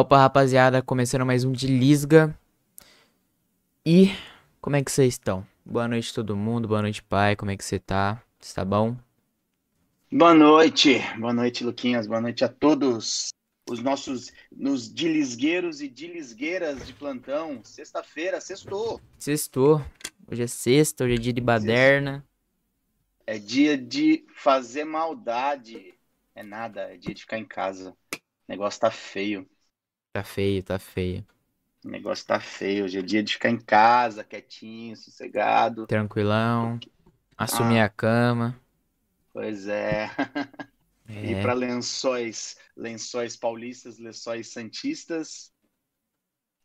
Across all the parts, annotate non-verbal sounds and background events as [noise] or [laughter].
Opa, rapaziada, começando mais um de Lisga. E como é que vocês estão? Boa noite todo mundo, boa noite pai, como é que você tá? Você tá bom? Boa noite, boa noite Luquinhas, boa noite a todos os nossos nos dilisgueiros e dilisgueiras de plantão. Sexta-feira, sextou. Sextou. Hoje é sexta, hoje é dia de baderna. É dia de fazer maldade. É nada, é dia de ficar em casa. O negócio tá feio. Tá feio, tá feio. O negócio tá feio. Hoje é dia de ficar em casa, quietinho, sossegado. Tranquilão. Assumir ah, a cama. Pois é. [laughs] é. Ir para lençóis, lençóis paulistas, lençóis santistas.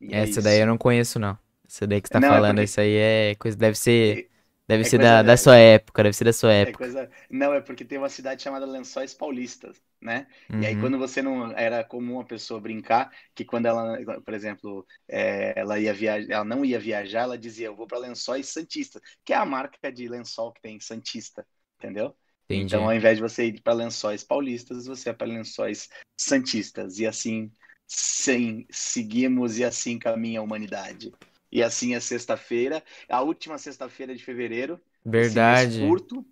E Essa é daí eu não conheço, não. Essa daí que você tá não, é falando, é porque... isso aí é coisa. Deve ser. Deve é ser da, da sua época, deve ser da sua é época. É coisa... Não, é porque tem uma cidade chamada Lençóis Paulistas, né? Uhum. E aí, uhum. quando você não. Era comum a pessoa brincar que quando ela, por exemplo, é, ela ia viajar, ela não ia viajar, ela dizia, eu vou para Lençóis Santista, que é a marca de lençol que tem Santista, entendeu? Entendi. Então, ao invés de você ir para Lençóis Paulistas, você é para Lençóis Santistas. E assim, sim, seguimos e assim caminha a humanidade. E assim é sexta-feira, a última sexta-feira de fevereiro. Verdade. Esse curto.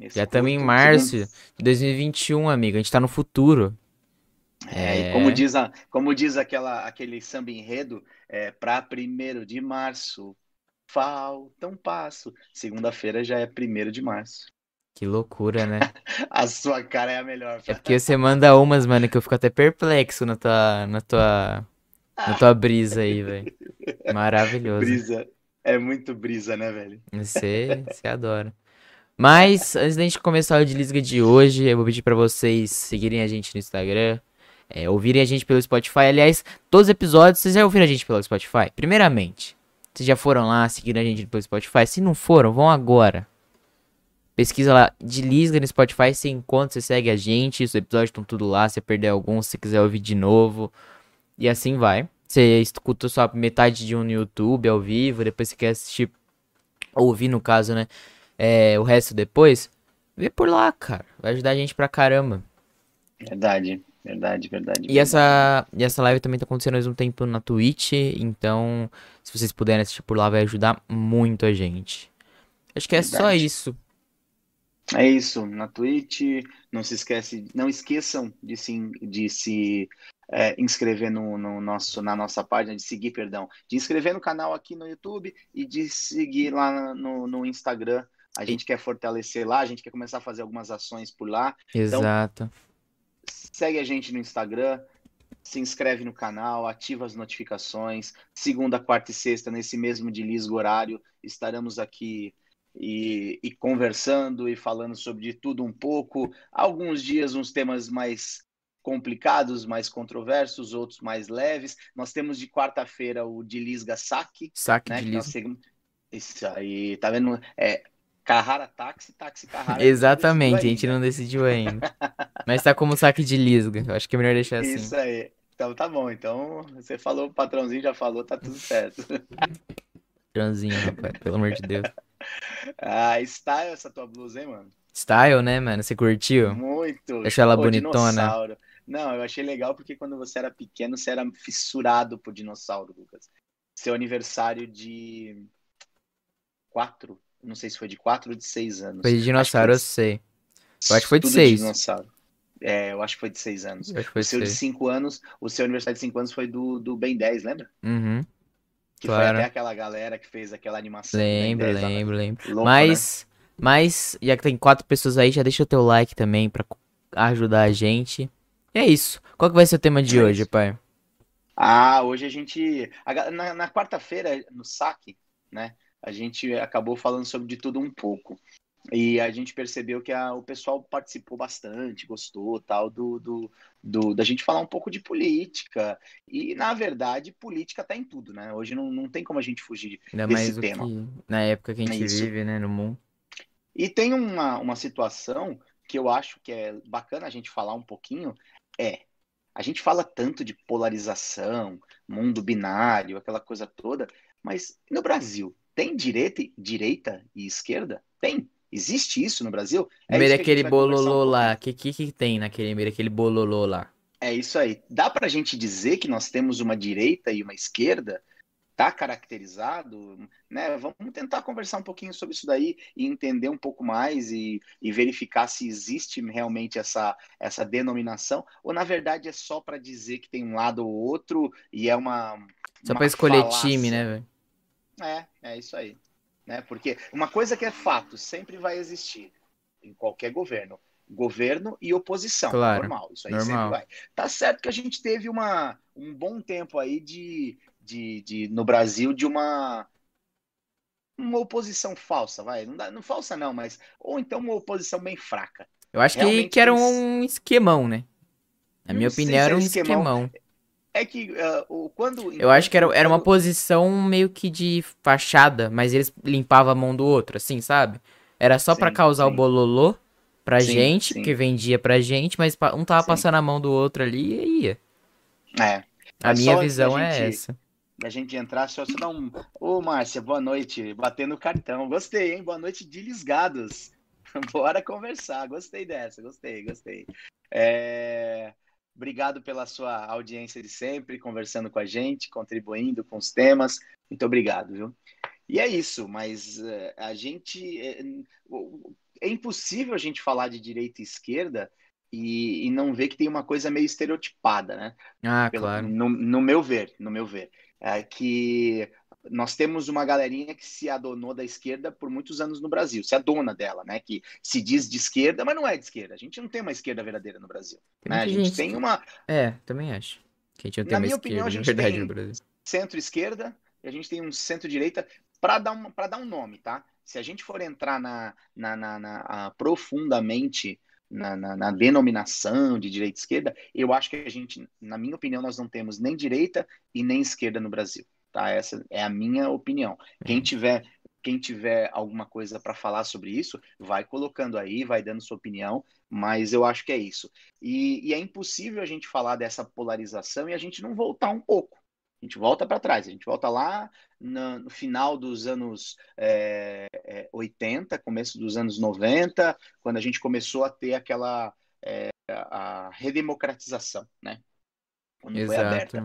Já estamos em março de 2021, amigo. A gente tá no futuro. É, é... como diz, a, como diz aquela, aquele samba enredo, é, para primeiro de março, falta um passo. Segunda-feira já é primeiro de março. Que loucura, né? [laughs] a sua cara é a melhor. É porque você manda umas, mano, que eu fico até perplexo na tua, na tua, na tua brisa aí, velho. Maravilhoso. Brisa. É muito brisa, né, velho? Você, você adora. Mas, antes da gente começar o Desliga de hoje, eu vou pedir para vocês seguirem a gente no Instagram, é, ouvirem a gente pelo Spotify. Aliás, todos os episódios, vocês já ouviram a gente pelo Spotify? Primeiramente, vocês já foram lá, seguiram a gente pelo Spotify? Se não foram, vão agora. Pesquisa lá, Desliga no Spotify, você encontra, você segue a gente, os episódios estão tudo lá, se perder algum, se quiser ouvir de novo. E assim vai. Você escuta só metade de um no YouTube ao vivo, depois você quer assistir, ouvir no caso, né? É, o resto depois, vê por lá, cara. Vai ajudar a gente pra caramba. Verdade, verdade, verdade. E essa, e essa live também tá acontecendo ao mesmo tempo na Twitch, então se vocês puderem assistir por lá, vai ajudar muito a gente. Acho que é verdade. só isso. É isso, na Twitch, não se esquece, não esqueçam de se, de se é, inscrever no, no, nosso, na nossa página, de seguir, perdão, de inscrever no canal aqui no YouTube e de seguir lá no, no Instagram. A gente quer fortalecer lá, a gente quer começar a fazer algumas ações por lá. Então, Exato. Então, segue a gente no Instagram, se inscreve no canal, ativa as notificações. Segunda, quarta e sexta, nesse mesmo de Lisgo horário, estaremos aqui e, e, conversando e falando sobre tudo um pouco. Alguns dias, uns temas mais complicados, mais controversos, outros mais leves. Nós temos de quarta-feira o de Lisga Saque. Saque né, de Lisga. Nós... Isso aí, tá vendo? É, Carrara táxi, táxi Carrara. [laughs] Exatamente, a gente não decidiu ainda. Mas tá como saque de Lisga. Eu acho que é melhor deixar assim. Isso aí. Então tá bom. Então você falou, o patrãozinho já falou, tá tudo certo. Patrãozinho, rapaz, pelo amor de Deus. [laughs] Ah, style essa tua blusa, hein, mano? Style, né, mano? Você curtiu? Muito. Achou ela Pô, bonitona? Dinossauro. Não, eu achei legal porque quando você era pequeno, você era fissurado por dinossauro, Lucas. Seu aniversário de quatro, não sei se foi de quatro ou de seis anos. Foi de dinossauro, eu sei. Eu acho que foi de seis. dinossauro. É, eu acho que foi de seis anos. o seu seis. de cinco anos, o seu aniversário de cinco anos foi do, do Ben 10, lembra? Uhum. Que claro. foi até aquela galera que fez aquela animação. Lembro, 10, lembro, lembro. Louco, mas, né? mas, já que tem quatro pessoas aí, já deixa o teu like também pra ajudar a gente. É isso. Qual que vai ser o tema de é hoje, pai? Ah, hoje a gente. Na, na quarta-feira, no saque, né? A gente acabou falando sobre de tudo um pouco. E a gente percebeu que a, o pessoal participou bastante, gostou tal, do, do, do, da gente falar um pouco de política. E, na verdade, política tá em tudo, né? Hoje não, não tem como a gente fugir Ainda desse tema. Na época que a gente é vive, né, no mundo. E tem uma, uma situação que eu acho que é bacana a gente falar um pouquinho, é, a gente fala tanto de polarização, mundo binário, aquela coisa toda, mas no Brasil, tem direita, direita e esquerda? Tem. Existe isso no Brasil? É aquele bololô lá. O que, que, que tem naquele meio aquele bololô lá? É isso aí. Dá para a gente dizer que nós temos uma direita e uma esquerda? Está caracterizado? Né? Vamos tentar conversar um pouquinho sobre isso daí e entender um pouco mais e, e verificar se existe realmente essa, essa denominação ou, na verdade, é só para dizer que tem um lado ou outro e é uma. Só para escolher falácia. time, né, velho? É, é isso aí. Né? Porque uma coisa que é fato, sempre vai existir em qualquer governo governo e oposição. Claro, normal, isso aí normal. sempre vai. Tá certo que a gente teve uma, um bom tempo aí de, de, de no Brasil de uma uma oposição falsa, vai, não, dá, não falsa não, mas ou então uma oposição bem fraca. Eu acho que, que era um esquemão, né? Na minha opinião, era um esquemão. esquemão. É que uh, quando. Eu acho que era, era uma posição meio que de fachada, mas eles limpavam a mão do outro, assim, sabe? Era só para causar sim. o bololô pra sim, gente, sim. que vendia pra gente, mas um tava passando a mão do outro ali e ia. É. A minha visão é essa. A gente entrar, só você dar um. Ô, Márcia, boa noite. Batendo o cartão. Gostei, hein? Boa noite de lisgados. [laughs] Bora conversar. Gostei dessa, gostei, gostei. É... Obrigado pela sua audiência de sempre, conversando com a gente, contribuindo com os temas. Muito obrigado, viu? E é isso, mas uh, a gente. Uh, é impossível a gente falar de direita e esquerda e, e, não ver que tem uma coisa meio estereotipada, né? Ah, Pelo, claro. No, no, meu ver, no meu ver. É que nós temos uma galerinha que se adonou da esquerda por muitos anos no Brasil, se adona dela, né? Que se diz de esquerda, mas não é de esquerda. A gente não tem uma esquerda verdadeira no Brasil. Né? A gente, gente, tem uma. É, também acho. Que a gente não tem Na minha opinião, a gente verdade, tem no Brasil. Centro-esquerda e a gente tem um centro-direita para dar, um, dar um nome, tá? se a gente for entrar na, na, na, na profundamente na, na, na, denominação de direita e esquerda, eu acho que a gente, na minha opinião, nós não temos nem direita e nem esquerda no Brasil. Tá? Essa é a minha opinião. Quem uhum. tiver quem tiver alguma coisa para falar sobre isso, vai colocando aí, vai dando sua opinião, mas eu acho que é isso. E, e, é impossível a gente falar dessa polarização e a gente não voltar um pouco. A gente volta para trás, a gente volta lá no, no final dos anos é, é, 80, começo dos anos 90, quando a gente começou a ter aquela é, a redemocratização, né? Quando Exato. foi aberta.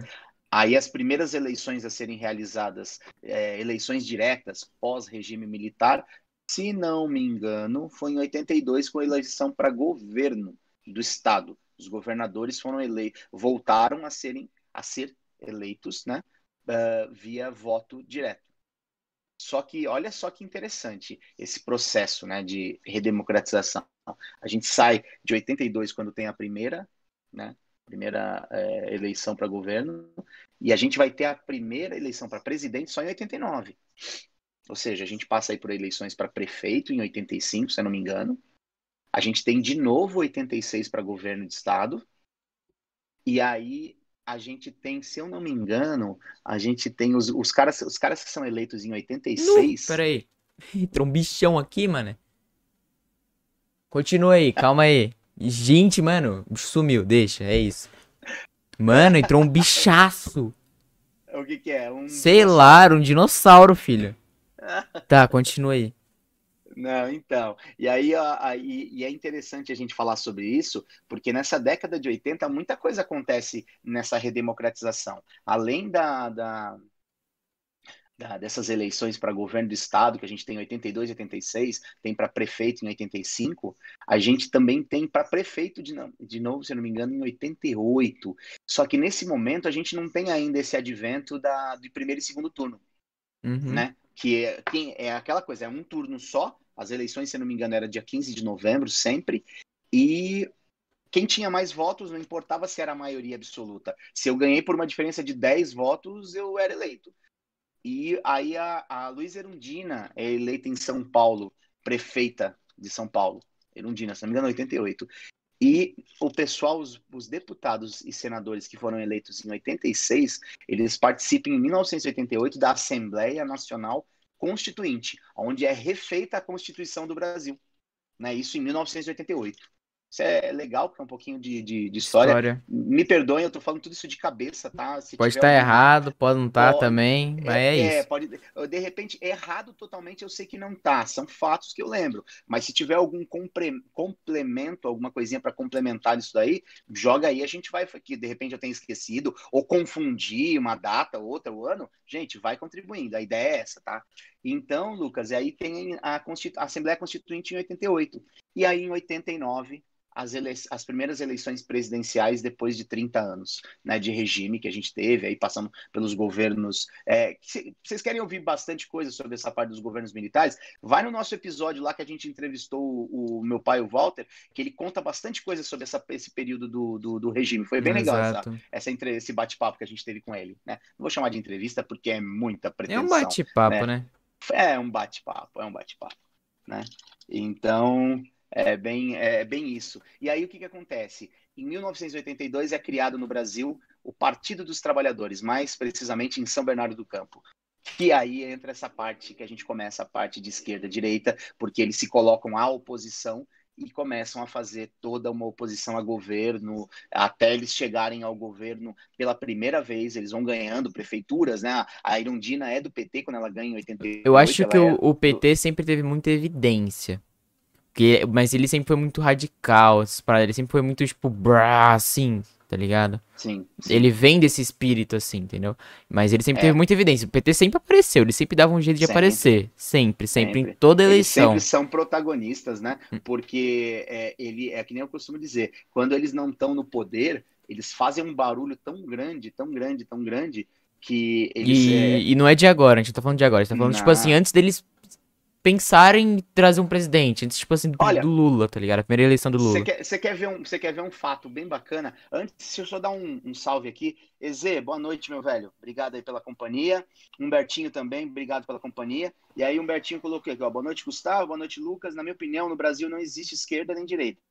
Aí as primeiras eleições a serem realizadas, é, eleições diretas pós-regime militar, se não me engano, foi em 82 com a eleição para governo do estado. Os governadores foram eleitos, voltaram a serem a ser eleitos, né, uh, via voto direto. Só que olha só que interessante esse processo, né, de redemocratização. A gente sai de 82 quando tem a primeira, né, primeira é, eleição para governo, e a gente vai ter a primeira eleição para presidente só em 89. Ou seja, a gente passa aí por eleições para prefeito em 85, se eu não me engano. A gente tem de novo 86 para governo de estado. E aí a gente tem, se eu não me engano, a gente tem os, os, caras, os caras que são eleitos em 86. Não, peraí. Entrou um bichão aqui, mano. Continua aí, calma aí. Gente, mano, sumiu, deixa, é isso. Mano, entrou um bichaço. O que que é? Um... Sei lá, um dinossauro, filho. [laughs] tá, continua aí. Não, então. E aí, aí e é interessante a gente falar sobre isso, porque nessa década de 80 muita coisa acontece nessa redemocratização. Além da, da, da dessas eleições para governo do estado, que a gente tem em 82 e 86, tem para prefeito em 85, a gente também tem para prefeito de, de novo, se não me engano, em 88. Só que nesse momento a gente não tem ainda esse advento da, de primeiro e segundo turno. Uhum. Né? Que é, quem, é aquela coisa, é um turno só, as eleições, se não me engano, era dia 15 de novembro, sempre. E quem tinha mais votos não importava se era a maioria absoluta. Se eu ganhei por uma diferença de 10 votos, eu era eleito. E aí a, a Luiz Erundina é eleita em São Paulo, prefeita de São Paulo. Erundina, se não me engano, 88. E o pessoal, os, os, deputados e senadores que foram eleitos em 86, eles participam em 1988 da Assembleia Nacional Constituinte, onde é refeita a Constituição do Brasil. Né? Isso em 1988. Isso é legal, porque é um pouquinho de, de, de história. história. Me perdoem, eu tô falando tudo isso de cabeça, tá? Se pode estar tá errado, pode não estar tá também, mas é, é, isso. Pode, de repente, errado totalmente, eu sei que não tá. São fatos que eu lembro. Mas se tiver algum complemento, alguma coisinha para complementar isso daí, joga aí, a gente vai, que de repente eu tenho esquecido, ou confundir uma data, outra, o ano, gente, vai contribuindo. A ideia é essa, tá? Então, Lucas, e aí tem a, Constitu a Assembleia Constituinte em 88. E aí, em 89, as, ele... as primeiras eleições presidenciais depois de 30 anos né, de regime que a gente teve, aí passando pelos governos. É, se, vocês querem ouvir bastante coisa sobre essa parte dos governos militares? Vai no nosso episódio lá que a gente entrevistou o, o meu pai, o Walter, que ele conta bastante coisa sobre essa, esse período do, do, do regime. Foi bem legal essa, essa entre... esse bate-papo que a gente teve com ele. Né? Não vou chamar de entrevista porque é muita pretensão. É um bate-papo, né? né? É um bate-papo, é um bate-papo. Né? Então, é bem, é bem isso. E aí o que, que acontece? Em 1982 é criado no Brasil o Partido dos Trabalhadores, mais precisamente em São Bernardo do Campo. E aí entra essa parte que a gente começa a parte de esquerda-direita, porque eles se colocam à oposição e começam a fazer toda uma oposição a governo, até eles chegarem ao governo pela primeira vez, eles vão ganhando prefeituras, né? A Irundina é do PT quando ela ganha em 88. Eu acho que é... o, PT sempre teve muita evidência. Que, mas ele sempre foi muito radical, ele sempre foi muito, tipo, brá, assim, tá ligado? Sim, sim, Ele vem desse espírito, assim, entendeu? Mas ele sempre é. teve muita evidência. O PT sempre apareceu, ele sempre dava um jeito de sempre. aparecer. Sempre, sempre, sempre, em toda eleição. Eles sempre são protagonistas, né? Hum. Porque é, ele, é que nem eu costumo dizer, quando eles não estão no poder, eles fazem um barulho tão grande, tão grande, tão grande, que eles. E, é... e não é de agora, a gente tá falando de agora, a gente tá falando, não. tipo assim, antes deles pensar em trazer um presidente, antes, tipo assim, do, Olha, do Lula, tá ligado? A primeira eleição do Lula. Você quer, quer, ver um, quer ver um fato bem bacana? Antes, deixa eu só dar um, um salve aqui. Eze, boa noite, meu velho. Obrigado aí pela companhia. Humbertinho também, obrigado pela companhia. E aí, Humbertinho colocou aqui, ó, boa noite, Gustavo, boa noite, Lucas. Na minha opinião, no Brasil não existe esquerda nem direita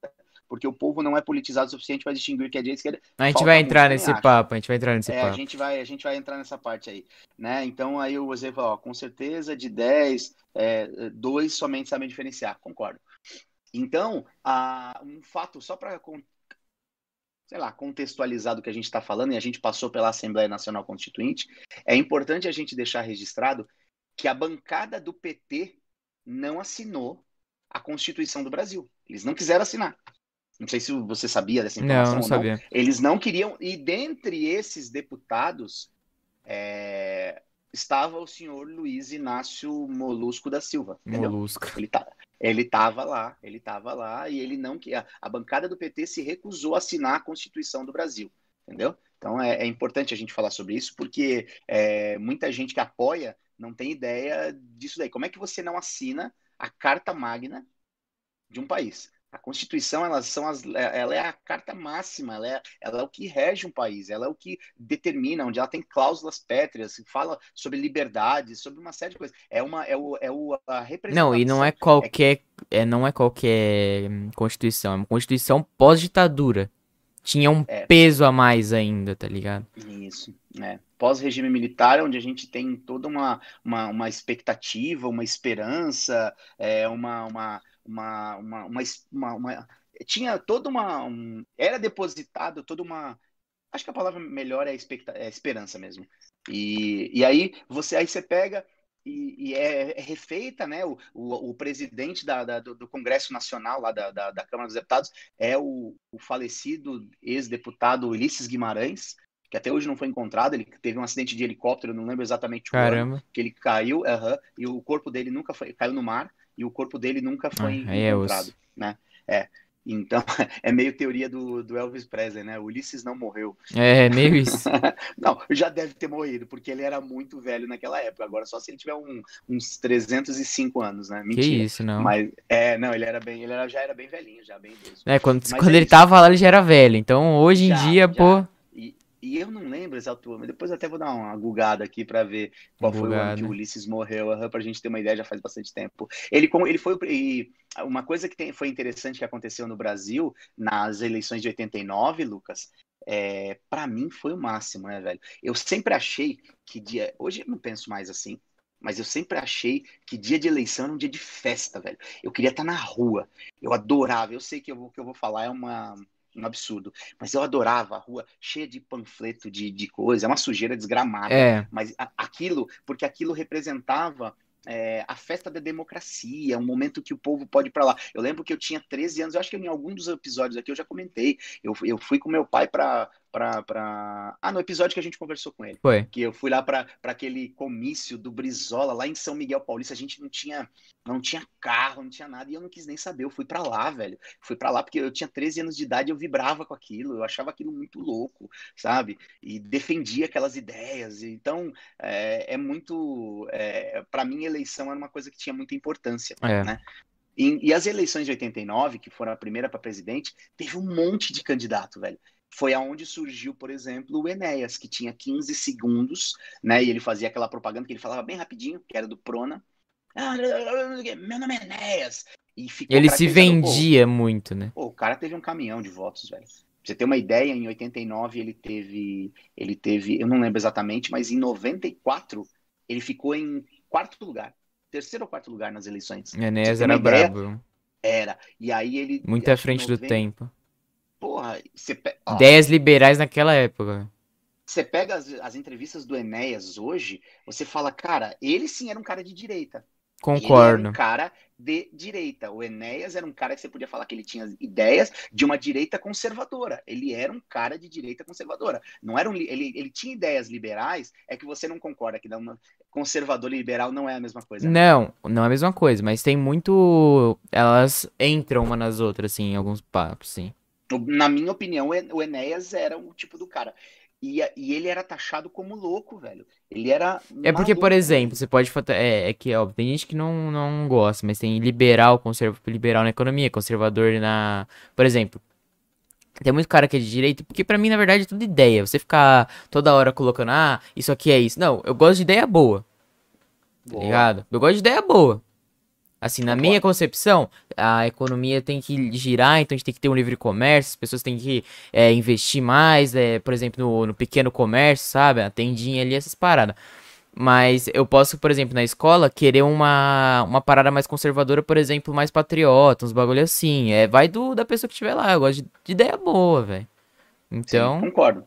porque o povo não é politizado o suficiente para distinguir que é direita e esquerda. A gente vai entrar nesse papo, a gente vai entrar nesse é, papo. A gente vai, a gente vai entrar nessa parte aí, né? Então aí o Zé falou, ó, com certeza de 10, é, dois somente sabem diferenciar, concordo. Então, a, um fato só para sei lá, contextualizar do que a gente está falando, e a gente passou pela Assembleia Nacional Constituinte, é importante a gente deixar registrado que a bancada do PT não assinou a Constituição do Brasil. Eles não quiseram assinar. Não sei se você sabia dessa informação. Não, não sabia. Não. Eles não queriam. E dentre esses deputados é, estava o senhor Luiz Inácio Molusco da Silva. Entendeu? Molusco. Ele tá, ele estava lá, ele estava lá e ele não que a, a, bancada do PT se recusou a assinar a Constituição do Brasil, entendeu? Então é, é importante a gente falar sobre isso porque é, muita gente que apoia não tem ideia disso daí. Como é que você não assina a Carta Magna de um país? A Constituição, elas são as, é, ela é a carta máxima, ela é, ela é o que rege um país, ela é o que determina, onde ela tem cláusulas pétreas, fala sobre liberdade, sobre uma série de coisas. É uma é o, é o a representação. Não, e não é qualquer é, não é qualquer Constituição, é uma Constituição pós-ditadura. Tinha um é. peso a mais ainda, tá ligado? Isso, é. Pós-regime militar, onde a gente tem toda uma, uma, uma expectativa, uma esperança, é, uma, uma uma, uma, uma, uma, tinha toda uma um, era depositado toda uma acho que a palavra melhor é, é esperança mesmo e, e aí você aí você pega e, e é, é, refeita, né? O, o, o presidente da, da, do, Congresso Nacional, lá da, da, da, Câmara dos Deputados, é o, o falecido ex-deputado Ulisses Guimarães, que até hoje não foi encontrado. Ele teve um acidente de helicóptero, não lembro exatamente o Caramba. ano, que ele caiu, uh -huh, e o corpo dele nunca foi, caiu no mar e o corpo dele nunca foi ah, encontrado, é né? É. Então, [laughs] é meio teoria do, do Elvis Presley, né? O Ulisses não morreu. É, meio isso. [laughs] não, já deve ter morrido, porque ele era muito velho naquela época. Agora, só se ele tiver um, uns 305 anos, né? Mentira. Que isso, não. Mas, é, não, ele era bem, ele era, já era bem velhinho, já bem idoso. É, quando, quando é ele isso. tava lá, ele já era velho. Então, hoje em já, dia, já. pô... E eu não lembro exato, mas depois até vou dar uma gugada aqui para ver qual foi o ano que o Ulisses morreu, para a gente ter uma ideia, já faz bastante tempo. Ele, ele foi. E uma coisa que tem, foi interessante que aconteceu no Brasil, nas eleições de 89, Lucas, é, para mim foi o máximo, né, velho? Eu sempre achei que dia. Hoje eu não penso mais assim, mas eu sempre achei que dia de eleição era um dia de festa, velho. Eu queria estar na rua. Eu adorava. Eu sei que o que eu vou falar é uma, um absurdo. Mas eu adorava a rua cheia de panfleto, de, de coisa, é uma sujeira desgramada. É. Mas a, aquilo, porque aquilo representava é, a festa da democracia, um momento que o povo pode ir para lá. Eu lembro que eu tinha 13 anos, eu acho que em algum dos episódios aqui eu já comentei. Eu, eu fui com meu pai para pra, pra. Ah, no episódio que a gente conversou com ele. Foi. Que eu fui lá para aquele comício do Brizola, lá em São Miguel Paulista. A gente não tinha, não tinha carro, não tinha nada, e eu não quis nem saber. Eu fui para lá, velho. Fui para lá porque eu tinha 13 anos de idade, eu vibrava com aquilo, eu achava aquilo muito louco, sabe? E defendia aquelas ideias. Então, é, é muito. É, para mim, eleição era uma coisa que tinha muita importância, é. né? E, e, as eleições de 89, que foram a primeira para presidente, teve um monte de candidato, velho foi aonde surgiu, por exemplo, o Enéas, que tinha 15 segundos, né? E ele fazia aquela propaganda que ele falava bem rapidinho, que era do Prona. Ah, meu nome é Enéas. E ele se vendia muito, né? Pô, o cara teve um caminhão de votos, velho. Pra você ter uma ideia, em 89 ele teve, ele teve, eu não lembro exatamente, mas em 94 ele ficou em quarto lugar, terceiro ou quarto lugar nas eleições. Enéas era ideia, brabo. Era. E aí ele muito à frente 90, do tempo. Porra, você pe... Ideias liberais naquela época. Você pega as, as entrevistas do Enéas hoje, você fala, cara, ele sim era um cara de direita. Concordo. Ele era um cara de direita. O Enéas era um cara que você podia falar que ele tinha ideias de uma direita conservadora. Ele era um cara de direita conservadora. Não era um, ele, ele tinha ideias liberais, é que você não concorda que uma, conservador e liberal não é a mesma coisa. Não, não é a mesma coisa, mas tem muito. Elas entram uma nas outras, assim, em alguns papos, sim. Na minha opinião, o Enéas era o tipo do cara. E, e ele era taxado como louco, velho. Ele era. É porque, por exemplo, você pode. É, é que, tem gente que não, não gosta, mas tem liberal, conserva, liberal na economia, conservador na. Por exemplo, tem muito cara que é de direita, porque para mim, na verdade, é tudo ideia. Você ficar toda hora colocando, ah, isso aqui é isso. Não, eu gosto de ideia boa. Tá ligado? Eu gosto de ideia boa. Assim, na minha concepção, a economia tem que girar, então a gente tem que ter um livre comércio, as pessoas têm que é, investir mais, é, por exemplo, no, no, pequeno comércio, sabe? A tendinha ali, essas paradas. Mas eu posso, por exemplo, na escola, querer uma, uma parada mais conservadora, por exemplo, mais patriota, uns bagulho assim. É, vai do, da pessoa que estiver lá. Eu gosto de, de ideia boa, velho. Então. Sim, concordo.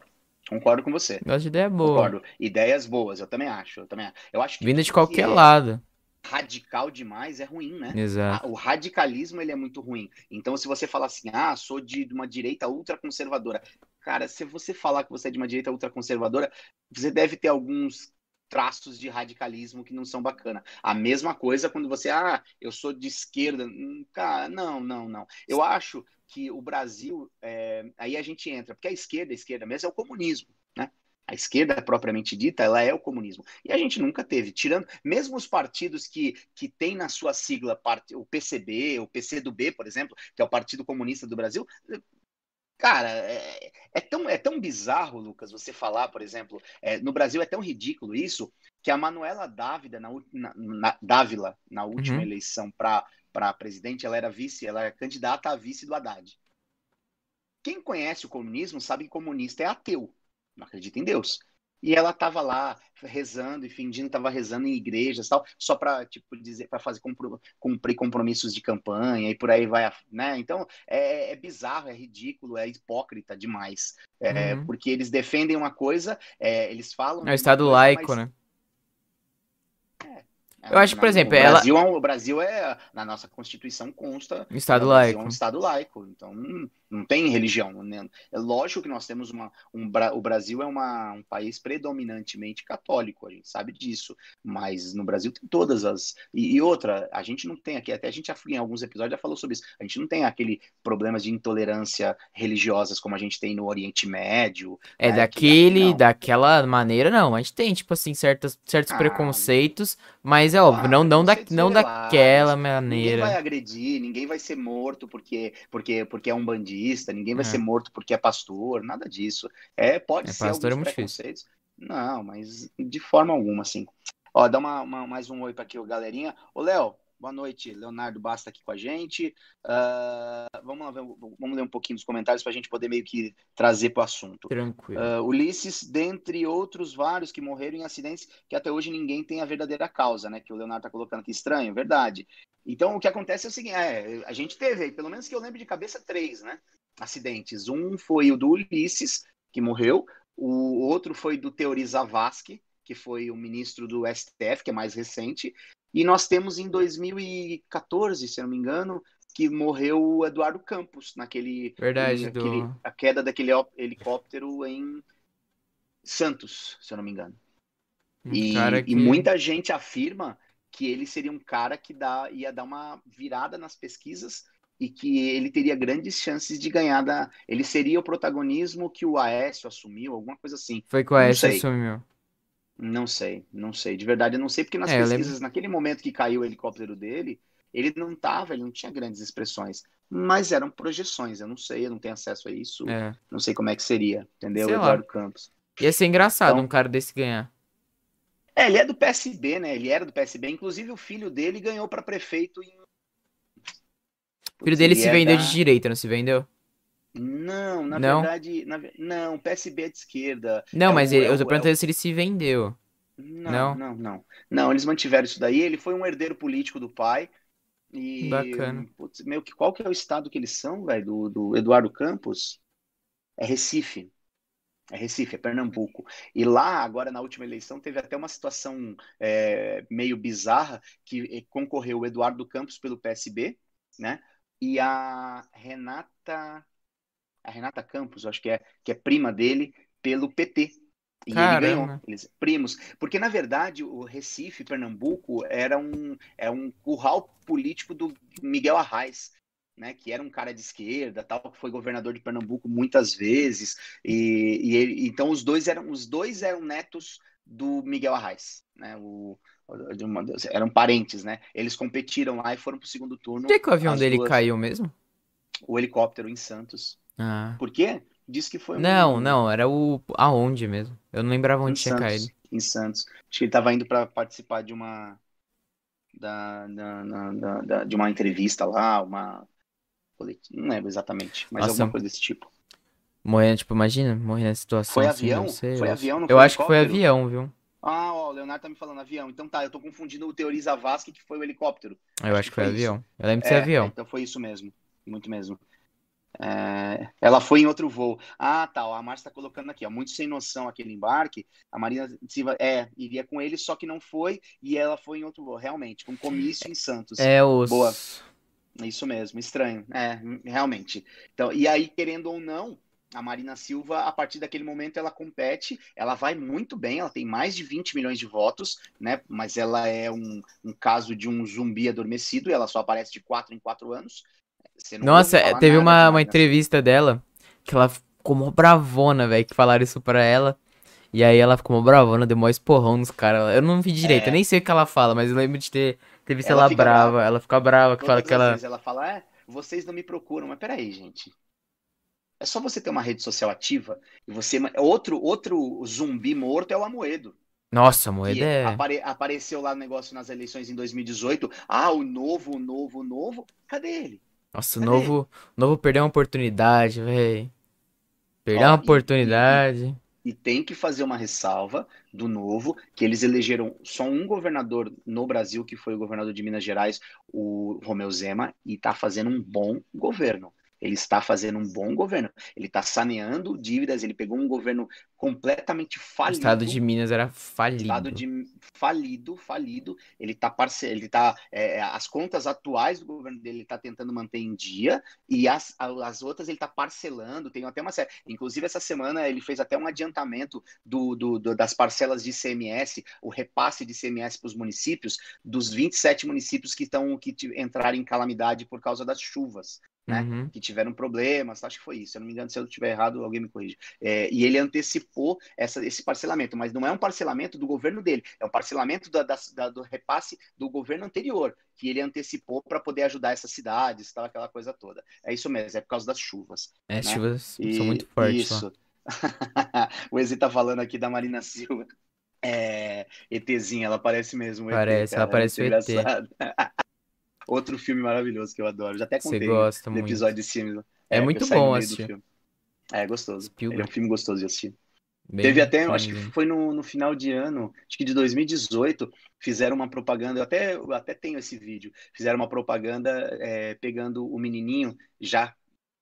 Concordo com você. Gosto de ideia boa. Concordo. Ideias boas, eu também acho. Eu também acho. Eu acho que Vinda de qualquer lado radical demais é ruim, né? Exato. O radicalismo ele é muito ruim. Então, se você falar assim, ah, sou de uma direita ultraconservadora, cara, se você falar que você é de uma direita ultraconservadora, você deve ter alguns traços de radicalismo que não são bacana. A mesma coisa quando você, ah, eu sou de esquerda, hum, cara, não, não, não. Eu acho que o Brasil, é... aí a gente entra, porque a esquerda, a esquerda mesmo é o comunismo, né? A esquerda propriamente dita, ela é o comunismo. E a gente nunca teve, tirando, mesmo os partidos que, que têm na sua sigla o PCB, o PCdoB, por exemplo, que é o Partido Comunista do Brasil, Cara, é, é, tão, é tão bizarro, Lucas, você falar, por exemplo, é, no Brasil é tão ridículo isso, que a Manuela Dávila, na, na, na Dávila, na última uhum. eleição para presidente, ela era vice, ela era candidata a vice do Haddad. Quem conhece o comunismo sabe que comunista é ateu não acredita em Deus. E ela estava lá rezando e fingindo estava rezando em igrejas tal, só para tipo dizer para fazer cumprir compromissos de campanha e por aí vai, né? Então é, é bizarro, é ridículo, é hipócrita demais, é, uhum. porque eles defendem uma coisa, é, eles falam. É o Estado coisa, laico, mas... né? Eu acho que, por exemplo, o ela... Brasil, é o Brasil é, na nossa Constituição consta... Estado laico. É um Estado laico, então não, tem religião. Né? É lógico que nós temos uma... Um, o Brasil é uma, um país predominantemente católico, a gente sabe disso, mas no Brasil tem todas as... E, e outra, a gente não tem aqui, até a gente já em alguns episódios já falou sobre isso, a gente não tem aquele problemas de intolerância religiosas como a gente tem no Oriente Médio. É, né? daquele, que, daquela maneira, não. A gente tem, tipo assim, certos, certos ah, preconceitos, mas é óbvio, não, não, da, não daquela maneira. Ninguém vai agredir, ninguém vai ser morto porque, porque, porque é um ninguém vai é. ser morto porque é pastor, nada disso. É, pode é, ser pastor é alguns é preconceitos. Difícil. Não, mas de forma alguma, assim. Ó, dá uma, uma mais um oi para aqui, galerinha. Ô, Léo, Boa noite, Leonardo Basta aqui com a gente. Uh, vamos lá, vamos ler um pouquinho dos comentários para a gente poder meio que trazer para o assunto. Tranquilo. Uh, Ulisses, dentre outros vários que morreram em acidentes que até hoje ninguém tem a verdadeira causa, né? Que o Leonardo está colocando aqui estranho, verdade. Então o que acontece é o seguinte: é, a gente teve, pelo menos que eu lembro de cabeça, três, né? Acidentes. Um foi o do Ulisses, que morreu. O outro foi do Teori Zavascki, que foi o ministro do STF, que é mais recente. E nós temos em 2014, se eu não me engano, que morreu o Eduardo Campos, naquele. Verdade, do... a queda daquele helicóptero em Santos, se eu não me engano. Um e, que... e, muita gente afirma que ele seria um cara que dá, ia dar uma virada nas pesquisas e que ele teria grandes chances de ganhar da. Ele seria o protagonismo que o Aécio assumiu, alguma coisa assim. Foi que o Aécio assumiu. Não sei, não sei. De verdade, eu não sei, porque nas é, pesquisas, naquele momento que caiu o helicóptero dele, ele não tava, ele não tinha grandes expressões. Mas eram projeções, eu não sei, eu não tenho acesso a isso. É. Não sei como é que seria, entendeu? Sei Eduardo lá. Campos. Ia ser engraçado então, um cara desse ganhar. É, ele é do PSB, né? Ele era do PSB. Inclusive, o filho dele ganhou para prefeito em. O filho dele se vendeu da... de direita, não se vendeu? Não, na não? verdade, na, não, PSB é de esquerda. Não, é mas o, ele, é eu tô perguntando é se ele se vendeu. Não, não, não, não, não. eles mantiveram isso daí. Ele foi um herdeiro político do pai. E, Bacana. Putz, meu, qual que é o estado que eles são, velho, do, do Eduardo Campos? É Recife. É Recife, é Pernambuco. E lá, agora na última eleição, teve até uma situação é, meio bizarra que eh, concorreu o Eduardo Campos pelo PSB, né? E a Renata a Renata Campos, acho que é, que é prima dele, pelo PT. E Caramba. ele ganhou, eles primos. Porque, na verdade, o Recife, Pernambuco, era um, é um curral político do Miguel Arraes, né, que era um cara de esquerda, tal, que foi governador de Pernambuco muitas vezes, e, e ele, então os dois eram os dois eram netos do Miguel Arraes, né, o, uma, eram parentes, né, eles competiram lá e foram pro segundo turno. Por que, que o avião dele duas... caiu mesmo? O helicóptero em Santos. Ah. Por quê? Diz que foi. Não, um... não, era o. Aonde mesmo? Eu não lembrava onde em tinha Santos, caído. Em Santos. Acho que ele estava indo para participar de uma. Da, da, da, da, de uma entrevista lá, uma. Não lembro exatamente, mas Nossa. alguma coisa desse tipo. Morrendo, tipo, imagina, morrer nessa situação. Foi assim, avião? Foi avião, não Eu acho que foi avião, viu? Ah, ó, o Leonardo tá me falando avião. Então tá, eu tô confundindo o Teoriza Vasque, que foi o helicóptero. Eu acho, acho que foi, foi avião. Eu lembro de ser é, avião. Então foi isso mesmo. Muito mesmo. É, ela foi em outro voo. Ah, tá. a Márcia está colocando aqui, ó, muito sem noção aquele embarque. A Marina Silva é, iria com ele, só que não foi, e ela foi em outro voo, realmente, com comício em Santos. É, os. Boa. Isso mesmo, estranho. É, realmente. Então, e aí, querendo ou não, a Marina Silva, a partir daquele momento, ela compete, ela vai muito bem, ela tem mais de 20 milhões de votos, né? Mas ela é um, um caso de um zumbi adormecido, e ela só aparece de 4 em 4 anos. Nossa, teve uma, uma entrevista dela que ela ficou mó bravona, velho, que falaram isso pra ela. E aí ela ficou mó bravona, deu mó esporrão nos caras. Eu não vi direito, é. eu nem sei o que ela fala, mas eu lembro de ter, ter visto ela, ela brava. brava. Ela fica brava, que fala que ela... ela fala, é, vocês não me procuram. Mas peraí, gente. É só você ter uma rede social ativa e você... Outro, outro zumbi morto é o Amoedo. Nossa, Moeda é... Apare... Apareceu lá no negócio nas eleições em 2018. Ah, o novo, o novo, o novo. Cadê ele? Nossa, o novo, novo perdeu uma oportunidade, velho. Perdeu uma oportunidade. E, e, e, tem que fazer uma ressalva do novo, que eles elegeram só um governador no Brasil, que foi o governador de Minas Gerais, o Romeu Zema, e tá fazendo um bom governo. Ele está fazendo um bom governo. Ele está saneando dívidas. Ele pegou um governo completamente falido. O estado de Minas era falido. Estado de falido, falido. Ele está parce... ele tá é, é, as contas atuais do governo dele ele está tentando manter em dia e as, as outras ele está parcelando. Tem até uma série. Inclusive essa semana ele fez até um adiantamento do, do, do das parcelas de ICMS, o repasse de ICMS para os municípios dos 27 municípios que estão que entraram em calamidade por causa das chuvas né? Uhum. Que tiveram problemas, acho que foi isso. Se eu não me engano, se eu estiver errado, alguém me corrige. É, e ele antecipou essa, esse parcelamento, mas não é um parcelamento do governo dele, é um parcelamento da, da, da, do repasse do governo anterior, que ele antecipou para poder ajudar essas cidades, tal, aquela coisa toda. É isso mesmo, é por causa das chuvas. É, né? chuvas e, são muito fortes. Isso. [laughs] o Ezi tá falando aqui da Marina Silva. É, ETzinha, ela parece mesmo. Parece, ET, ela parece é o ET. [laughs] outro filme maravilhoso que eu adoro. Já até Você contei gosta no muito. episódio de cima. É que muito bom assistir. filme. É gostoso. Ele é Spielberg. um filme gostoso de assistir. Bem Teve até, acho que foi no, no final de ano, acho que de 2018, fizeram uma propaganda, eu até, eu até tenho esse vídeo, fizeram uma propaganda é, pegando o menininho já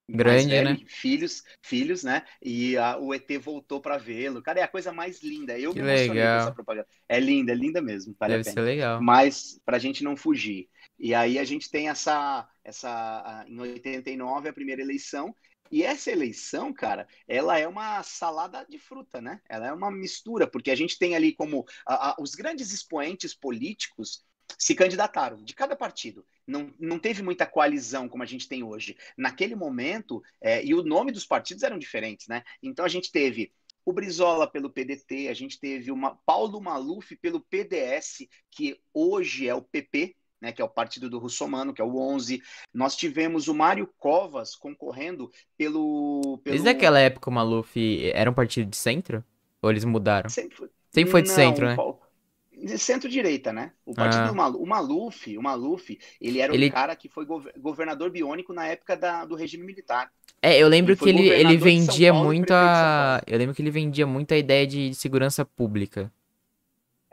Grande, velho, né? filhos, filhos, né? E a- o ET voltou para vê-lo. Cara, é a coisa mais linda. Eu Que me legal. essa propaganda. É linda, é linda mesmo, vale a Deve pena ser legal. mas para a gente não fugir. E aí a gente tem essa, essa em 89 a primeira eleição. E essa eleição, cara, ela é uma salada de fruta, né? Ela é uma mistura, porque a gente tem ali como a- a- os grandes expoentes políticos se candidataram de cada partido. Não, não teve muita coalizão como a gente tem hoje. Naquele momento, é, e o nome dos partidos eram diferentes, né? Então a gente teve o Brizola pelo PDT, a gente teve o Ma- Paulo Maluf pelo PDS, que hoje é o PP, né, que é o partido do Russomano, que é o 11. Nós tivemos o Mário Covas concorrendo pelo. pelo... Desde aquela época o Maluf era um partido de centro? Ou eles mudaram? Sempre foi, Sempre foi de Não, centro, né? De Centro-direita, né? O partido Ah. do Maluf, o Maluf, o Maluf, ele era Ele- um cara que foi gov- governador biônico na época da- do regime militar. É, eu lembro Ele que ele, ele vendia muito a. Eu lembro que ele vendia muito a ideia de segurança pública.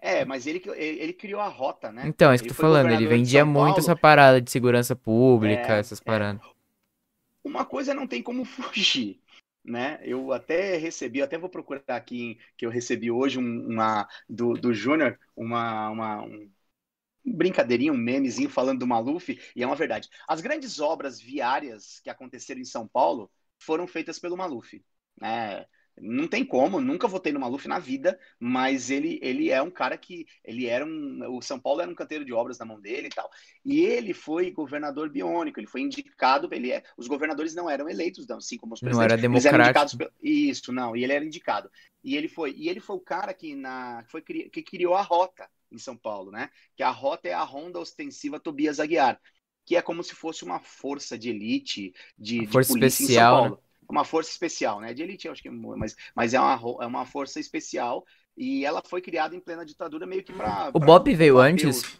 É, mas ele, ele, criou a rota, né? Então, é isso que eu tô falando. Ele vendia muito essa parada de segurança pública, É, essas é. paradas. Uma coisa não tem como [laughs] fugir, né? Eu até recebi, até vou procurar aqui que eu recebi hoje um- uma do, do Júnior, uma, uma um brincadeirinha, um memezinho falando do Maluf, e é uma verdade. As grandes obras viárias que aconteceram em São Paulo foram feitas pelo Maluf, né? Não tem como, nunca votei no Maluf na vida, mas ele, ele é um cara que ele era um, o São Paulo era um canteiro de obras na mão dele e tal. E ele foi governador biônico, ele foi indicado, ele é, os governadores não eram eleitos, não, assim como os Não presidentes, era eles eram indicados democrático. pelo, isso, não, e ele era indicado. E ele foi, e ele foi o cara que na foi que criou a rota em São Paulo, né? Que a rota é a Ronda Ostensiva Tobias Aguiar, que é como se fosse uma força de elite de, Uma de força polícia especial, em São Paulo. Uma força especial, né? De elite, eu acho que, mas, mas é uma, é uma força especial e ela foi criada em plena ditadura meio que para O Bob veio antes?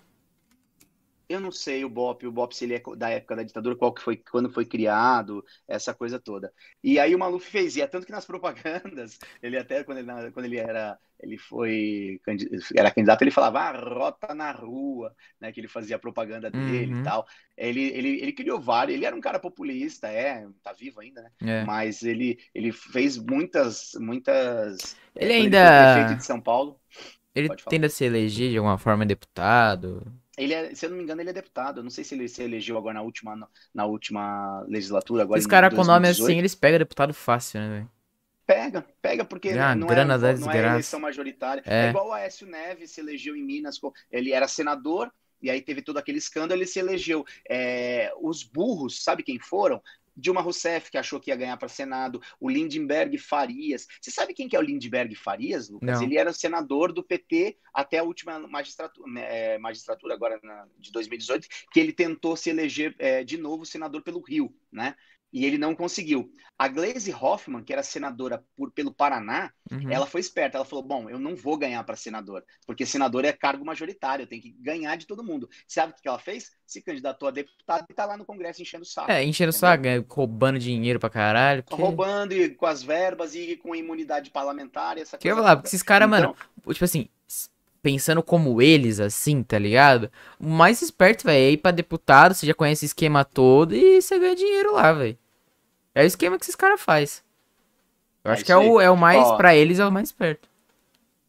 Eu não sei o BOP, o BOP se ele é da época da ditadura, qual que foi, quando foi criado, essa coisa toda. E aí o Maluf fez, e é tanto que nas [laughs] propagandas, ele até quando ele, quando ele era, ele foi era candidato, ele falava, ah, rota na rua, né, que ele fazia propaganda dele Uhum. e tal. Ele, ele, ele criou vários, ele era um cara populista, é, tá vivo ainda, né? É. Mas ele, ele fez muitas, muitas. Ele ainda- prefeito de São Paulo. Ele Pode falar. tende a se eleger de alguma forma deputado. Ele é, se eu não me engano, ele é deputado. Eu não sei se ele se elegeu agora na última, na última legislatura. Agora Esse em cara com nome 2018. assim, eles pegam deputado fácil, né, velho? Pega, pega, porque Ah, não, grana é, da não é eleição majoritária. É. É. igual o Aécio Neves se elegeu em Minas, ele era senador, e aí teve todo aquele escândalo, ele se elegeu. É, os burros, sabe quem foram? Dilma Rousseff, que achou que ia ganhar para Senado, o Lindenberg Farias. Você sabe quem que é o Lindenberg Farias, Lucas? Não. Ele era senador do PT até a última magistratura, é, magistratura agora na- de 2018, que ele tentou se eleger é, de novo senador pelo Rio, né? E ele não conseguiu. A Glaze Hoffman, que era senadora por- pelo Paraná, Uhum. ela foi esperta. Ela falou: Bom, eu não vou ganhar para senador, porque senador é cargo majoritário, eu tenho que ganhar de todo mundo. Sabe o que ela fez? Se candidatou a deputada e tá lá no Congresso enchendo o saco. É, enchendo entendeu? sua ganha, roubando dinheiro pra caralho. Porque... Roubando e com as verbas e com imunidade parlamentar, e essa Que eu coisa falar, toda. porque esses caras, Então, mano, tipo assim, pensando como eles, assim, tá ligado? O mais esperto, velho, é ir pra deputado, você já conhece o esquema todo e você ganha dinheiro lá, velho. É o esquema que esses caras faz. Eu É acho que é isso aí. o, é o mais, Ó. pra eles, é o mais esperto.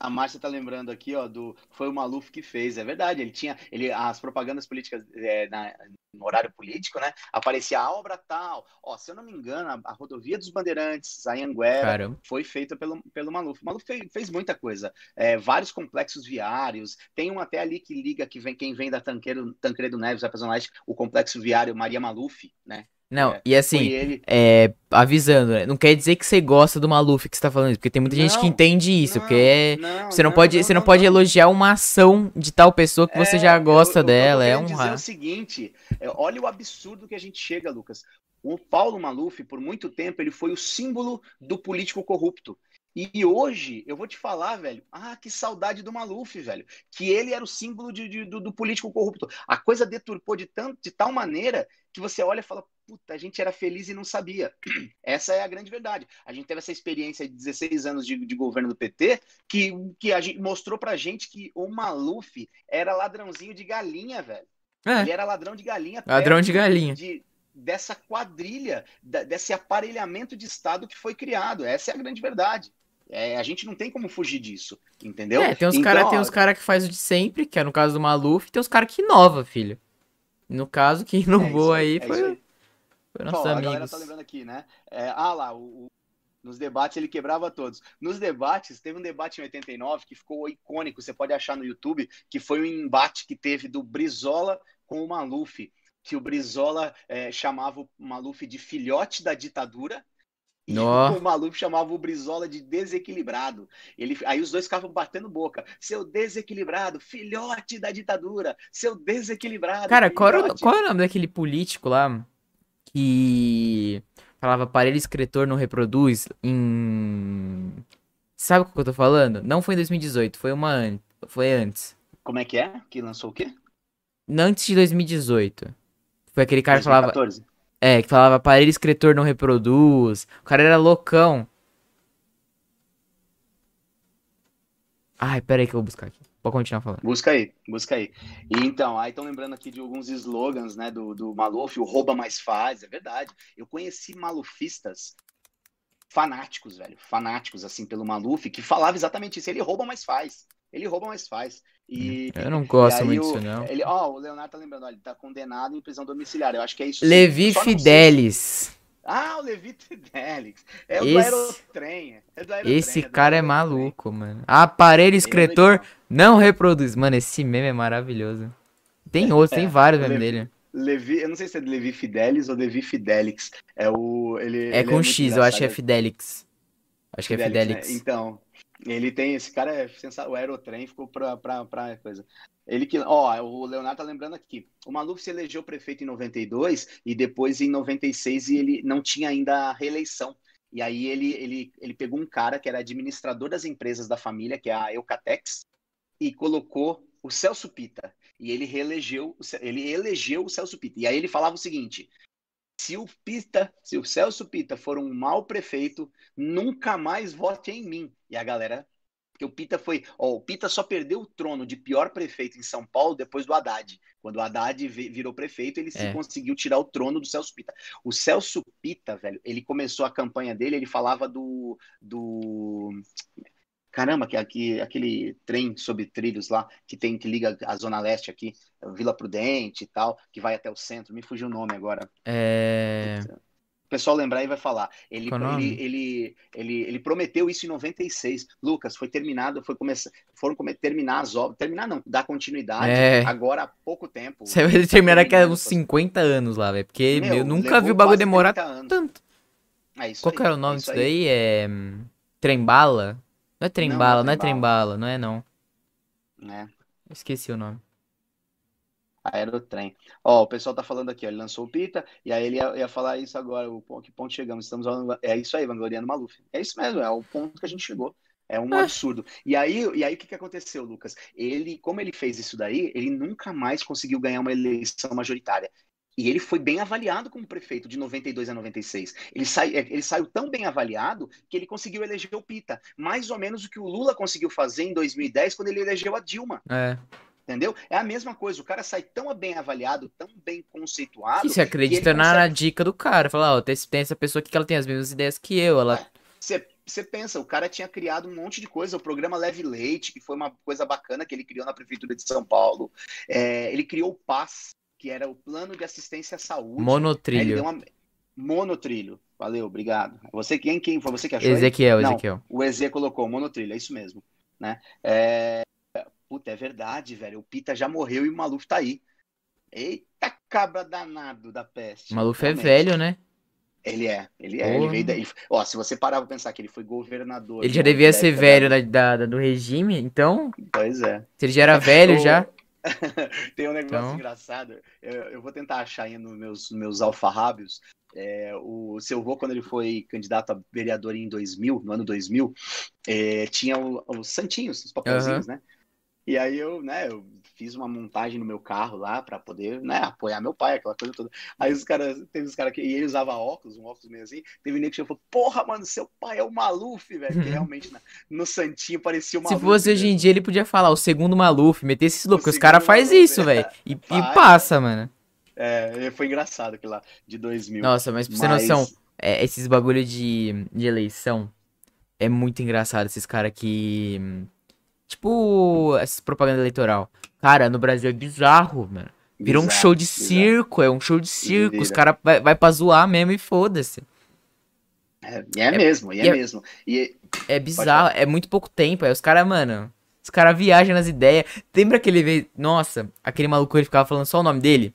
A Márcia tá lembrando aqui, ó, do foi o Maluf que fez, é verdade. Ele tinha, ele as propagandas políticas é, na- no horário político, né? Aparecia a obra tal. Ó, se eu não me engano, a, a rodovia dos Bandeirantes, a Anguera, foi feita pelo, pelo Maluf. O Maluf fez, fez muita coisa. É, vários complexos viários. Tem um até ali que liga que vem quem vem da Tanqueiro, Tancredo Neves, Zona Leste, o complexo viário Maria Maluf, né? Não, É, e assim, ele. é, avisando, né? Não quer dizer que você gosta do Maluf que você tá falando isso, porque tem muita gente que Não, entende isso, Não, porque é- não, você não, pode, você não, pode elogiar uma ação de tal pessoa que você É, já gosta eu- eu dela, é querendo um dizer ra- o seguinte, é, olha o absurdo que a gente chega, Lucas. O Paulo Maluf, por muito tempo, ele foi o símbolo do político corrupto. E hoje, eu vou te falar, velho, ah, que saudade do Maluf, velho. Que ele era o símbolo de, de, do, do, político corrupto. A coisa deturpou de, tanto, de tal maneira que você olha e fala, puta, a gente era feliz e não sabia. [clears throat] Essa é a grande verdade. A gente teve essa experiência de 16 anos de, de governo do PT que, que a gente mostrou pra gente que o Maluf era ladrãozinho de galinha, velho. É. Ele era ladrão de galinha. Ladrão de galinha. De, dessa quadrilha, desse aparelhamento de Estado que foi criado. Essa é a grande verdade. É, a gente não tem como fugir disso, entendeu? É, tem uns então, caras tem os cara que faz o de sempre, que é no caso do Maluf, e tem os caras que inova, filho. No caso, quem [laughs] inovou é aí, aí, é foi, aí. foi nossos Bom, amigos. A galera tá lembrando aqui, né? É, ah lá, o, o, nos debates ele quebrava todos. Nos debates, teve um debate em 89 que ficou icônico, você pode achar no YouTube, que foi um embate que teve do Brizola com o Maluf que o Brizola é, chamava o Maluf de filhote da ditadura e o Maluf chamava o Brizola de desequilibrado. Ele, aí os dois ficavam batendo boca. Seu desequilibrado, filhote da ditadura. Seu desequilibrado. Cara, qual, era, qual é o nome daquele político lá que falava aparelho escritor não reproduz em. Sabe o que eu tô falando? Não foi em 2018, foi uma an... foi antes. Como é que é? Que lançou o quê? Antes de 2018. Foi aquele cara 2014. que falava. É, que falava aparelho escritor não reproduz. O cara era loucão. Ai, pera aí que eu vou buscar aqui. Pode continuar falando. Busca aí, busca aí. E então, aí estão lembrando aqui de alguns slogans, né, do, do Maluf, o rouba mais faz, é verdade. Eu conheci malufistas fanáticos, velho, fanáticos, assim, pelo Maluf, que falava exatamente isso, ele rouba mais faz. Ele rouba, mas faz. E, eu não gosto muito disso, não. Ele, ó, o Leonardo tá lembrando, ó, ele tá condenado em prisão domiciliar. Eu acho que é isso. Levi Fidelis. Ah, o Levi Fidelis. É o esse... do Aerotrem. É do Aerotrem, esse é do cara é maluco, mano. Aparelho escritor é não reproduz. Mano, esse meme é maravilhoso. Tem outros, [laughs] é, tem vários memes dele. Levi, eu não sei se é de Levi Fidelis ou Levi Fidelix. É o. Ele, é ele com é X, eu acho que é Fidelix. Acho que é Fidelix. Né? Então, ele tem, esse cara é sensacional, o Aerotrem ficou pra, pra, pra coisa. Ele que, ó, o Leonardo tá lembrando aqui, o Maluf se elegeu prefeito em 92 e depois em 96 e ele não tinha ainda a reeleição. E aí ele, ele, ele pegou um cara que era administrador das empresas da família, que é a Eucatex, e colocou o Celso Pita. E ele reelegeu, ele elegeu o Celso Pita. E aí ele falava o seguinte: se o Pita, se o Celso Pita for um mau prefeito, nunca mais vote em mim. E a galera, porque o Pita foi, ó, o Pita só perdeu o trono de pior prefeito em São Paulo depois do Haddad. Quando o Haddad virou prefeito, ele é. conseguiu tirar o trono do Celso Pita. O Celso Pita, velho, ele começou a campanha dele, ele falava do do Caramba, que aqui aquele trem sobre trilhos lá que tem que liga a zona leste aqui, Vila Prudente e tal, que vai até o centro. Me fugiu o nome agora. É... O pessoal lembrar e vai falar. Ele, ele, ele, ele, ele, prometeu isso em 96. Lucas, foi terminado, foi começar, foram terminar as obras. Terminar não, dar continuidade. É... Agora há pouco tempo. Você vai terminar daqui a uns 50 anos lá, velho. Porque meu, eu nunca vi o bagulho demorar tanto. É Qual aí, que era o nome é disso daí? É. Trembala? Não é trem-bala, não, não, é trem-bala, não é não. É. Esqueci o nome. Aerotrem. Ó, o pessoal tá falando aqui, ó, ele lançou o Pita, e aí ele ia, ia falar isso agora, o que ponto chegamos? Estamos falando, é isso aí, vangloriando Maluf. É isso mesmo, é o ponto que a gente chegou. É um ah. absurdo. E aí, e aí o que, que aconteceu, Lucas? Ele, como ele fez isso daí, ele nunca mais conseguiu ganhar uma eleição majoritária. E ele foi bem avaliado como prefeito de 92 a 96. Ele, sai, ele saiu tão bem avaliado que ele conseguiu eleger o Pita. Mais ou menos o que o Lula conseguiu fazer em 2010 quando ele elegeu a Dilma. É. Entendeu? É a mesma coisa. O cara sai tão bem avaliado, tão bem conceituado. E você acredita na, consegue... dica do cara. Falar, ó, oh, tem, tem essa pessoa aqui que ela tem as mesmas ideias que eu. Ela. Você, você pensa, o cara tinha criado um monte de coisa, o programa Leve Leite, que foi uma coisa bacana que ele criou na Prefeitura de São Paulo. É, ele criou o PAS, que era o plano de assistência à saúde. Monotrilho. Uma... Monotrilho. Valeu, obrigado. Você quem quem foi você que achou? Ezequiel, aí? Ezequiel. Não, o Eze colocou monotrilho, é isso mesmo, né? É... Puta, é verdade, velho. O Pita já morreu e o Maluf tá aí. Eita cabra danado da peste. O Maluf é velho, né? Ele é, ele é. Ele veio daí. Ó, se você parar pra pensar que ele foi governador. Ele já devia ser velho da, da, do regime, então. Pois é. Se ele já era velho, [laughs] já. [laughs] Tem um negócio então... engraçado. Eu, eu, vou tentar achar aí nos meus, meus alfarrábios. É, o seu avô, quando ele foi candidato a vereador em 2000, no ano 2000, é, tinha os santinhos, os papelzinhos, uhum. né? E aí eu, né, eu fiz uma montagem no meu carro lá para poder, né, apoiar meu pai, aquela coisa toda. Aí os caras, teve os caras que, e ele usava óculos, um óculos meio assim, teve um nego que falou, porra, mano, seu pai é o Maluf, velho, que realmente na, no Santinho parecia o Maluf. Se fosse hoje em dia, ele podia falar o segundo Maluf, meter esse louco, porque os caras fazem isso, velho, e, e, passa, mano. É, foi engraçado aquilo lá, de 2000. Nossa, mas pra você mas... noção, é, esses bagulho de, de eleição, é muito engraçado esses caras que Tipo, essa propaganda eleitoral. Cara, no Brasil é bizarro, mano. Virou um show de circo, é um show de circo. Os caras vai, vai pra zoar mesmo e foda-se. É, é, é, mesmo, e é, é mesmo. E... É bizarro, é muito pouco tempo. Aí os caras, mano, os caras viajam nas ideias. Lembra aquele vez. Nossa, aquele maluco ele ficava falando só o nome dele?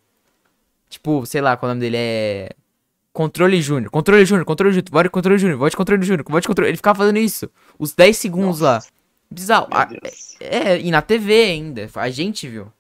Tipo, sei lá qual o nome dele é. Controle Júnior, Controle Júnior, Controle Júnior, vote Controle Júnior, vote Controle Júnior, vote Controle. Ele ficava fazendo isso. Os 10 segundos Nossa. lá. Bizarro. Ah, é, é, e na TV ainda. A gente viu.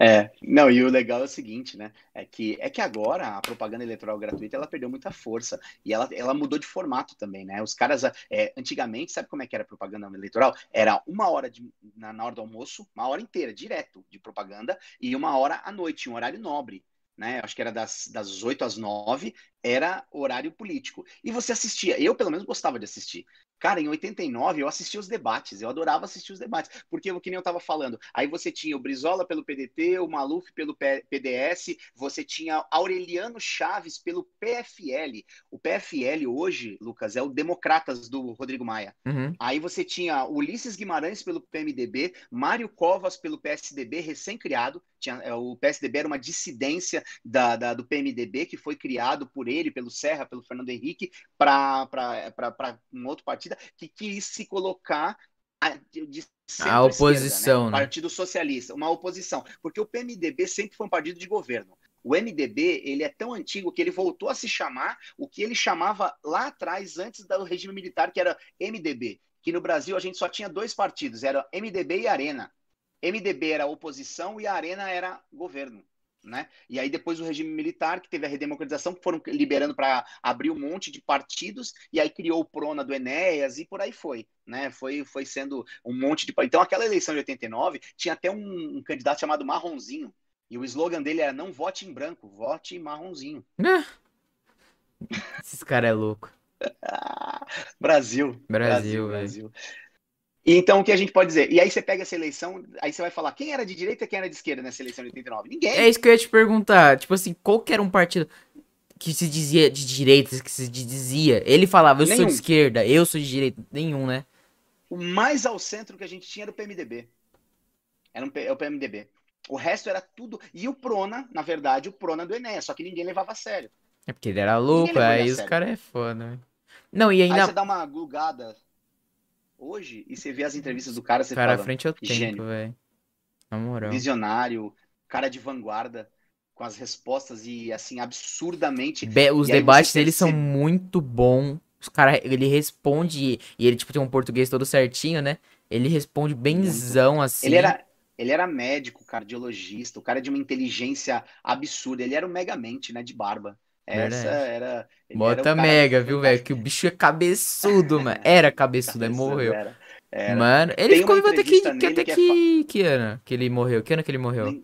É, não, e o legal é o seguinte, né? É que, é que agora a propaganda eleitoral gratuita ela perdeu muita força e ela, ela mudou de formato também, né? Os caras, é, antigamente, sabe como é que era a propaganda eleitoral? Era uma hora de, na, na hora do almoço, uma hora inteira, direto de propaganda, e uma hora à noite, um horário nobre. Né, acho que era das, das 8 às 9, era horário político. E você assistia, eu pelo menos gostava de assistir. Cara, em 89 eu assistia os debates, eu adorava assistir os debates, porque o que nem eu estava falando, aí você tinha o Brizola pelo PDT, o Maluf pelo PDS, você tinha Aureliano Chaves pelo PFL. O PFL hoje, Lucas, é o Democratas do Rodrigo Maia. Uhum. Aí você tinha Ulisses Guimarães pelo PMDB, Mário Covas pelo PSDB, recém-criado. É, o PSDB era uma dissidência da, da, do PMDB que foi criado por ele, pelo Serra, pelo Fernando Henrique, para um outro partido que quis se colocar a, de a oposição, né? né? Partido Socialista, uma oposição, porque o PMDB sempre foi um partido de governo. O MDB ele é tão antigo que ele voltou a se chamar o que ele chamava lá atrás, antes do regime militar, que era MDB. Que no Brasil a gente só tinha dois partidos, era MDB e Arena. MDB era oposição e a Arena era governo né? E aí depois o regime militar, que teve a redemocratização, que foram liberando para abrir um monte de partidos, e aí criou o Prona do Enéas e por aí foi, né? Foi, foi sendo um monte de... Então aquela eleição de 89 tinha até um, um candidato chamado Marronzinho, e o slogan dele era não vote em branco, vote em marronzinho. [laughs] Esses caras é louco. Brasil. Brasil, Brasil. Brasil. Então, o que a gente pode dizer? E aí você pega essa eleição, aí você vai falar quem era de direita e quem era de esquerda nessa eleição de 89? Ninguém. É isso que eu ia te perguntar. Tipo assim, qual que era um partido que se dizia de direita, que se dizia? Ele falava, eu Nenhum. sou de esquerda, eu sou de direita. Nenhum, né? O mais ao centro que a gente tinha era o PMDB. Era um, é o PMDB. O resto era tudo. E o Prona, na verdade, o Prona do Enéas, só que ninguém levava a sério. É porque ele era louco, aí os caras é foda, né? Não, e ainda. Aí você dá uma glugada hoje e você vê as entrevistas do cara, você cara, fala. à frente ao tempo, velho. Na moral. Visionário, cara de vanguarda, com as respostas e assim, absurdamente. Be os debates dele são muito bons. Os cara, ele responde, e ele, tipo, tem um português todo certinho, né? Ele responde benzão, assim. Ele era, ele era médico, cardiologista, o cara de uma inteligência absurda. Ele era um megamente, né, de barba. Essa era. Bota era mega, viu, velho? Que o bicho é cabeçudo, mano. [laughs] Era cabeçudo, aí morreu. Era, era. Mano, ele Tem ficou vivo até que, que, até que, que, é... que ano que ele morreu? Que ano que ele morreu?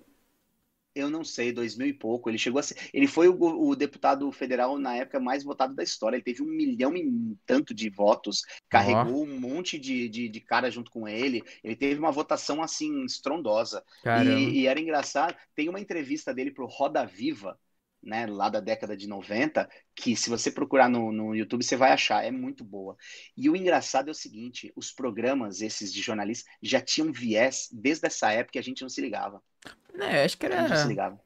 Eu não sei, dois mil e pouco. Ele chegou a ser. Ele foi o, o, deputado federal na época mais votado da história. Ele teve um milhão e tanto de votos, carregou oh. um monte de, de, de, cara junto com ele. Ele teve uma votação assim estrondosa. E, e, era engraçado. Tem uma entrevista dele pro Roda Viva, né, lá da década de 90, que se você procurar no, no YouTube você vai achar, é muito boa. E o engraçado é o seguinte, os programas esses de jornalistas já tinham viés desde essa época e a gente não se ligava. É, acho que era... A gente não se ligava.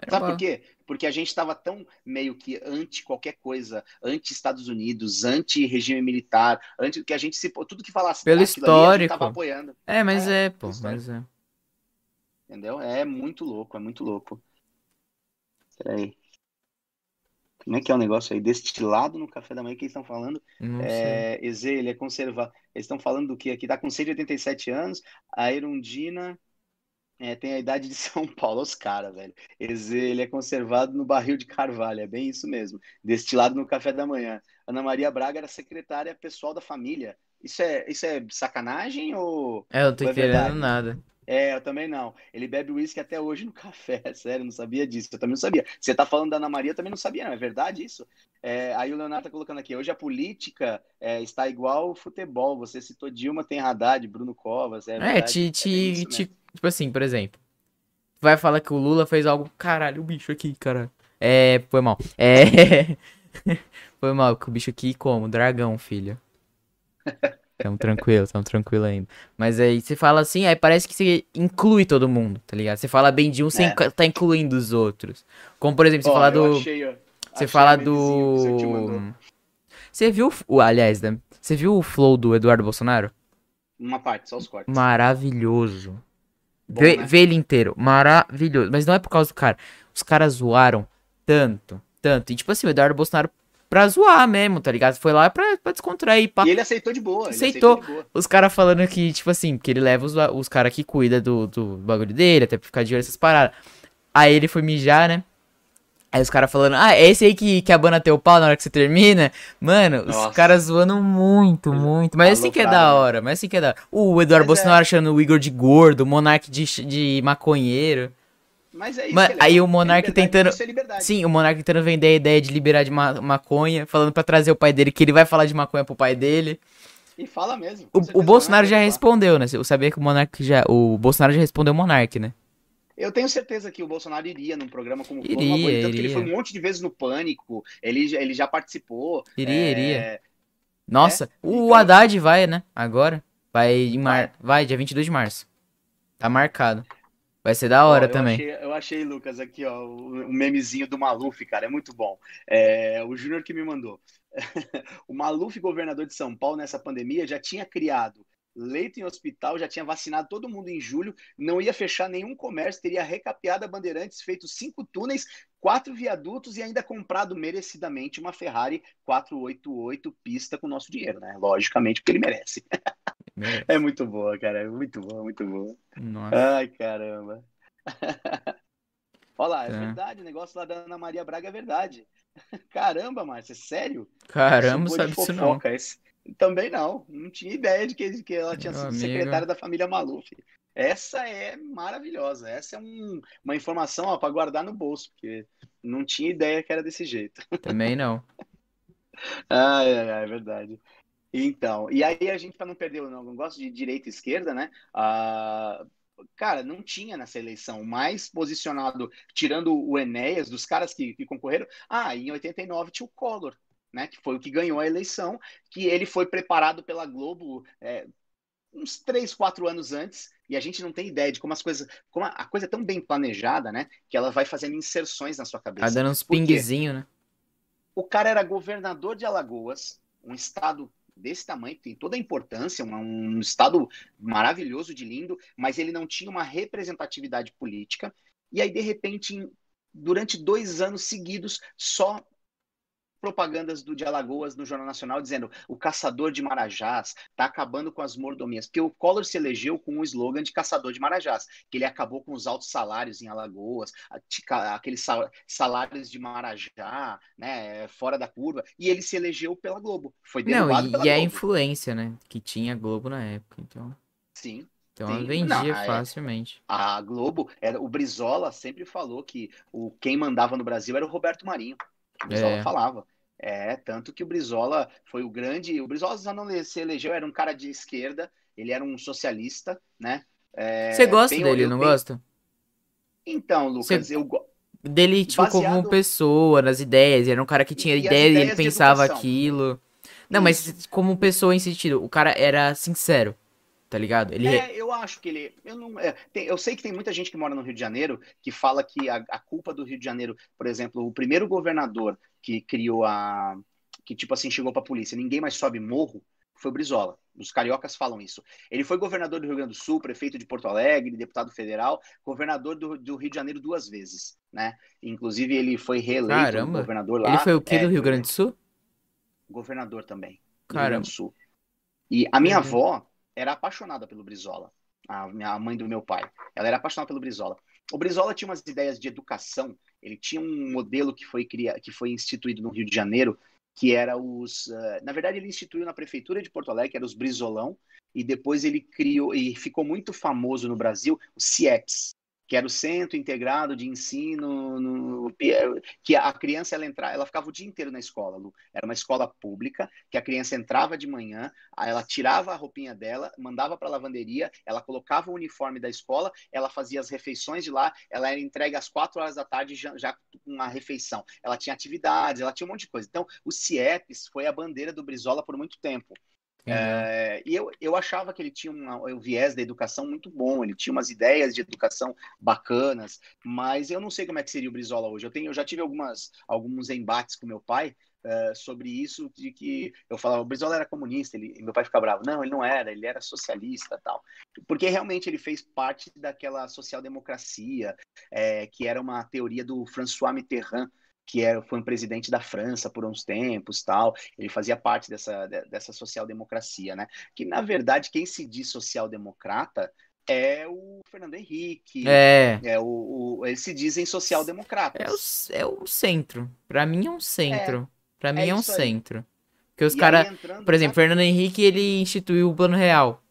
Era Sabe por quê? Porque a gente estava tão meio que anti qualquer coisa, anti Estados Unidos, anti regime militar, anti que a gente se tudo que falasse pelo histórico, ali, apoiando. É, mas é, é pô, mas é. Entendeu? É muito louco, é muito louco. Peraí. Como é que é o negócio aí? Destilado no café da manhã que eles estão falando? Não é, Eze, ele é conservado. Eles estão falando do que aqui? Tá com 187 anos. A Erundina é, tem a idade de [laughs] São Paulo. Os caras, velho. Eze, ele é conservado no barril de carvalho. É bem isso mesmo. Destilado no café da manhã. Ana Maria Braga era secretária pessoal da família Isso é, isso é sacanagem ou. É, eu tô ou é verdade? nada. É, eu também não. Ele bebe uísque até hoje no [laughs] café, sério, não sabia disso. Eu também não sabia. Você tá falando da Ana Maria, eu também não sabia, não. É verdade isso? É, aí o Leonardo tá colocando aqui, hoje a política é, está igual o futebol. Você citou Dilma, tem Haddad, Bruno Covas, é É, te, É te, isso te- mesmo. tipo assim, por exemplo. Vai falar que o Lula fez algo. Caralho, o bicho aqui, caralho. É, foi mal. É. [laughs] Foi mal, que o bicho aqui como? Dragão, filho. [laughs] Tamo tranquilo, tamo tranquilo ainda. Mas aí você fala assim, aí parece que você inclui todo mundo, tá ligado? Você fala bem de um, você É. tá incluindo os outros. Como por exemplo, você Ó, fala do. achei, ó, Você fala do. Você viu. O, aliás, né? Você viu o flow do Eduardo Bolsonaro? Uma parte, só os cortes. Maravilhoso. Bom, Vê, né? vê ele inteiro. Maravilhoso. Mas não é por causa do cara. Os caras zoaram tanto, tanto. E tipo assim, o Eduardo Bolsonaro pra zoar mesmo, tá ligado? Foi lá pra, pra descontrair. Pá. E ele aceitou de boa. ele Aceitou. de boa. Os caras falando que, tipo assim, porque ele leva os, os caras que cuida do, do bagulho dele, até pra ficar de olho nessas paradas. Aí ele foi mijar, né? Aí os caras falando, ah, é esse aí que, que abana teu pau na hora que você termina? Mano, Nossa. os caras zoando muito, muito. Mas assim que é da Aloprado, né? hora, mas assim que é da hora. O Eduardo Mas é. Bolsonaro achando o Igor de gordo, o Monark de, de maconheiro. Mas é isso. Mas que é aí legal. o Monark É tentando- é. Sim, o Monark tentando vender a ideia de liberar de ma maconha, falando pra trazer o pai dele, que ele vai falar de maconha pro pai dele. E fala mesmo. O, o Bolsonaro é já respondeu, né? Eu sabia que o Monark já. O Bolsonaro já respondeu o Monark, né? Eu tenho certeza que o Bolsonaro iria num programa como Iria, uma coisa, tanto ele foi um monte de vezes no Pânico, ele, já- ele já participou. Iria, é, iria. Nossa, o então- Haddad vai, né? Agora. Vai em mar... vai, dia 22 de março. Tá marcado. Vai ser da ó, hora eu também. Achei, eu achei, Lucas, aqui, ó, o, o memezinho do Maluf, cara, é muito bom. É, o Júnior que me mandou. [laughs] o Maluf, governador de São Paulo, nessa pandemia, já tinha criado leito em hospital, já tinha vacinado todo mundo em julho, não ia fechar nenhum comércio, teria recapeado a Bandeirantes, feito cinco túneis, quatro viadutos e ainda comprado merecidamente uma Ferrari 488 pista com nosso dinheiro, né? Logicamente, porque ele merece. [laughs] Merece. É muito boa, cara, é muito boa, muito boa. Nossa. Ai, caramba. Olha lá, é Tá. verdade, o negócio lá da Ana Maria Braga é verdade. [laughs] Caramba, Márcia, sério? Caramba, Isso sabe disso não. esse- Também não, não tinha ideia de que, que ela tinha Meu sido amigo. secretária da família Maluf. Essa é maravilhosa, essa é um- uma informação para guardar no bolso, porque não tinha ideia que era desse jeito. Também não. [laughs] Ai, ai, ai, é verdade. Então, e aí a gente, para não perder o negócio de direita e esquerda, né? ah, cara, não tinha nessa eleição mais posicionado, tirando o Enéas, dos caras que, que concorreram. Ah, em 89 tinha o Collor, né? Que foi o que ganhou a eleição, que ele foi preparado pela Globo é, uns três, quatro anos antes, e a gente não tem ideia de como as coisas. Como a, a coisa é tão bem planejada, né? Que ela vai fazendo inserções na sua Tá cabeça. dando uns pinguezinhos, né? O cara era governador de Alagoas, um estado desse tamanho, tem toda a importância, um, um estado maravilhoso de lindo, mas ele não tinha uma representatividade política. E aí, de repente, em- durante dois anos seguidos, só propagandas do de Alagoas no Jornal Nacional dizendo o caçador de marajás está acabando com as mordomias, porque o Collor se elegeu com o slogan de caçador de marajás, que ele acabou com os altos salários em Alagoas, a- aqueles sal- salários de marajá, né, fora da curva, e ele se elegeu pela Globo. Foi Não, derrubado e, pela e a Globo. influência, né? Que tinha Globo na época. Então, Sim. então ela vendia Não, é- facilmente. A Globo, era, o Brizola sempre falou que o quem mandava no Brasil era o Roberto Marinho. O Brizola É. falava. É, tanto que o Brizola foi o grande. O Brizola não se elegeu, era um cara de esquerda, ele era um socialista, né? É, Você gosta tem- dele, não tenho- gosta? Então, Lucas, Você- eu go- Dele, tipo, como Baseado- pessoa, nas ideias. Ele era um cara que tinha E ideia e ele pensava educação. aquilo. Não, mas como pessoa em sentido, o cara era sincero, tá ligado? Ele. É, eu acho que ele. Eu, não, é, tem- eu sei que tem muita gente que mora no Rio de Janeiro que fala que a, a culpa do Rio de Janeiro, por exemplo, o primeiro governador que criou a. que, tipo assim, chegou pra polícia, ninguém mais sobe morro, foi o Brizola. Os cariocas falam isso. Ele foi governador do Rio Grande do Sul, prefeito de Porto Alegre, deputado federal, governador do, do Rio de Janeiro duas vezes, né? Inclusive, ele foi reeleito Caramba. governador lá. Ele foi o quê É, do Rio Grande do Sul? governador também, do Rio Caramba. Grande do Sul. E a minha Uhum. avó era apaixonada pelo Brizola, a, minha, mãe do meu pai. Ela era apaixonada pelo Brizola. O Brizola tinha umas ideias de educação, ele tinha um modelo que foi, cria, que foi instituído no Rio de Janeiro, que era os. Uh, na verdade, ele instituiu na prefeitura de Porto Alegre, que era os Brizolão, e depois ele criou e ficou muito famoso no Brasil, o CIEPS, que era o Centro Integrado de Ensino, no, que a criança ela entrava, ela ficava o dia inteiro na escola, Lu. Era uma escola pública, que a criança entrava de manhã, ela tirava a roupinha dela, mandava para a lavanderia, ela colocava o uniforme da escola, ela fazia as refeições de lá, ela era entregue às quatro horas da tarde já, já com uma refeição. Ela tinha atividades, ela tinha um monte de coisa. Então, o CIEPS foi a bandeira do Brizola por muito tempo. É, e eu, eu achava que ele tinha um, um viés da educação muito bom, ele tinha umas ideias de educação bacanas, mas eu não sei como é que seria o Brizola hoje. Eu, tenho, eu já tive algumas, alguns embates com meu pai uh, sobre isso, de que eu falava, o Brizola era comunista, ele, meu pai ficava bravo. Não, ele não era, ele era socialista tal. Porque realmente ele fez parte daquela social-democracia, é, que era uma teoria do François Mitterrand, que era, foi um presidente da França por uns tempos, tal. Ele fazia parte dessa, dessa social-democracia, né? Que, na verdade, quem se diz social-democrata é o Fernando Henrique. É. é o, o eles se dizem social-democratas. É o, é o centro. Para mim é um centro. É, Para mim é, é um centro. Porque os caras. Por exemplo, Fernando Henrique, ele instituiu o Plano Real.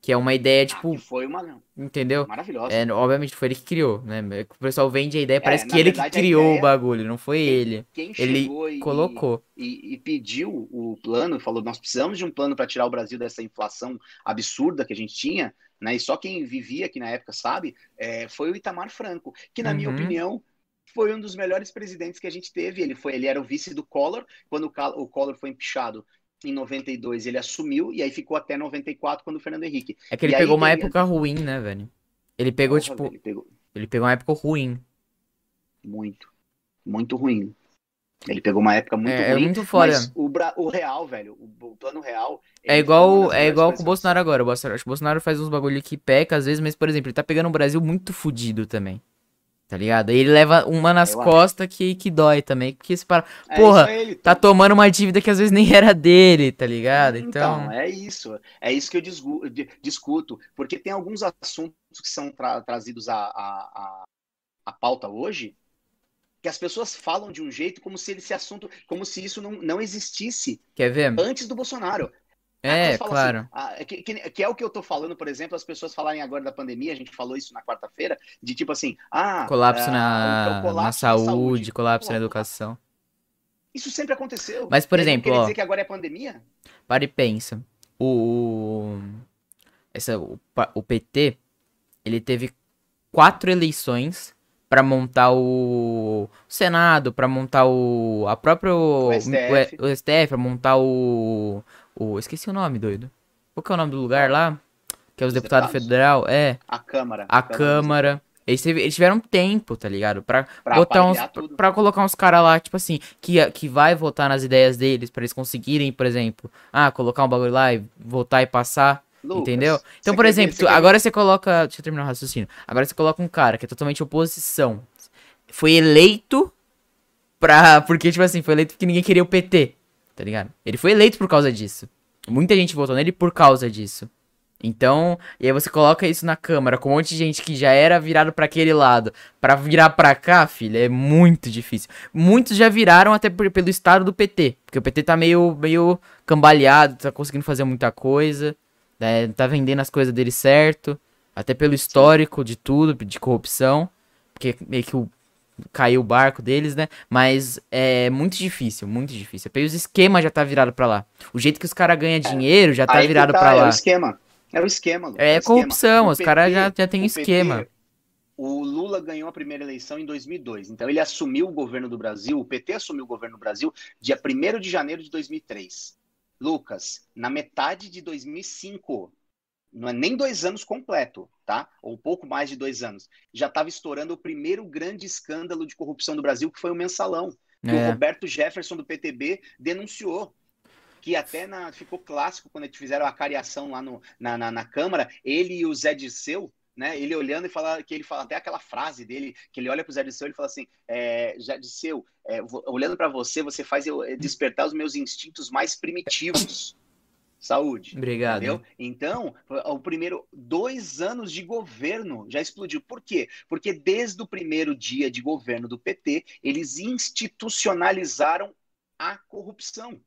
Que é uma ideia, ah, tipo. Ah, foi uma. Entendeu? Maravilhosa. É, obviamente foi ele que criou, né? O pessoal vende a ideia, é, parece é, que ele verdade, que criou ideia, o bagulho, não foi ele. Quem ele e, colocou. E, e, pediu o plano, falou: nós precisamos de um plano para tirar o Brasil dessa inflação absurda que a gente tinha, né? E só quem vivia aqui na época sabe, é, foi o Itamar Franco, que, na uhum. minha opinião, foi um dos melhores presidentes que a gente teve. Ele foi, ele era o vice do Collor quando o, o Collor foi empichado em 92 ele assumiu e aí ficou até 94 quando o Fernando Henrique. É que ele e pegou uma época ruim, né, velho? Ele pegou, Porra, tipo. Ele pegou... ele pegou uma época ruim. Muito. Muito ruim. Ele pegou uma época muito é, ruim. É muito. Mas o, Bra... o real, velho, o, o plano real. É igual, é igual com o Bolsonaro agora. O Bolsonaro, acho que o Bolsonaro faz uns bagulho que peca às vezes, mas, por exemplo, ele tá pegando o Brasil muito fudido também. Tá ligado? Ele leva uma nas costas que, que dói também. Porque se para. É Porra, aí, tá tomando uma dívida que às vezes nem [laughs] era dele, tá ligado? Então. então é isso. É isso que eu discuto. Porque tem alguns assuntos que são tra trazidos à, à, à pauta hoje que as pessoas falam de um jeito como se esse assunto, como se isso não, não existisse Quer ver? antes do Bolsonaro. É, assim, claro. Assim, ah, que, que, é o que eu tô falando, por exemplo, as pessoas falarem agora da pandemia, a gente falou isso na quarta-feira, de tipo assim, ah. Colapso, na, colapso na, saúde, na saúde, colapso na educação. Isso sempre aconteceu. Mas, por exemplo. Quer dizer que agora é pandemia? Para e pensa. O. Essa, o, o PT, ele teve quatro eleições para montar o Senado, para montar o a própria o STF, o, o STF para montar o o. Esqueci o nome, doido. Qual que é o nome do lugar lá? Que é os deputados federal? É. A Câmara. A, Câmara. Eles, eles, tiveram tempo, tá ligado? Pra, pra botar uns. Tudo. Pra colocar uns caras lá, tipo assim, que, que vai votar nas ideias deles, pra eles conseguirem, por exemplo, ah, colocar um bagulho lá e votar e passar. Lucas, entendeu? Então, por exemplo, ver, agora você coloca. Deixa eu terminar o raciocínio. Agora você coloca um cara que é totalmente oposição. Foi eleito pra. Porque, tipo assim, foi eleito porque ninguém queria o PT tá ligado? Ele foi eleito por causa disso. Muita gente votou nele por causa disso. Então, e aí você coloca isso na câmara com um monte de gente que já era virado para aquele lado, para virar para cá, filho, é muito difícil. Muitos já viraram até por, pelo estado do PT, porque o PT tá meio meio cambaleado, tá conseguindo fazer muita coisa, né? tá vendendo as coisas dele certo, até pelo histórico de tudo, de corrupção, porque meio que o caiu o barco deles, né? Mas é muito difícil, muito difícil. Os esquema já tá virado para lá. O jeito que os caras ganham é. dinheiro já tá Aí virado tá, para lá. É o esquema. É o esquema. É, é corrupção, os caras já, já tem esquema. PT, o Lula ganhou a primeira eleição em 2002. Então ele assumiu o governo do Brasil, o PT assumiu o governo do Brasil dia 1 de janeiro de 2003. Lucas, na metade de 2005, não é nem dois anos completo, tá? Ou um pouco mais de dois anos. Já estava estourando o primeiro grande escândalo de corrupção do Brasil, que foi o mensalão. Que é. o Roberto Jefferson do PTB denunciou. Que até na, ficou clássico quando eles fizeram a cariação lá no, na, na, na Câmara, ele e o Zé Dirceu, né? Ele olhando e fala que ele fala até aquela frase dele, que ele olha para o Zé Dirceu e fala assim: é, Zé Dirceu, é, olhando para você, você faz eu despertar os meus instintos mais primitivos. Saúde. Obrigado. Entendeu? Então, o primeiro dois anos de governo já explodiu. Por quê? Porque desde o primeiro dia de governo do PT, eles institucionalizaram a corrupção.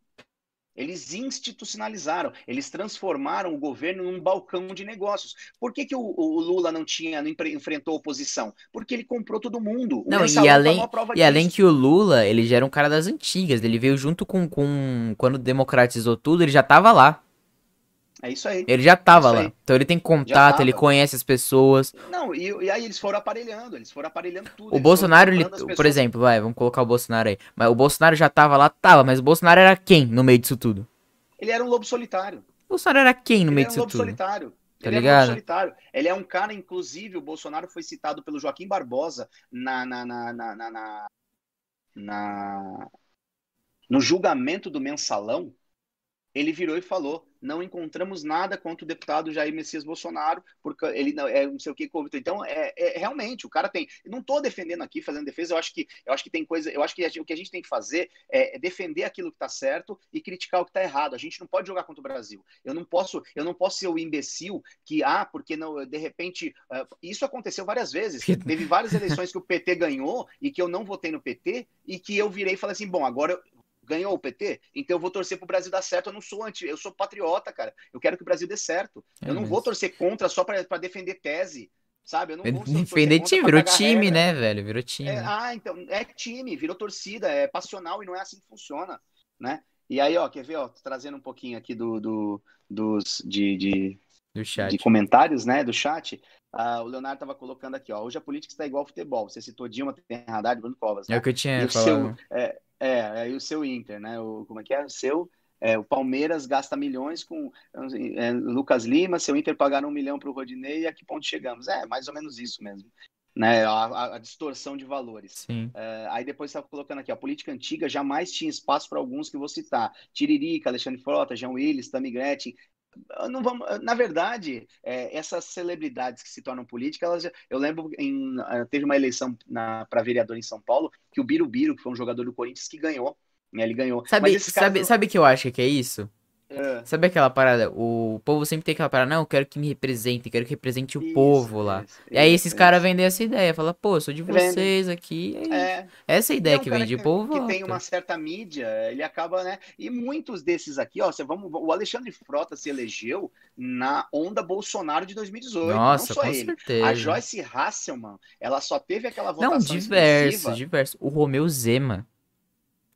Eles institucionalizaram, eles transformaram o governo num balcão de negócios. Por que, que o, o Lula não tinha, não enfrentou oposição? Porque ele comprou todo mundo. não, e além, e além que o Lula, ele já era um cara das antigas, ele veio junto com, com quando democratizou tudo, ele já tava lá. É isso aí. Ele já tava é lá. Então ele tem contato, ele conhece as pessoas. Não, e, e, aí eles foram aparelhando, eles foram aparelhando tudo. O Bolsonaro, ele, por exemplo, vai, vamos colocar o Bolsonaro aí. Mas o Bolsonaro já tava lá, tava, mas o Bolsonaro era quem no meio disso tudo? Ele era um lobo solitário. O Bolsonaro era quem no ele meio disso um tudo? Ele era um lobo solitário. Tá ele ligado? É um solitário. Ele é um cara, inclusive, o Bolsonaro foi citado pelo Joaquim Barbosa na, na, na, na, na, na no julgamento do mensalão. Ele virou e falou: não encontramos nada contra o deputado Jair Messias Bolsonaro, porque ele não é não sei o que Então, é, é, realmente, o cara tem. Eu não estou defendendo aqui, fazendo defesa, eu acho que eu acho que tem coisa. Eu acho que o que a gente tem que fazer é defender aquilo que está certo e criticar o que está errado. A gente não pode jogar contra o Brasil. Eu não posso, eu não posso ser o imbecil que, ah, porque não, de repente. Uh, isso aconteceu várias vezes. [laughs] Teve várias eleições que o PT ganhou e que eu não votei no PT e que eu virei e falei assim: bom, agora ganhou o PT, então eu vou torcer pro Brasil dar certo. Eu não sou anti, eu sou patriota, cara. Eu quero que o Brasil dê certo. É, eu não vou torcer contra só para defender tese. Sabe? Eu não vou defender time, virou time, regra. né, velho? Virou time. É, ah, então, é time, virou torcida, é passional e não é assim que funciona, né? E aí, ó, quer ver, ó, trazendo um pouquinho aqui do, do dos de, de, do chat. de comentários, né, do chat. Uh, o Leonardo estava colocando aqui, ó, hoje a política está igual ao futebol. Você citou Dilma, tem Haddad, Bruno Covas. Né? É o que eu tinha falado. Seu, é, é, aí o seu Inter, né? O, como é que é? O seu. É, o Palmeiras gasta milhões com é, Lucas Lima, seu Inter pagaram um milhão para o Rodinei e a que ponto chegamos? É, mais ou menos isso mesmo. Né, a, a distorção de valores. É, aí depois está colocando aqui, a política antiga jamais tinha espaço para alguns que vou citar. Tiririca, Alexandre Frota, Jean Willis, Tammy Gretchen, não vamos, na verdade, é, essas celebridades que se tornam políticas, elas, eu lembro em eh, teve uma eleição para vereador em São Paulo que o Birubiru, que foi um jogador do Corinthians, que ganhou. Né, ele ganhou. Sabe, sabe, não... sabe que eu acho que é isso? É. Sabe aquela parada? O povo sempre tem aquela parada, não, eu quero que me represente, quero que represente o isso, povo lá. Isso, e aí esses caras vendem essa ideia, fala, pô, eu sou de vocês Vende. aqui. É. Essa é a ideia que vende, o povo. Que volta. tem uma certa mídia, ele acaba, né? E muitos desses aqui, ó, você vamos, o Alexandre Frota se elegeu na onda Bolsonaro de 2018. Nossa, não só ele. Certeza. A Joyce Hasselman, ela só teve aquela votação. Não, diversos, diversos. O Romeu Zema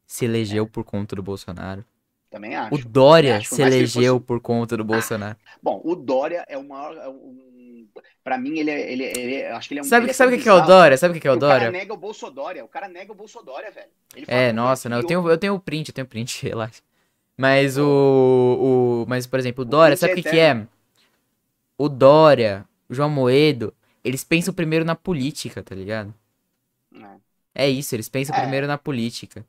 se elegeu é. por conta do Bolsonaro. Também acho. O Dória acho, se elegeu fosse... por conta do ah, Bolsonaro. bom, o Dória é o maior. É um... Pra mim, ele é. Ele, ele, acho que ele é um. Sabe, o sabe que, é o Dória? Sabe o que, é o Dória? O cara nega o Bolsodória. O cara nega o Bolsodória, velho. é, nossa, não. Eu tenho, eu tenho o print, eu tenho o print, [laughs] relaxa. Mas o, o. Mas, por exemplo, o Dória, o sabe o que, que é? O Dória, o João Moedo, eles pensam primeiro na política, tá ligado? É, é isso, eles pensam é. primeiro na política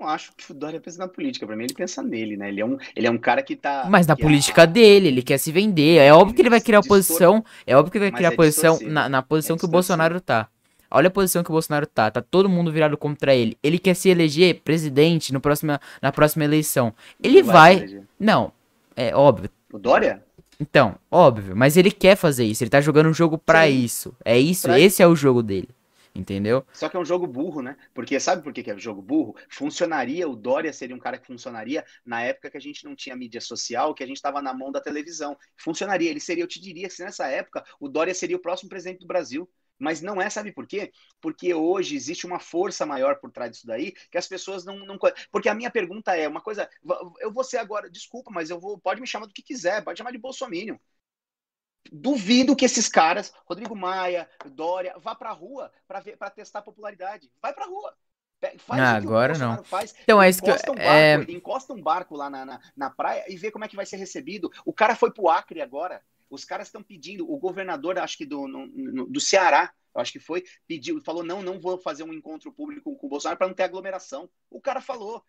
não acho que o Dória pensa na política. Pra mim, ele pensa nele, né? Ele é um, ele é um cara que tá. Mas na que política é... dele, ele quer se vender. É óbvio que ele vai criar oposição. É óbvio que ele vai criar é posição na, na posição é que o Bolsonaro tá. Olha a posição que o Bolsonaro tá. Tá todo mundo virado contra ele. Ele quer se eleger presidente no próxima, na próxima eleição. Ele não vai. vai não, é óbvio. O Dória? Então, óbvio. Mas ele quer fazer isso. Ele tá jogando um jogo para isso. É isso. Pra... Esse é o jogo dele. Entendeu? Só que é um jogo burro, né? Porque sabe por que é um jogo burro? Funcionaria, o Dória seria um cara que funcionaria na época que a gente não tinha mídia social, que a gente estava na mão da televisão. Funcionaria. Ele seria, eu te diria que nessa época o Dória seria o próximo presidente do Brasil. Mas não é, sabe por quê? Porque hoje existe uma força maior por trás disso daí, que as pessoas não, não. Porque a minha pergunta é uma coisa. Eu vou ser agora, desculpa, mas eu vou. Pode me chamar do que quiser, pode chamar de Bolsonaro. Duvido que esses caras, Rodrigo Maia, Dória, vá pra rua para testar a popularidade. Vai pra rua. Faz ah, agora não. Faz. Então é isso que um barco, é... encosta um barco lá na, na, na, praia e vê como é que vai ser recebido. O cara foi pro Acre agora. Os caras estão pedindo. O governador, acho que do, no, no, do Ceará, acho que foi, pediu, falou: não, não vou fazer um encontro público com o Bolsonaro para não ter aglomeração. O cara falou.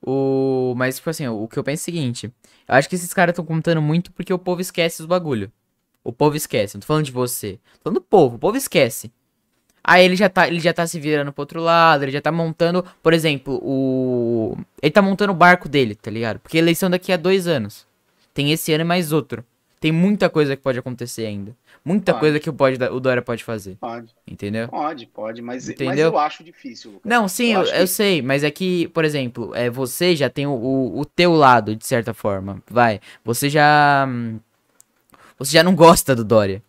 O... Mas, tipo assim, o que eu penso é o seguinte: eu acho que esses caras estão contando muito porque o povo esquece os bagulho. O povo esquece. Não tô falando de você. Tô falando do povo. O povo esquece. Aí ele já tá, ele já tá se virando pro outro lado, ele já tá montando, por exemplo, o. Ele tá montando o barco dele, tá ligado? Porque eleição daqui a dois anos. Tem esse ano e mais outro. Tem muita coisa que pode acontecer ainda. Muita Pode. coisa que o, pode, o Dória pode fazer. Pode, Entendeu? pode, pode, mas, mas Entendeu? eu acho difícil, Lucas. Não, sim, Eu eu, eu que- sei, mas é que, por exemplo, é, você já tem o, o, o teu lado, de certa forma. Vai. Você já. hum, Você já não gosta do Dória.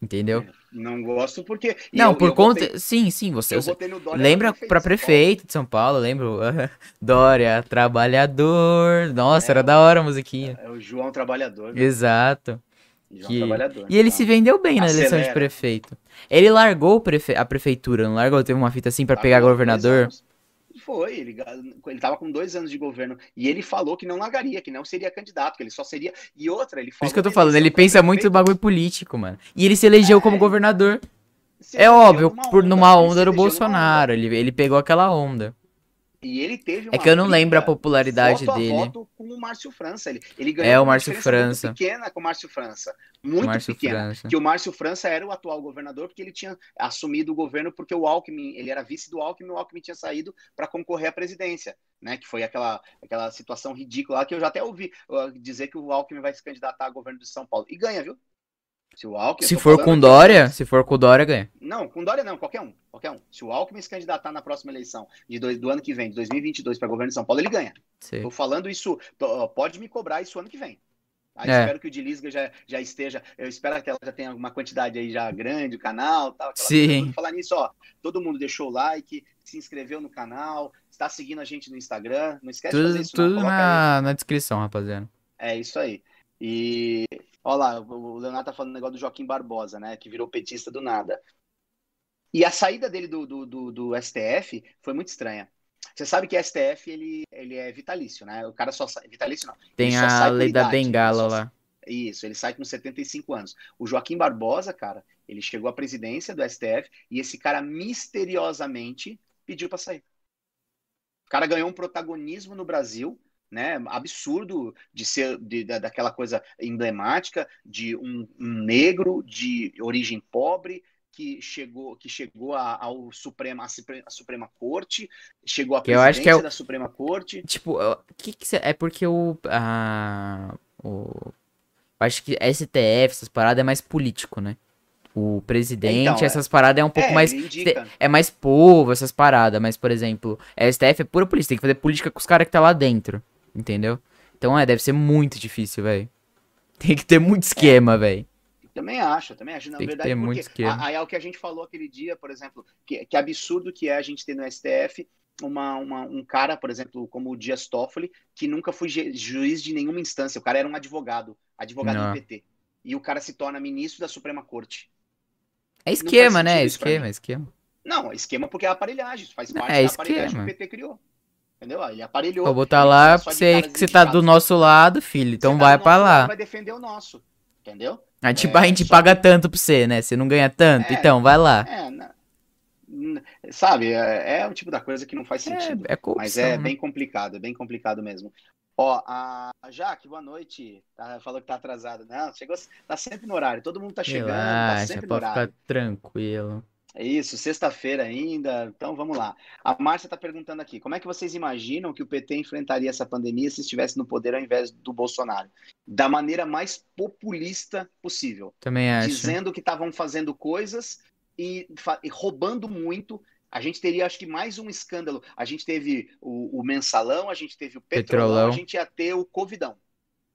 Entendeu? Não gosto porque. e Não, eu- por eu conta. votei- Sim, sim, você. Lembra prefeito pra prefeito de São Paulo, lembro? [laughs] Dória, trabalhador. Nossa, É, era da hora a musiquinha. É o João Trabalhador. Exato. João que- Trabalhador. E ele então. se vendeu bem na eleição de Acelera. prefeito. Ele largou prefe- a prefeitura, não largou? Teve uma fita assim pra Tá pegar governador. anos. Foi, ele, ele tava com dois anos de governo e ele falou que não largaria, que não seria candidato, que ele só seria. E outra, ele Por falou. isso que eu tô falando, ele pensa muito no bagulho político, mano. E ele se elegeu É. como governador. se É óbvio, numa por numa onda do Bolsonaro. Ele, ele pegou aquela onda. E ele teve É que eu não lembro a popularidade voto a dele. voto com o Márcio França. Ele, ele ganhou É, o Márcio França. muito pequena com o Márcio França. Muito Márcio pequena. França. Que o Márcio França era o atual governador porque ele tinha assumido o governo porque o Alckmin, ele era vice do Alckmin, o Alckmin tinha saído para concorrer à presidência, né? Que foi aquela, aquela situação ridícula que eu já até ouvi uh, dizer que o Alckmin vai se candidatar a governo de São Paulo. E ganha, viu? Se o Alckmin, Se for com Dória, se for com Dória, ganha. não, com Dória não, qualquer um, qualquer um. Se o Alckmin se candidatar na próxima eleição de dois, do ano que vem, de 2022, para governo de São Paulo, ele ganha. Sei. Tô falando isso, tô- pode me cobrar isso ano que vem. Aí É. espero que o de Lisga já, já esteja. Eu espero que ela já tenha uma quantidade aí já grande, o canal tal. Sim. coisa toda. Falar nisso, ó. Todo mundo deixou o like, se inscreveu no canal, está seguindo a gente no Instagram. Não esquece de fazer Tudo, isso, não. tudo Coloca na, na descrição, rapaziada. É isso aí. E olha lá, o Leonardo tá falando o negócio do Joaquim Barbosa, né? Que virou petista do nada. E a saída dele do, do, do, do STF foi muito estranha. Você sabe que STF ele, ele é vitalício, né? O cara só sai. Vitalício não. Tem a lei da idade, bengala só- lá. Isso, ele sai com 75 anos. O Joaquim Barbosa, cara, ele chegou à presidência do STF e esse cara misteriosamente pediu para sair. O cara ganhou um protagonismo no Brasil, né? Absurdo de ser de, da, daquela coisa emblemática de um, um negro de origem pobre que chegou que chegou a- ao Suprema, à Supre- à Suprema Corte, chegou à é presidência o- da Suprema Corte. Tipo, que que cê- é porque o, a, o. Acho que STF, essas paradas é mais político, né? O presidente, Então, é. essas paradas é um pouco É, mais. É mais povo, essas paradas. Mas, por exemplo, a STF é pura polícia. Tem que fazer política com os caras que tá lá dentro. Entendeu? Então, é, deve ser muito difícil, velho. [laughs] Tem que ter muito esquema, velho. Também acho, também acho. Na Tem que verdade, ter muito esquema. aí é o que a gente falou aquele dia, por exemplo, que, que absurdo que é a gente ter no STF uma, uma- um cara, por exemplo, como o Dias Toffoli, que nunca foi ju- juiz de nenhuma instância. O cara era um advogado, advogado Não. do PT. E o cara se torna ministro da Suprema Corte. É esquema, né? pra Esquema, mim. esquema. Não, esquema porque é aparelhagem, isso faz parte é da aparelhagem esquema. que o PT criou. Entendeu? Ele aparelhou. Vou botar ele lá você que você tá do nosso lado, filho. Então tá vai nosso lado, lá. Vai defender o nosso. Entendeu? A gente, É, a gente paga tanto pra você, né? Você não ganha tanto, É. então vai lá. É, na- n- sabe, é, é o tipo da coisa que não faz sentido. É, é corrupção, Mas é né? bem complicado, é bem complicado mesmo. Ó, a Jaque, boa noite. Tá, falou que tá atrasada. Não, chegou, tá sempre no horário. Todo mundo tá chegando, tá Relaxa, sempre no horário. ficar tranquilo. É isso, sexta-feira ainda. Então vamos lá. A Márcia tá perguntando aqui: como é que vocês imaginam que o PT enfrentaria essa pandemia se estivesse no poder ao invés do Bolsonaro? Da maneira mais populista possível Também acho. dizendo que estavam fazendo coisas e, e roubando muito. A gente teria, acho que, mais um escândalo. A gente teve o, o mensalão, a gente teve o petrolão, Petrolão. a gente ia ter o covidão.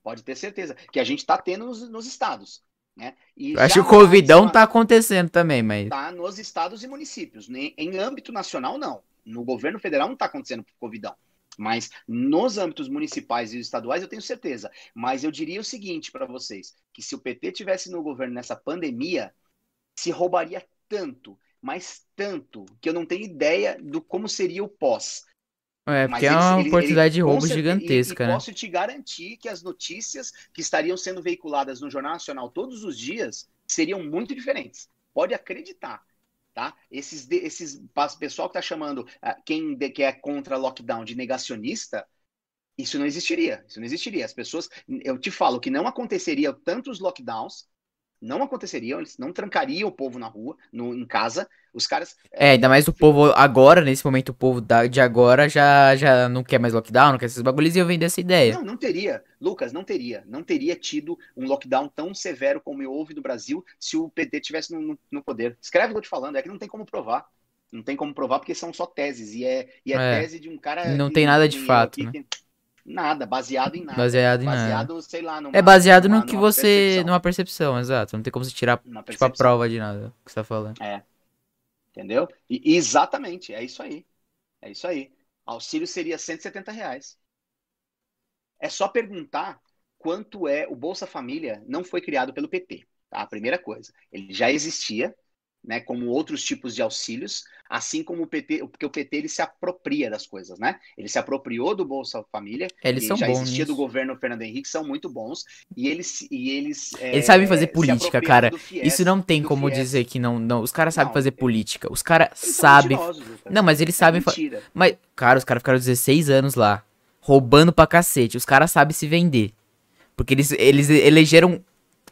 Pode ter certeza. Que a gente está tendo nos, nos estados. Né? E Eu acho que o Covidão uma- tá acontecendo também, mas. tá nos estados e municípios. Nem- Em âmbito nacional, não. No governo federal não está acontecendo Covidão. Mas nos âmbitos municipais e estaduais, eu tenho certeza. Mas eu diria o seguinte para vocês: que se o PT tivesse no governo nessa pandemia, se roubaria tanto, mas tanto, que eu não tenho ideia do como seria o pós. É, porque é uma ele- oportunidade de ele- com roubo gigantesca, e, né? posso te garantir que as notícias que estariam sendo veiculadas no Jornal Nacional todos os dias seriam muito diferentes. Pode acreditar. Tá? Esses, de- esses pessoal que está chamando ah, quem de- que é contra lockdown de negacionista, isso não existiria. Isso não existiria. As pessoas, eu te falo que não aconteceria tantos lockdowns Não aconteceriam, eles não trancariam o povo na rua, no, em casa. Os caras. É, ainda mais o povo agora, nesse momento, o povo da, de agora já, já não quer mais lockdown, não quer esses bagulhos e eu vender essa ideia. Não, não teria. Lucas, não teria. Não teria tido um lockdown tão severo como houve no Brasil se o PT tivesse no, no, no poder. Escreve o que eu te falando, é que não tem como provar. Não tem como provar porque são só teses. E é, e é, é. tese de um cara. Não tem nada de fato. Né? Nada, baseado em nada. Baseado em baseado, nada. sei lá, numa, É baseado numa, no que você. Percepção. numa percepção, exato. Não tem como você tirar tipo, a prova de nada que você tá falando. É. Entendeu? E, exatamente, é isso aí. É isso aí. Auxílio seria 170 reais. É só perguntar quanto é o Bolsa Família não foi criado pelo PT. Tá? A primeira coisa. Ele já existia, né, como outros tipos de auxílios, assim como o PT, porque o PT ele se apropria das coisas, né? Ele se apropriou do Bolsa Família, eles são já bons existia nisso. do governo Fernando Henrique, são muito bons e eles e eles é, eles sabem fazer política, cara. Fies, Isso não tem como Fies. dizer que não, não. Os caras sabem fazer política. Os caras sabem. Não, mas eles é sabem. Mas cara, os caras ficaram 16 anos lá, roubando pra cacete. Os caras sabem se vender. Porque eles, eles elegeram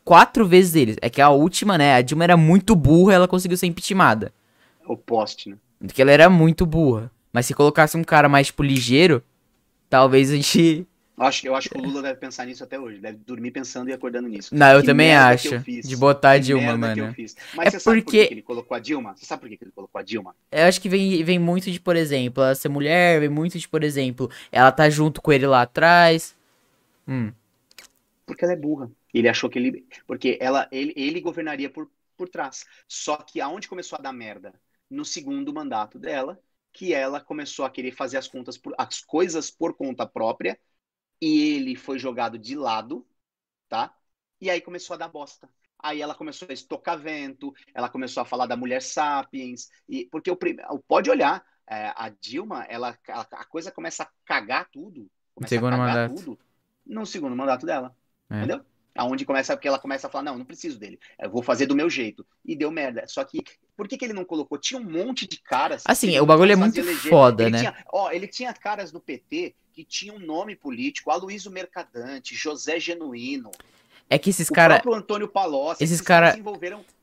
quatro vezes eles. É que a última, né? A Dilma era muito burra ela conseguiu ser impeachmentada. O poste, né? Porque ela era muito burra. Mas se colocasse um cara mais, tipo, ligeiro, talvez a gente. Eu acho, eu acho que o Lula deve pensar nisso até hoje. Deve dormir pensando e acordando nisso. Não, eu que também acho. De botar a Dilma, mano. Mas é você sabe porque... por que ele colocou a Dilma? Você sabe por que ele colocou a Dilma? Eu acho que vem, vem muito de, por exemplo, ela ser mulher, vem muito de, por exemplo, ela tá junto com ele lá atrás. Hum. Porque ela é burra. Ele achou que ele. Porque ela, ele, ele governaria por, por trás. Só que aonde começou a dar merda? No segundo mandato dela, que ela começou a querer fazer as contas por, as coisas por conta própria, e ele foi jogado de lado, tá? E aí começou a dar bosta. Aí ela começou a estocar vento, ela começou a falar da mulher sapiens, e porque o pode olhar, é, a Dilma, ela, a coisa começa a cagar tudo, começa segundo a cagar mandato. tudo no segundo mandato dela. É. Entendeu? Aonde começa, porque ela começa a falar, não, não preciso dele, eu vou fazer do meu jeito. E deu merda. Só que, por que, que ele não colocou? Tinha um monte de caras. Assim, o bagulho é muito eleger. foda, ele né? Tinha, ó, ele tinha caras do PT que tinham nome político, Aloysio Mercadante, José Genuíno. É que esses caras. O próprio Antônio Palocci, esses caras em,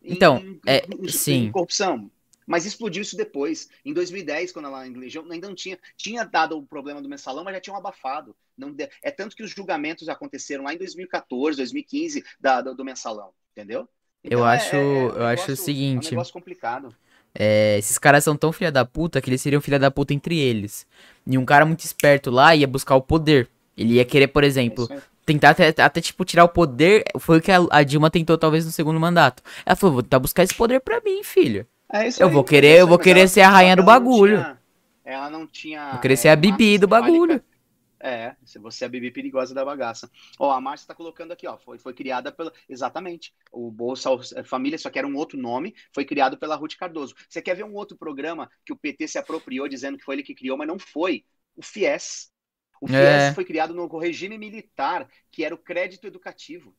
então, em, é, em, sim. em corrupção. Mas explodiu isso depois. Em 2010, quando ela ainda não tinha. Tinha dado o problema do mensalão, mas já tinham abafado. Não. É tanto que os julgamentos aconteceram lá em 2014, 2015, da, do, do mensalão. Entendeu? Então, eu acho, é, é um eu negócio, acho o seguinte. É um negócio complicado. É, esses caras são tão filha da puta que eles seriam filha da puta entre eles. E um cara muito esperto lá ia buscar o poder. Ele ia querer, por exemplo, é tentar até, até, tipo, tirar o poder. Foi o que a, a, Dilma tentou, talvez, no segundo mandato. Ela falou, vou tentar buscar esse poder pra mim, filho. É eu aí, vou querer, eu vou querer ser a rainha do bagulho. Tinha, ela não tinha. Vou querer ser a Bibi do bagulho. É, você é a Bibi perigosa da bagaça. Ó, a Márcia tá colocando aqui, ó, foi, foi criada pela. Exatamente. O Bolsa Família, só que era um outro nome, foi criado pela Ruth Cardoso. Você quer ver um outro programa que o PT se apropriou dizendo que foi ele que criou, mas não foi? O FIES. O FIES É. foi criado no regime militar, que era o crédito educativo.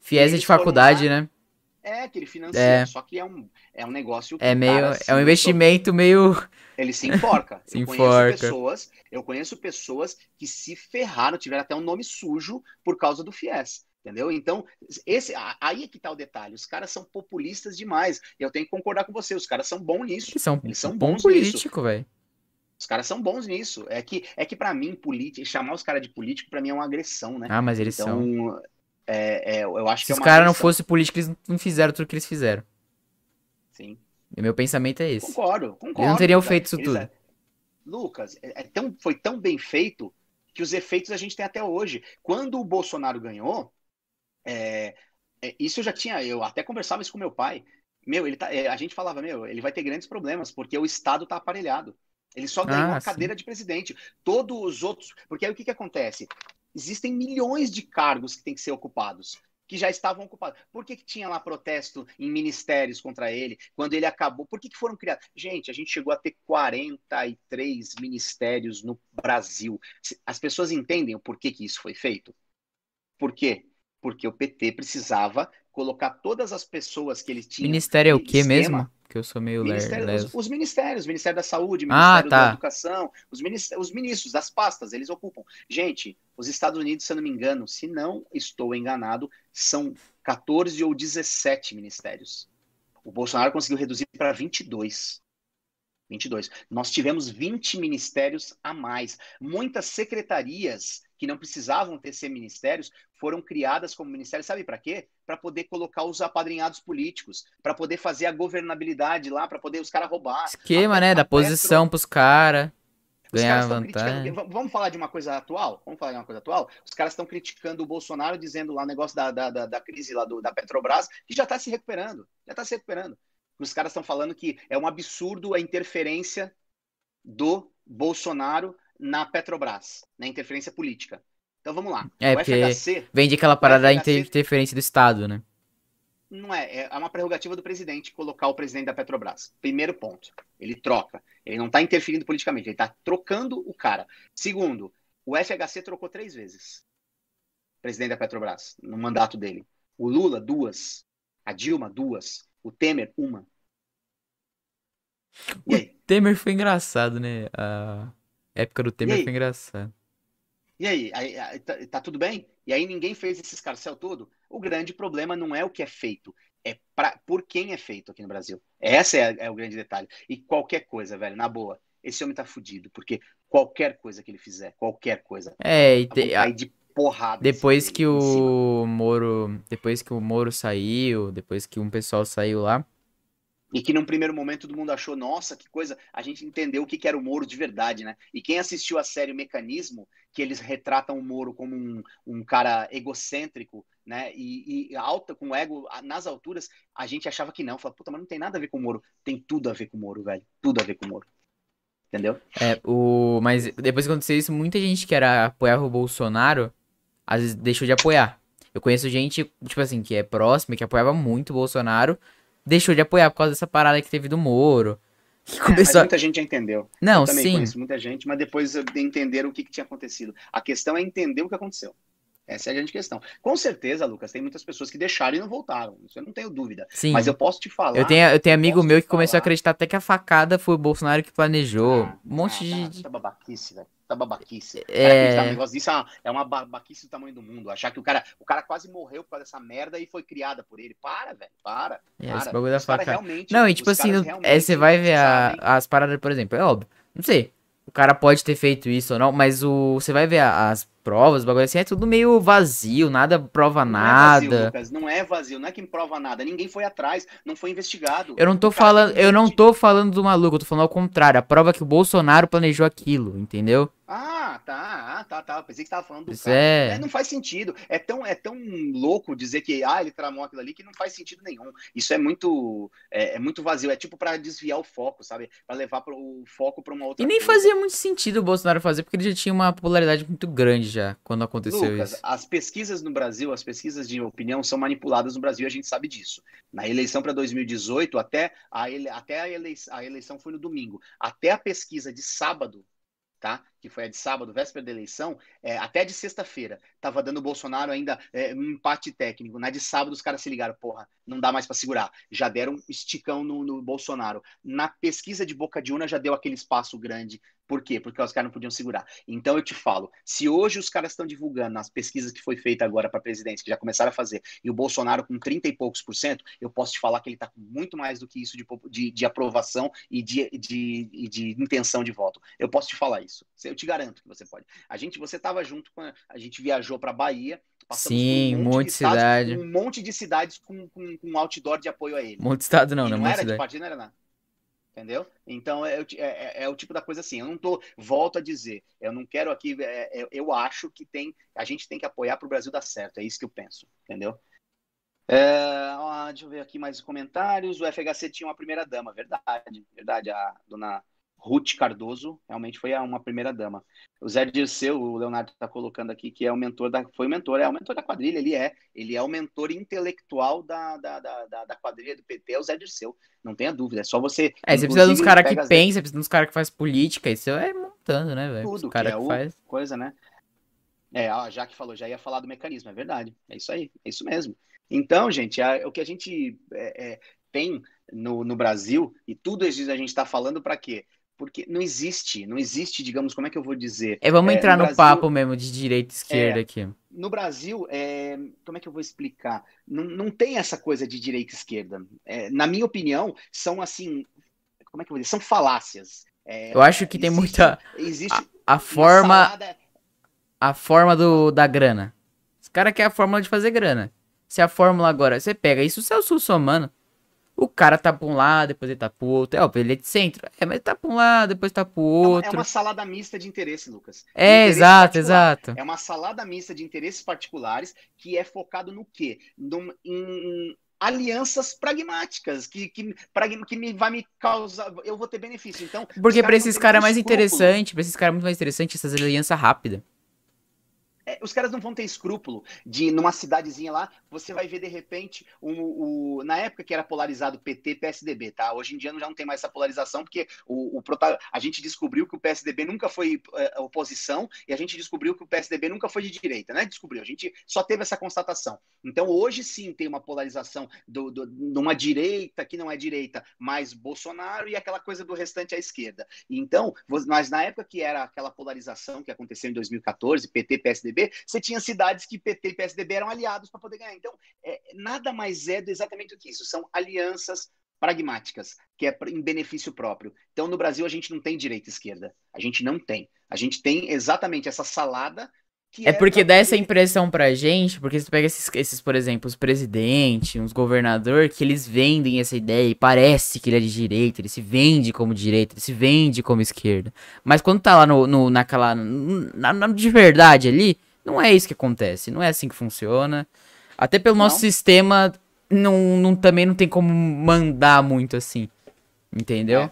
Fies de Eles foram faculdade, lá- né? É, que ele financia, É. só que é um, é um negócio É meio. cara, É um assim, investimento meio. Ele se enforca. [laughs] Se eu enforca. conheço pessoas, eu conheço pessoas que se ferraram, tiveram até um nome sujo por causa do FIES. Entendeu? Então, esse, aí é que tá o detalhe. Os caras são populistas demais. E eu tenho que concordar com você. Os caras são bons nisso. Eles são, Eles são bom bons político, velho. Os caras são bons nisso. É que, é que para mim, político, chamar os caras de político, para mim, é uma agressão, né? Ah, mas eles são. É, é, eu acho Se que é os caras não fossem políticos, eles não fizeram tudo que eles fizeram. Sim. E meu pensamento é esse. Concordo, concordo. Eles não teriam cara. feito isso Eles tudo. é- Lucas, é- é tão, foi tão bem feito que os efeitos a gente tem até hoje. Quando o Bolsonaro ganhou, é, é, isso eu já tinha, eu até conversava isso com meu pai. Meu, ele tá, é, a gente falava, meu, ele vai ter grandes problemas, porque o Estado tá aparelhado. Ele só ganhou Ah, a sim. cadeira de presidente. Todos os outros. Porque aí o que, que acontece? Existem milhões de cargos que têm que ser ocupados, que já estavam ocupados. Por que, que tinha lá protesto em ministérios contra ele? Quando ele acabou, por que, que foram criados? Gente, a gente chegou a ter 43 ministérios no Brasil. As pessoas entendem o porquê que isso foi feito? Por quê? Porque o PT precisava colocar todas as pessoas que eles tinham. Ministério é o esquema, mesmo? Que eu sou meio ler- Ministério- leso. os, os ministérios, Ministério da Saúde, Ah, Ministério tá. da Educação, os, minis- os ministros das pastas, eles ocupam. Gente, os Estados Unidos, se eu não me engano, se não estou enganado, são 14 ou 17 ministérios. O Bolsonaro conseguiu reduzir para 22. 22. Nós tivemos 20 ministérios a mais. Muitas secretarias que não precisavam ter ser ministérios foram criadas como ministérios, sabe para quê? Para poder colocar os apadrinhados políticos, para poder fazer a governabilidade lá, para poder os caras roubar. Esquema, a, né? Da posição para os caras. Ganhar vantagem. Vamos falar de uma coisa atual? Vamos falar de uma coisa atual? Os caras estão criticando o Bolsonaro, dizendo lá o negócio da, da, da, da crise lá do, da Petrobras, que já está se recuperando. Já está se recuperando. Os caras estão falando que é um absurdo a interferência do Bolsonaro na Petrobras, na interferência política. Então vamos lá. É, o porque FHC, vem aquela parada FHC, da interferência do Estado, né? Não é, é uma prerrogativa do presidente colocar o presidente da Petrobras. Primeiro ponto, ele troca. Ele não está interferindo politicamente, ele está trocando o cara. Segundo, o FHC trocou três vezes. Presidente da Petrobras, no mandato dele. O Lula, duas. A Dilma, duas. O Temer, uma. O Temer foi engraçado, né? A época do Temer foi engraçado. E aí, aí, aí tá, tá, tudo bem? E aí ninguém fez esse escarcel todo? O grande problema não é o que é feito, é pra, por quem é feito aqui no Brasil. Esse é, é, o grande detalhe. E qualquer coisa, velho, na boa, esse homem tá fudido, porque qualquer coisa que ele fizer, qualquer coisa, é, e te, a, de porrada. Depois que o Moro, depois que o Moro saiu, depois que um pessoal saiu lá, e que num primeiro momento todo mundo achou, nossa, que coisa, a gente entendeu o que era o Moro de verdade, né? E quem assistiu a série Mecanismo, que eles retratam o Moro como um, um cara egocêntrico, né? E, e, alta, com ego nas alturas, a gente achava que não. Falava, puta, mas não tem nada a ver com o Moro. Tem tudo a ver com o Moro, velho. Tudo a ver com o Moro. Entendeu? É, o... mas depois que aconteceu isso, muita gente que era apoiava o Bolsonaro, às vezes deixou de apoiar. Eu conheço gente, tipo assim, que é próxima, que apoiava muito o Bolsonaro, deixou de apoiar por causa dessa parada que teve do Moro. Que é, começou... muita gente já entendeu. Não, eu também sim. conheço muita gente, mas depois entenderam o que, que tinha acontecido. A questão é entender o que aconteceu. Essa é a grande questão. Com certeza, Lucas, tem muitas pessoas que deixaram e não voltaram. Isso eu não tenho dúvida. Sim. Mas eu posso te falar. Eu tenho, eu tenho amigo meu que começou a acreditar até que a facada foi o Bolsonaro que planejou. Ah, um monte ah, de. Tá, tá babaquice, velho da babaquice. É... Um negócio disso é, é uma babaquice do tamanho do mundo. Achar que o cara, o cara quase morreu por causa dessa merda e foi criada por ele. Para, velho, para. É, para. esse bagulho da facada. Não, e tipo assim, é, você vai ver a, as paradas, por exemplo, é óbvio. Não sei. O cara pode ter feito isso ou não, mas o você vai ver as provas, bagulho assim, é tudo meio vazio, nada prova não nada. É vazio, Lucas, não é vazio, não é que prova nada, ninguém foi atrás, não foi investigado. Eu não tô falando, eu não tô falando do maluco, eu tô falando ao contrário, a prova é que o Bolsonaro planejou aquilo, entendeu? Ah, tá, ah, tá, tá. Pensei que você tava falando do Isso cara. É... é... Não faz sentido. É tão, é tão louco dizer que ah, ele tramou aquilo ali que não faz sentido nenhum. Isso é muito, é, é muito vazio. É tipo para desviar o foco, sabe? Para levar pro, o foco para uma outra. E nem coisa. fazia muito sentido o Bolsonaro fazer, porque ele já tinha uma popularidade muito grande já quando aconteceu Lucas, isso. As pesquisas no Brasil, as pesquisas de opinião são manipuladas no Brasil, a gente sabe disso. Na eleição para 2018, até, a, ele, até a, eleição, a eleição foi no domingo. Até a pesquisa de sábado tá? Que foi a de sábado, véspera da eleição, é, até de sexta-feira, tava dando o Bolsonaro ainda é, um empate técnico. Na de sábado, os caras se ligaram, porra, não dá mais para segurar. Já deram um esticão no, no, Bolsonaro. Na pesquisa de boca de urna já deu aquele espaço grande. Por quê? Porque os caras não podiam segurar. Então eu te falo, se hoje os caras estão divulgando nas pesquisas que foi feita agora para presidência, que já começaram a fazer, e o Bolsonaro com 30 e poucos por cento, eu posso te falar que ele tá com muito mais do que isso de, de, de aprovação e de, de, de intenção de voto. Eu posso te falar isso. Eu te garanto que você pode. A gente, você estava junto com a, a gente viajou para Bahia, Sim, um monte de cidade, um monte de cidades com, com, com outdoor de apoio a ele. Monte de estado não, e não, não era cidade. de partido, não era nada. Entendeu? Então é, é, é, é, o tipo da coisa assim. Eu não tô, volto a dizer, eu não quero aqui. É, é eu acho que tem, a gente tem que apoiar para o Brasil dar certo. É isso que eu penso, entendeu? É, ó, deixa eu ver aqui mais comentários. O FHC tinha uma primeira dama, verdade, verdade. A dona Ruth Cardoso realmente foi uma primeira dama. O Zé Dirceu, o Leonardo está colocando aqui, que é o mentor da. Foi o mentor, é o mentor da quadrilha, ele é. Ele é o mentor intelectual da, da, da, da quadrilha do PT, é o Zé Dirceu. Não tenha dúvida. É só você. É, você precisa de uns caras que pensam, precisa de uns caras que faz política, isso é montando, né, velho? Tudo, cara que, é que faz. coisa, né? É, já que falou, já ia falar do mecanismo, é verdade. É isso aí, é isso mesmo. Então, gente, é, o que a gente é, é, tem no, no Brasil, e tudo isso a gente está falando para quê? Porque não existe, não existe, digamos, como é que eu vou dizer? É, vamos é, entrar no, no Brasil, papo mesmo de direita e esquerda é, aqui. No Brasil, é, como é que eu vou explicar? Não, não tem essa coisa de direita e esquerda. É, na minha opinião, são assim, como é que eu vou dizer? São falácias. É, eu acho que existe, tem muita. Existe a, a forma. Salada... A forma do, da grana. Os cara quer a fórmula de fazer grana. Se a fórmula agora, você pega isso, se é o somando. O cara tá pra um lado, depois ele tá pro outro. É, ele é de centro. É, mas ele tá pra um lado, depois tá pro outro. É uma, é uma salada mista de interesse, Lucas. É, interesse exato, particular. exato. É uma salada mista de interesses particulares que é focado no quê? Num, em, alianças pragmáticas que, que, que me, vai me causar. Eu vou ter benefício. Então, Porque para esses caras é mais interessante, para esses caras é muito mais interessante essas alianças rápidas. É, os caras não vão ter escrúpulo de, numa cidadezinha lá, você vai ver de repente, o, o na época que era polarizado PT PSDB, tá? Hoje em dia já não tem mais essa polarização, porque o, o a gente descobriu que o PSDB nunca foi é, oposição e a gente descobriu que o PSDB nunca foi de direita, né? Descobriu, a gente só teve essa constatação. Então hoje sim tem uma polarização do, do, de uma direita que não é direita, mais Bolsonaro e aquela coisa do restante à esquerda. Então, mas na época que era aquela polarização que aconteceu em 2014, PT PSDB, PSDB, você tinha cidades que PT e PSDB eram aliados para poder ganhar. Então, é, nada mais é do exatamente o que isso. São alianças pragmáticas, que é em benefício próprio. Então, no Brasil, a gente não tem direita e esquerda. A gente não tem. A gente tem exatamente essa salada é, é porque dá essa impressão pra gente, porque você pega esses, esses por exemplo, os presidentes, os governadores, que eles vendem essa ideia e parece que ele é de direita, ele se vende como direita, ele se vende como esquerda. Mas quando tá lá no, no naquela. Na, na, de verdade ali, não é isso que acontece, não é assim que funciona. Até pelo não. nosso sistema, não, não, também não tem como mandar muito assim. Entendeu? É.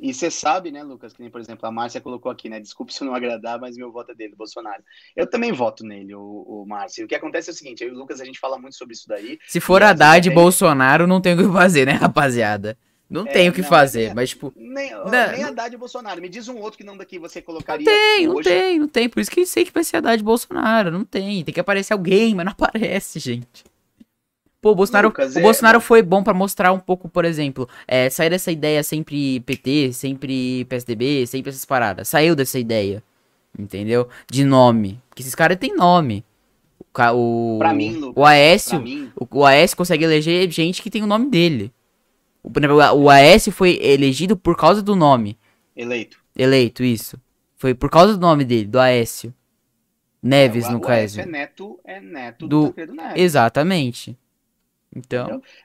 E você sabe, né, Lucas, que nem, por exemplo, a Márcia colocou aqui, né? Desculpe se eu não agradar, mas meu voto é dele, Bolsonaro. Eu também voto nele, o, o Márcio. O que acontece é o seguinte, eu e o Lucas, a gente fala muito sobre isso daí. Se for Haddad e Bolsonaro, não tem o que fazer, né, rapaziada? Não é, tem o que não, fazer, nem, mas tipo. Nem, não, nem Haddad e Bolsonaro. Me diz um outro que não daqui você colocaria. Não tem, hoje. não tem, não tem. Por isso que eu sei que vai ser Haddad e Bolsonaro. Não tem. Tem que aparecer alguém, mas não aparece, gente. Pô, o Bolsonaro, Lucas, o é... Bolsonaro foi bom para mostrar um pouco, por exemplo, é, sair dessa ideia sempre PT, sempre PSDB, sempre essas paradas. Saiu dessa ideia, entendeu? De nome. Porque esses caras têm nome. O, o, pra mim, Lucas, o Aécio, o, o Aécio consegue eleger gente que tem o nome dele. O, o Aécio foi elegido por causa do nome. Eleito. Eleito, isso. Foi por causa do nome dele, do Aécio. Neves, é, o, no o caso. Aécio é neto, é neto do, do Neves. Exatamente.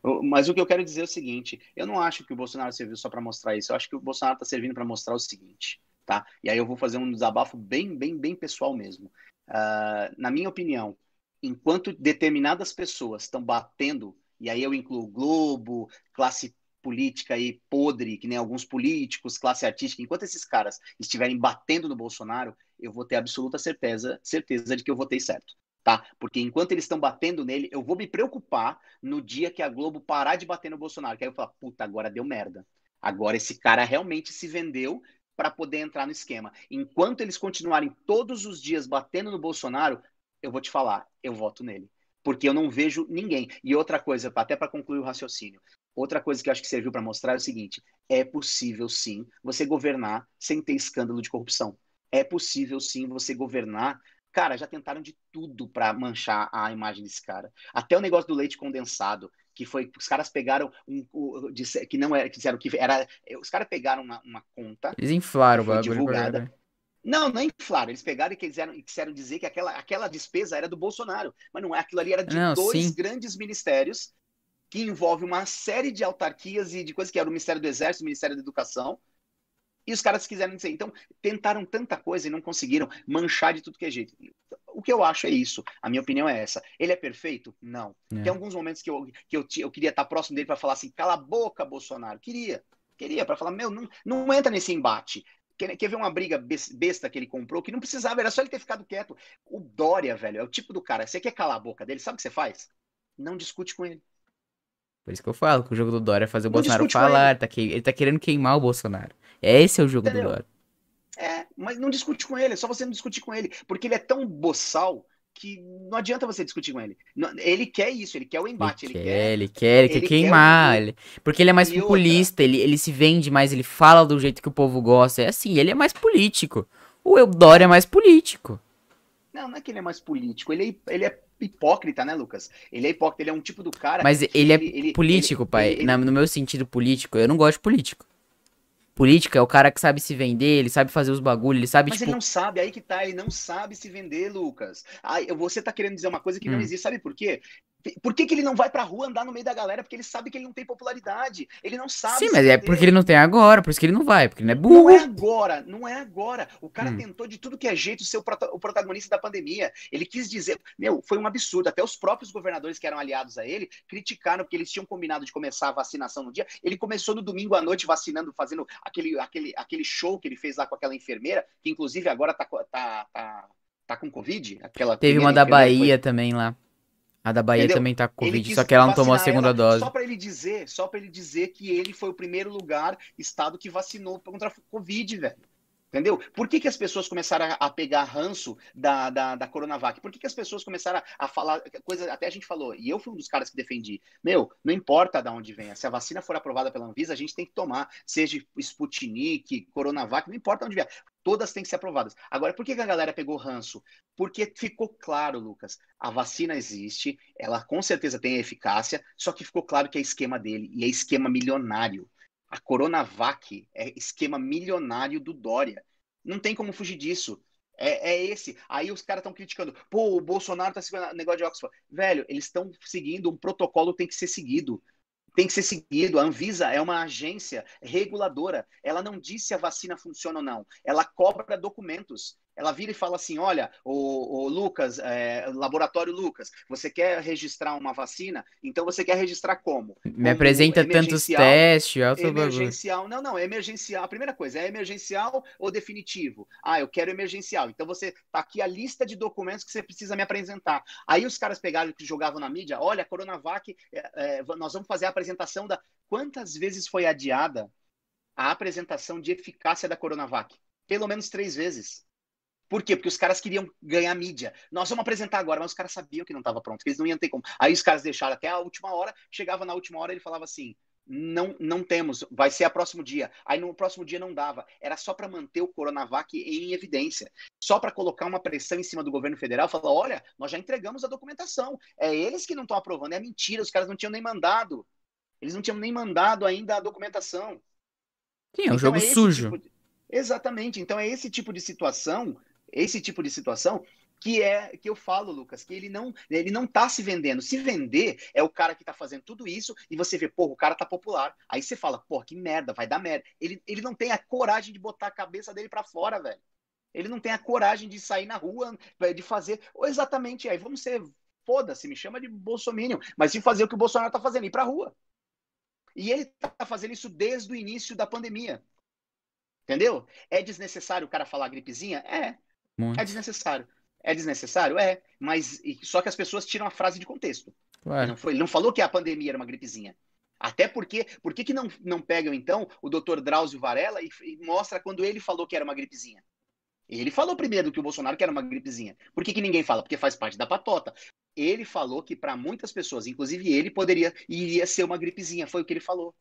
Então. Mas o que eu quero dizer é o seguinte: eu não acho que o Bolsonaro serviu só para mostrar isso. Eu acho que o Bolsonaro está servindo para mostrar o seguinte, tá? E aí eu vou fazer um desabafo bem, bem, bem pessoal mesmo. Uh, na minha opinião, enquanto determinadas pessoas estão batendo, e aí eu incluo Globo, classe política aí podre, que nem alguns políticos, classe artística, enquanto esses caras estiverem batendo no Bolsonaro, eu vou ter absoluta certeza, certeza de que eu votei certo tá? Porque enquanto eles estão batendo nele, eu vou me preocupar no dia que a Globo parar de bater no Bolsonaro. Que aí eu falo, puta, agora deu merda. Agora esse cara realmente se vendeu para poder entrar no esquema. Enquanto eles continuarem todos os dias batendo no Bolsonaro, eu vou te falar, eu voto nele. Porque eu não vejo ninguém. E outra coisa, até para concluir o raciocínio, outra coisa que eu acho que serviu para mostrar é o seguinte: é possível sim você governar sem ter escândalo de corrupção. É possível sim você governar Cara, já tentaram de tudo para manchar a imagem desse cara. Até o negócio do leite condensado, que foi os caras pegaram um, um que não era, que disseram que era, os caras pegaram uma, uma conta. Eles inflaram o bagulho. Divulgada. Não, não inflaram. Eles pegaram e quiseram, quiseram dizer que aquela, aquela despesa era do Bolsonaro. Mas não é. Aquilo ali era de não, dois sim. grandes ministérios que envolve uma série de autarquias e de coisas que era o Ministério do Exército, o Ministério da Educação, e os caras quiseram dizer. Então, tentaram tanta coisa e não conseguiram manchar de tudo que é jeito. O que eu acho é isso. A minha opinião é essa. Ele é perfeito? Não. É. Tem alguns momentos que eu, que eu, eu queria estar próximo dele para falar assim: cala a boca, Bolsonaro. Queria. Queria, para falar: meu, não, não entra nesse embate. Quer, quer ver uma briga besta que ele comprou que não precisava, era só ele ter ficado quieto. O Dória, velho, é o tipo do cara. Você quer calar a boca dele? Sabe o que você faz? Não discute com ele. Por isso que eu falo que o jogo do Dória é fazer o não Bolsonaro falar. Ele. Tá que... ele tá querendo queimar o Bolsonaro. Esse é o jogo Entendeu? do Dória. É, mas não discute com ele, é só você não discutir com ele. Porque ele é tão boçal que não adianta você discutir com ele. Ele quer isso, ele quer o embate. Ele, ele quer, ele quer, ele quer queimar. Quer ele... Porque ele é mais e populista, ele, ele se vende mais, ele fala do jeito que o povo gosta. É assim, ele é mais político. O Eudório é mais político. Não, não é que ele é mais político, ele é, ele é hipócrita, né, Lucas? Ele é hipócrita, ele é um tipo do cara. Mas ele é ele, político, ele, pai. Ele, no meu sentido político, eu não gosto de político. Política é o cara que sabe se vender, ele sabe fazer os bagulhos, ele sabe, Mas tipo... ele não sabe, aí que tá, ele não sabe se vender, Lucas. Aí, você tá querendo dizer uma coisa que hum. não existe, sabe por quê? Por que, que, ele não vai pra rua andar no meio da galera? Porque ele sabe que ele não tem popularidade. Ele não sabe. Sim, mas é porque ele não tem agora, por isso que ele não vai, porque ele não é burro. Não é agora, não é agora. O cara hum. tentou de tudo que é jeito ser o, o protagonista da pandemia. Ele quis dizer. Meu, foi um absurdo. Até os próprios governadores que eram aliados a ele criticaram porque eles tinham combinado de começar a vacinação no dia. Ele começou no domingo à noite vacinando, fazendo aquele, aquele, aquele show que ele fez lá com aquela enfermeira, que inclusive agora tá, tá, tá, tá com Covid. Aquela Teve uma da Bahia foi... também lá. A da Bahia Entendeu? também tá com Covid, só que ela não tomou a segunda dose. Só para ele dizer, só para ele dizer que ele foi o primeiro lugar, estado que vacinou contra a Covid, velho. Entendeu? Por que, que as pessoas começaram a, pegar ranço da, da, da Coronavac? Por que, que as pessoas começaram a, a falar coisa, até a gente falou, e eu fui um dos caras que defendi, meu, não importa de onde venha, se a vacina for aprovada pela Anvisa, a gente tem que tomar, seja Sputnik, Coronavac, não importa onde vier, todas têm que ser aprovadas. Agora, por que, a galera pegou ranço? Porque ficou claro, Lucas, a vacina existe, ela com certeza tem eficácia, só que ficou claro que é esquema dele, e é esquema milionário. A Coronavac é esquema milionário do Dória. Não tem como fugir disso. É, é esse. Aí os caras estão criticando. Pô, o Bolsonaro tá seguindo negócio de Oxford. Velho, eles estão seguindo um protocolo tem que ser seguido. Tem que ser seguido. A Anvisa é uma agência reguladora. Ela não diz se a vacina funciona ou não. Ela cobra documentos ela vira e fala assim: olha, o, o Lucas, é, laboratório Lucas, você quer registrar uma vacina? Então você quer registrar como? Me como apresenta tantos testes, emergencial. Não, não, é emergencial. A primeira coisa é emergencial ou definitivo? Ah, eu quero emergencial. Então você tá aqui a lista de documentos que você precisa me apresentar. Aí os caras pegaram que jogavam na mídia: olha, Coronavac, é, é, nós vamos fazer a apresentação da. Quantas vezes foi adiada a apresentação de eficácia da Coronavac? Pelo menos três vezes. Por quê? Porque os caras queriam ganhar mídia. Nós vamos apresentar agora, mas os caras sabiam que não estava pronto, que eles não iam ter como. Aí os caras deixaram até a última hora, chegava na última hora ele falava assim: não, não temos, vai ser a próximo dia. Aí no próximo dia não dava. Era só para manter o Coronavac em evidência. Só para colocar uma pressão em cima do governo federal, falar: olha, nós já entregamos a documentação. É eles que não estão aprovando, é mentira, os caras não tinham nem mandado. Eles não tinham nem mandado ainda a documentação. Sim, é um então, jogo é sujo. Tipo de... Exatamente. Então é esse tipo de situação esse tipo de situação que é que eu falo, Lucas, que ele não ele não tá se vendendo. Se vender é o cara que tá fazendo tudo isso e você vê, pô, o cara tá popular. Aí você fala, pô, que merda, vai dar merda. Ele, ele não tem a coragem de botar a cabeça dele para fora, velho. Ele não tem a coragem de sair na rua, de fazer. Ou exatamente aí, vamos ser foda-se, me chama de bolsominion, mas de fazer o que o Bolsonaro tá fazendo, ir pra rua. E ele tá fazendo isso desde o início da pandemia. Entendeu? É desnecessário o cara falar gripezinha? É. Muito. É desnecessário. É desnecessário? É. Mas só que as pessoas tiram a frase de contexto. Ele não, foi, não falou que a pandemia era uma gripezinha. Até porque, por que, que não, não pegam, então, o doutor Drauzio Varela e, e, mostra quando ele falou que era uma gripezinha? Ele falou primeiro que o Bolsonaro que era uma gripezinha. Por que, que ninguém fala? Porque faz parte da patota. Ele falou que para muitas pessoas, inclusive ele, poderia iria ser uma gripezinha. Foi o que ele falou.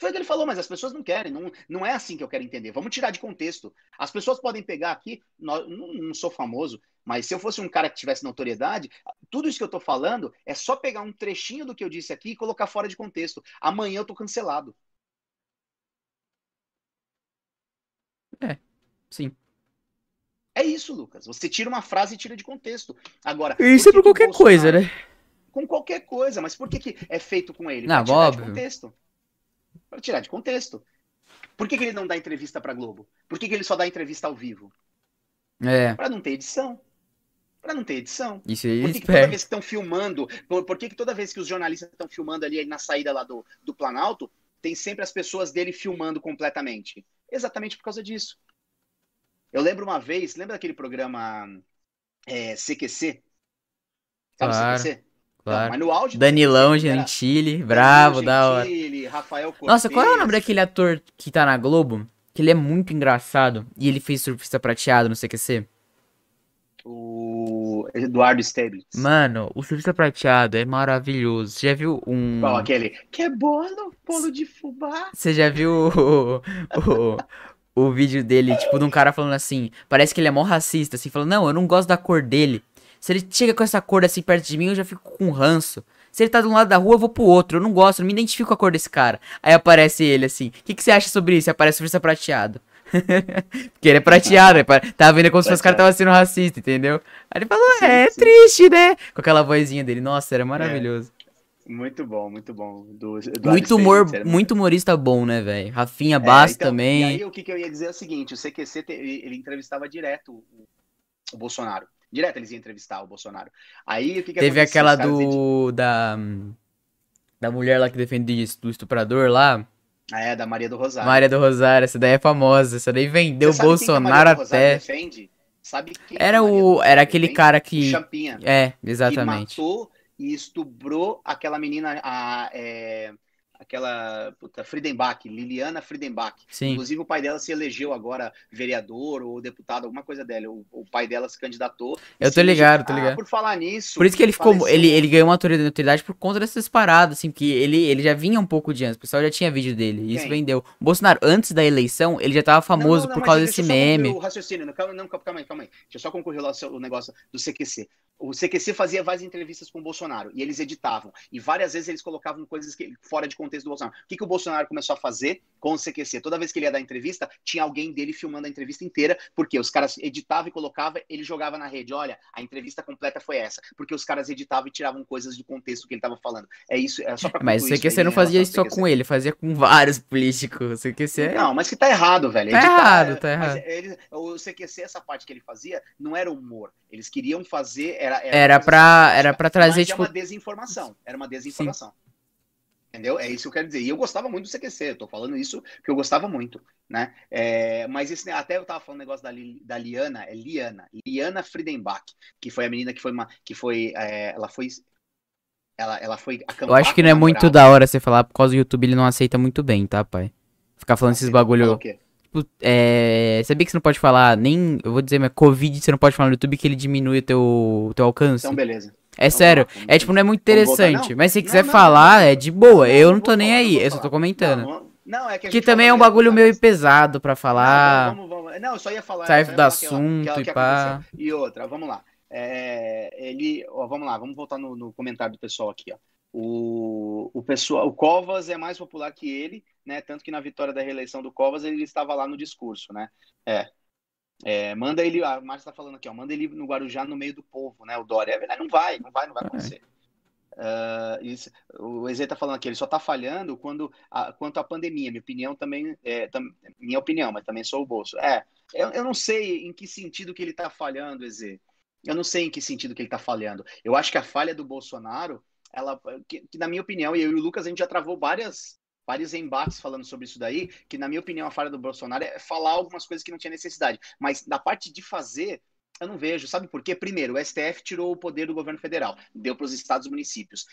Foi o que ele falou, mas as pessoas não querem, não, não é assim que eu quero entender. Vamos tirar de contexto. As pessoas podem pegar aqui, não, não sou famoso, mas se eu fosse um cara que tivesse notoriedade, tudo isso que eu estou falando é só pegar um trechinho do que eu disse aqui e colocar fora de contexto. Amanhã eu estou cancelado. É, sim. É isso, Lucas. Você tira uma frase e tira de contexto. Agora. Isso é por qualquer coisa, né? Com qualquer coisa, mas por que, que é feito com ele? Não, óbvio. De contexto para tirar de contexto. Por que, que ele não dá entrevista para Globo? Por que, que ele só dá entrevista ao vivo? É. Para não ter edição. Para não ter edição. Isso aí. Por que, que toda vez que estão filmando, por, por, que, que toda vez que os jornalistas estão filmando ali na saída lá do, do Planalto, tem sempre as pessoas dele filmando completamente? Exatamente por causa disso. Eu lembro uma vez, lembra daquele programa é, CQC? Sabe claro. CQC? Claro. Mas no áudio. Danilão Gentili, bravo, da hora. Rafael Cortez. Nossa, qual é o nome daquele ator que tá na Globo? Que ele é muito engraçado e ele fez surfista prateado no CQC. O Eduardo Stables. Mano, o surfista prateado é maravilhoso. Você já viu um. Qual aquele? Que é bolo? Bolo de fubá? Você já viu o, o, o vídeo dele, tipo, de um cara falando assim. Parece que ele é mó racista, assim, falando, não, eu não gosto da cor dele. Se ele chega com essa cor assim perto de mim, eu já fico com ranço. Se ele tá de um lado da rua, eu vou pro outro. Eu não gosto, não me identifico com a cor desse cara. Aí aparece ele assim. O que, que você acha sobre isso? Aparece o surfista prateado. [laughs] Porque ele é prateado, né? Tava vendo como se os caras tava sendo racista, entendeu? Aí ele falou, sim, é, sim. triste, né? Com aquela vozinha dele. Nossa, era maravilhoso. É. Muito bom, muito bom. Do, do muito humor, muito humorista bom, né, velho? Rafinha Bass é, então, também. E aí o que, que eu ia dizer é o seguinte, o CQC, ele entrevistava direto o, o Bolsonaro. Direto eles iam entrevistar o Bolsonaro. Aí o que, que Teve aquela do. Da. Da mulher lá que defende do estuprador lá. Ah, é, da Maria do Rosário. Maria do Rosário, essa daí é famosa. Essa daí vendeu o Bolsonaro até. Defende? Sabe quem era o. Era aquele defende? cara que. Champinha. É, exatamente. Que matou e estuprou aquela menina. A, é aquela puta, Friedenbach, Liliana Friedenbach. Sim. Inclusive o pai dela se elegeu agora vereador ou deputado, alguma coisa dela. O, o pai dela se candidatou. Eu tô ligado, tô ligado. Ah, por falar nisso. Por isso que ele ficou, ele, ele ganhou uma autoridade por conta dessas paradas, assim, que ele, ele já vinha um pouco de antes, o pessoal já tinha vídeo dele, e isso vendeu. O Bolsonaro, antes da eleição, ele já tava famoso não, não, não, por causa desse meme. O raciocínio, não, calma, não, calma aí, calma aí. Deixa eu só concluir lá o negócio do CQC. O CQC fazia várias entrevistas com o Bolsonaro e eles editavam. E várias vezes eles colocavam coisas que, fora de contexto do Bolsonaro. O que, que o Bolsonaro começou a fazer com o CQC? Toda vez que ele ia dar entrevista, tinha alguém dele filmando a entrevista inteira, porque os caras editavam e colocavam, ele jogava na rede. Olha, a entrevista completa foi essa. Porque os caras editavam e tiravam coisas do contexto que ele estava falando. É isso, é só pra Mas o CQC não fazia isso só com ele, fazia com vários políticos. O CQC. É... Não, mas que tá errado, velho. Tá Editar, errado, tá errado. Ele, o CQC, essa parte que ele fazia, não era humor. Eles queriam fazer. Era, era, era pra, era pra trazer, tipo. Era uma desinformação. Era uma desinformação. Sim. Entendeu? É isso que eu quero dizer. E eu gostava muito do CQC, eu tô falando isso porque eu gostava muito, né? É, mas esse, até eu tava falando um negócio da, da Liana, é Liana, Liana Friedenbach, que foi a menina que foi uma. que foi. É, ela foi. Ela, ela foi Eu acho que não é muito da hora você falar, por causa do YouTube ele não aceita muito bem, tá, pai? Ficar falando esses bagulho. Tipo, é, sabia que você não pode falar nem. Eu vou dizer, mas Covid você não pode falar no YouTube que ele diminui o teu, o teu alcance. Então, beleza. É então, sério. é tipo, não é muito interessante. Mas se quiser não, falar, é de boa. eu não tô nem aí. Eu só tô comentando. Não, é que, que também é um bagulho meio pesado pra falar. Não, vamos, vamos. não eu só ia falar. Sai do assunto que ela, que ela, e pá. E outra, vamos lá. É, ele, ó, vamos lá, vamos voltar no, no comentário do pessoal aqui, ó. O, o pessoal, o Covas é mais popular que ele, né? Tanto que na vitória da reeleição do Covas ele estava lá no discurso, né? É. é manda ele, a Márcia está falando aqui, ó, manda ele no Guarujá no meio do povo, né? O Dória. É verdade, não vai, não vai, não vai acontecer. Uh, isso, o Eze está falando aqui, ele só está falhando quando a, quanto à pandemia. Minha opinião também, é, tam, minha opinião, mas também sou o bolso. É, eu, eu não sei em que sentido que ele está falhando, Eze. Eu não sei em que sentido que ele está falhando. Eu acho que a falha do Bolsonaro ela, que, que, na minha opinião, e eu e o Lucas, a gente já travou várias, vários embates falando sobre isso daí, que na minha opinião a falha do Bolsonaro é falar algumas coisas que não tinha necessidade. Mas na parte de fazer, eu não vejo. Sabe por quê? Primeiro, o STF tirou o poder do governo federal, deu para os estados e municípios.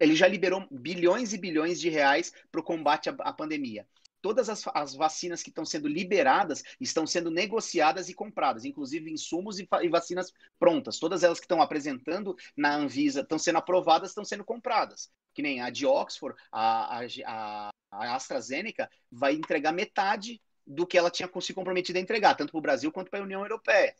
Ele já liberou bilhões e bilhões de reais para o combate à, à pandemia todas as, as, vacinas que estão sendo liberadas estão sendo negociadas e compradas, inclusive insumos e, e vacinas prontas. Todas elas que estão apresentando na Anvisa estão sendo aprovadas, estão sendo compradas. Que nem a de Oxford, a, a, a AstraZeneca vai entregar metade do que ela tinha se comprometido a entregar, tanto para o Brasil quanto para a União Europeia.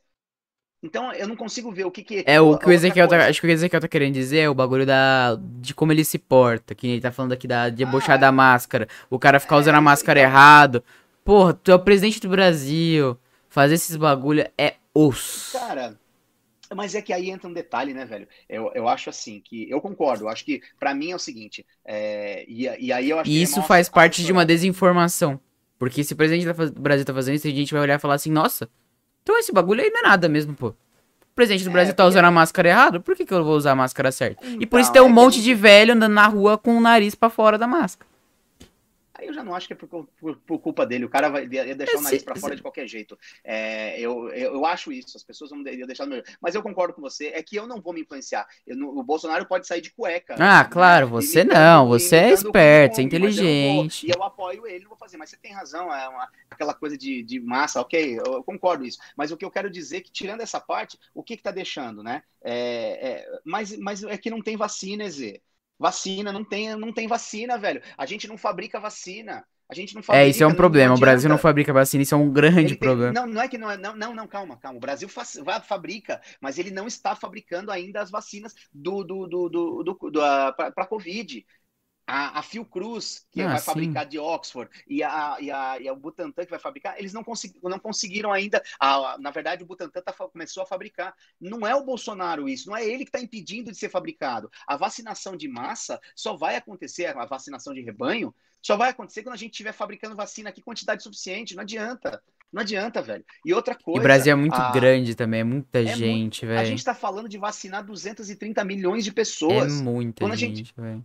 Então eu não consigo ver o que que. É o que o Ezequiel tá, acho que o Ezequiel tá querendo dizer é o bagulho da de como ele se porta, que ele tá falando aqui da debochar ah, da máscara, o cara ficar é, usando a máscara então... errado. Porra, tu é o presidente do Brasil. Fazer esses bagulho é osso. Cara, mas é que aí entra um detalhe, né, velho? Eu, eu acho assim, que eu concordo, eu acho que para mim é o seguinte, é, e, e aí eu acho e isso faz parte de uma desinformação. Porque se o presidente do Brasil tá fazendo isso, a gente vai olhar e falar assim, nossa, então esse bagulho aí não é nada mesmo, pô. O presidente do é, Brasil tá usando a máscara errado, por que, que eu vou usar a máscara certa? Então, e por isso então, tem um é monte que... de velho andando na rua com o nariz para fora da máscara. Aí eu já não acho que é por, por, por culpa dele. O cara vai ia deixar o nariz para fora de qualquer jeito. É, eu, eu, eu, acho isso. As pessoas vão deixar no meu. Mas eu concordo com você. É que eu não vou me influenciar. Eu, o Bolsonaro pode sair de cueca. Ah, né? claro. Você não. Você é esperto, você é inteligente. E eu, eu, apoio ele, não vou fazer. Mas você tem razão. É uma, aquela coisa de, de massa, ok. Eu, concordo isso. Mas o que eu quero dizer é que, tirando essa parte, o que está deixando, né? É, é, mas, mas é que não tem vacina, Zé. Vacina, não tem, não tem vacina, velho. A gente não fabrica vacina. A gente não fabrica. É, isso é um problema. O Brasil não fabrica vacina, isso é um grande tem, problema. Não, não é que não é. Não, não, não, calma, calma. O Brasil faz, fabrica, mas ele não está fabricando ainda as vacinas do, do, do, do, do, do para Covid. A, a Fiocruz, que ah, vai sim. fabricar de Oxford, e a, e, a, e a Butantan, que vai fabricar, eles não, consegui, não conseguiram ainda. A, na verdade, o Butantan tá, começou a fabricar. Não é o Bolsonaro isso, não é ele que está impedindo de ser fabricado. A vacinação de massa só vai acontecer, a vacinação de rebanho, só vai acontecer quando a gente estiver fabricando vacina aqui quantidade suficiente. Não adianta. Não adianta, velho. E outra coisa. E o Brasil é muito a... grande também, é muita é gente, muito... velho. A gente está falando de vacinar 230 milhões de pessoas. É muita quando gente, gente... velho.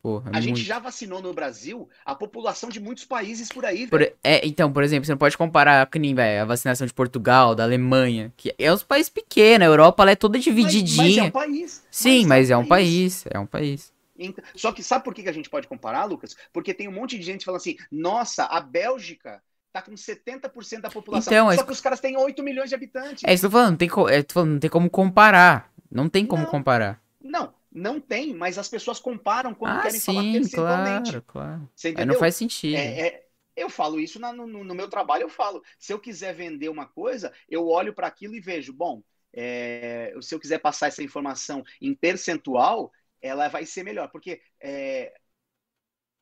Porra, a gente já vacinou no Brasil a população de muitos países por aí, por, é, Então, por exemplo, você não pode comparar com véio, a vacinação de Portugal, da Alemanha, que é uns países pequenos, a Europa ela é toda divididinha. Mas, mas é um país. Sim, mas, mas é, um, é um país. é um país. Então, só que sabe por que a gente pode comparar, Lucas? Porque tem um monte de gente falando assim, nossa, a Bélgica tá com 70% da população, então, só que os caras têm 8 milhões de habitantes. É, isso falando, não tem, é, falando, não tem como comparar. Não tem como não, comparar. Não, não tem, mas as pessoas comparam quando ah, querem sim, falar percentualmente. Claro, claro. Você entendeu? Aí não faz sentido. É, é, eu falo isso na, no, no, meu trabalho, eu falo. Se eu quiser vender uma coisa, eu olho para aquilo e vejo, bom, é, se eu quiser passar essa informação em percentual, ela vai ser melhor. Porque é,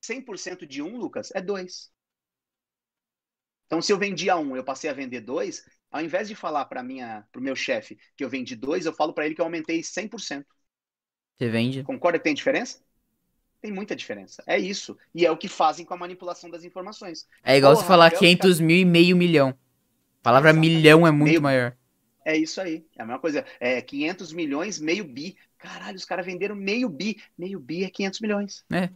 100% de um, Lucas, é dois. Então, se eu vendia um, eu passei a vender dois, ao invés de falar para o meu chefe que eu vendi dois, eu falo para ele que eu aumentei 100%. Você vende. Concorda que tem diferença? Tem muita diferença. É isso. E é o que fazem com a manipulação das informações. É igual Porra, você falar 500 mil e meio milhão. A palavra Exatamente. milhão é muito meio... maior. É isso aí. É a mesma coisa. É 500 milhões, meio bi. Caralho, os caras venderam meio bi. Meio bi é 500 milhões. É.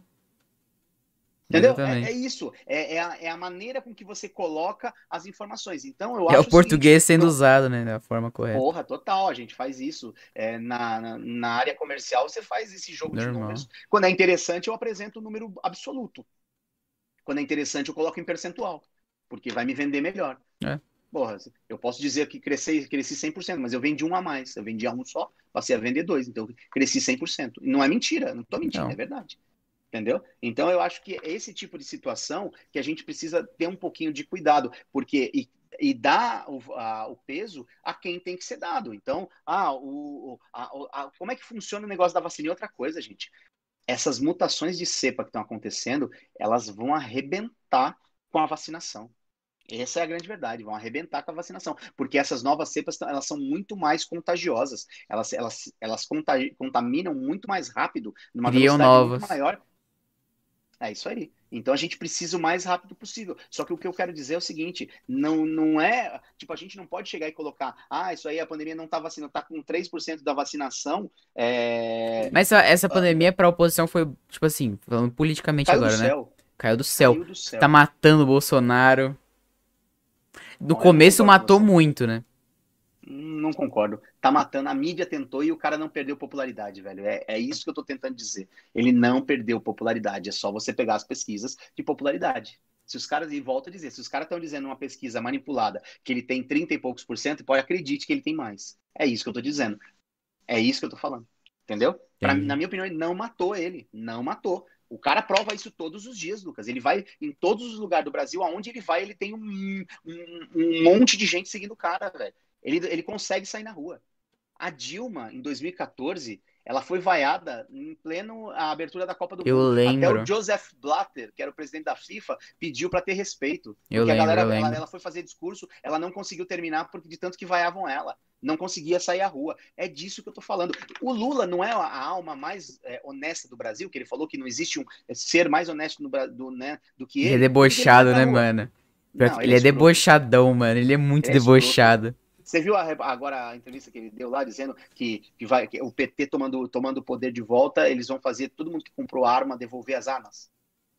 Entendeu? É, é, isso. É, é a, é, a, maneira com que você coloca as informações. Então, eu é o português seguinte, sendo usado, né? Da forma correta. Porra, total. A gente faz isso. É, na, na, na, área comercial, você faz esse jogo Normal. de números. Quando é interessante, eu apresento o um número absoluto. Quando é interessante, eu coloco em percentual. Porque vai me vender melhor. É. Porra, eu posso dizer que cresci, cresci 100%, mas eu vendi um a mais. Eu vendia um só, passei a vender dois. Então, cresci 100%. Não é mentira, não estou mentindo, não. é verdade. Entendeu? Então eu acho que é esse tipo de situação que a gente precisa ter um pouquinho de cuidado, porque e, e dar o, a, o, peso a quem tem que ser dado. Então, ah, o, a, a, como é que funciona o negócio da vacina? E outra coisa, gente, essas mutações de cepa que estão acontecendo, elas vão arrebentar com a vacinação. Essa é a grande verdade, vão arrebentar com a vacinação, porque essas novas cepas elas são muito mais contagiosas, elas, elas, elas contaminam muito mais rápido, numa Criam velocidade novas. muito maior, é isso aí. Então a gente precisa o mais rápido possível. Só que o que eu quero dizer é o seguinte: não, não é. Tipo, a gente não pode chegar e colocar, ah, isso aí a pandemia não tá vacinando, tá com 3% da vacinação. É... Mas essa, essa pandemia para a oposição foi, tipo assim, falando politicamente Caiu agora, né? Céu. Caiu do céu. Caiu do céu. Tá matando o Bolsonaro. No não, começo matou muito, né? Não concordo. Tá matando, a mídia tentou e o cara não perdeu popularidade, velho. É, é isso que eu tô tentando dizer. Ele não perdeu popularidade. É só você pegar as pesquisas de popularidade. Se os caras, e volto a dizer, se os caras estão dizendo uma pesquisa manipulada que ele tem 30 e poucos por cento, pode acredite que ele tem mais. É isso que eu tô dizendo. É isso que eu tô falando. Entendeu? Pra, na minha opinião, ele não matou ele. Não matou. O cara prova isso todos os dias, Lucas. Ele vai em todos os lugares do Brasil, aonde ele vai, ele tem um, um, um monte de gente seguindo o cara, velho. Ele, ele consegue sair na rua. A Dilma, em 2014, ela foi vaiada em pleno a abertura da Copa do eu Mundo. Lembro. Até o Joseph Blatter, que era o presidente da FIFA, pediu para ter respeito. Eu lembro, a galera, ela, ela, foi fazer discurso, ela não conseguiu terminar porque de tanto que vaiavam ela. Não conseguia sair à rua. É disso que eu tô falando. O Lula não é a alma mais é, honesta do Brasil, que ele falou que não existe um ser mais honesto no, do, né, do que ele. Ele é debochado, né, mano? Não, ele, ele é, é debochadão, mano. Ele é muito ele é debochado. Você viu a, agora a entrevista que ele deu lá dizendo que, que vai que o PT tomando tomando o poder de volta, eles vão fazer todo mundo que comprou arma devolver as armas.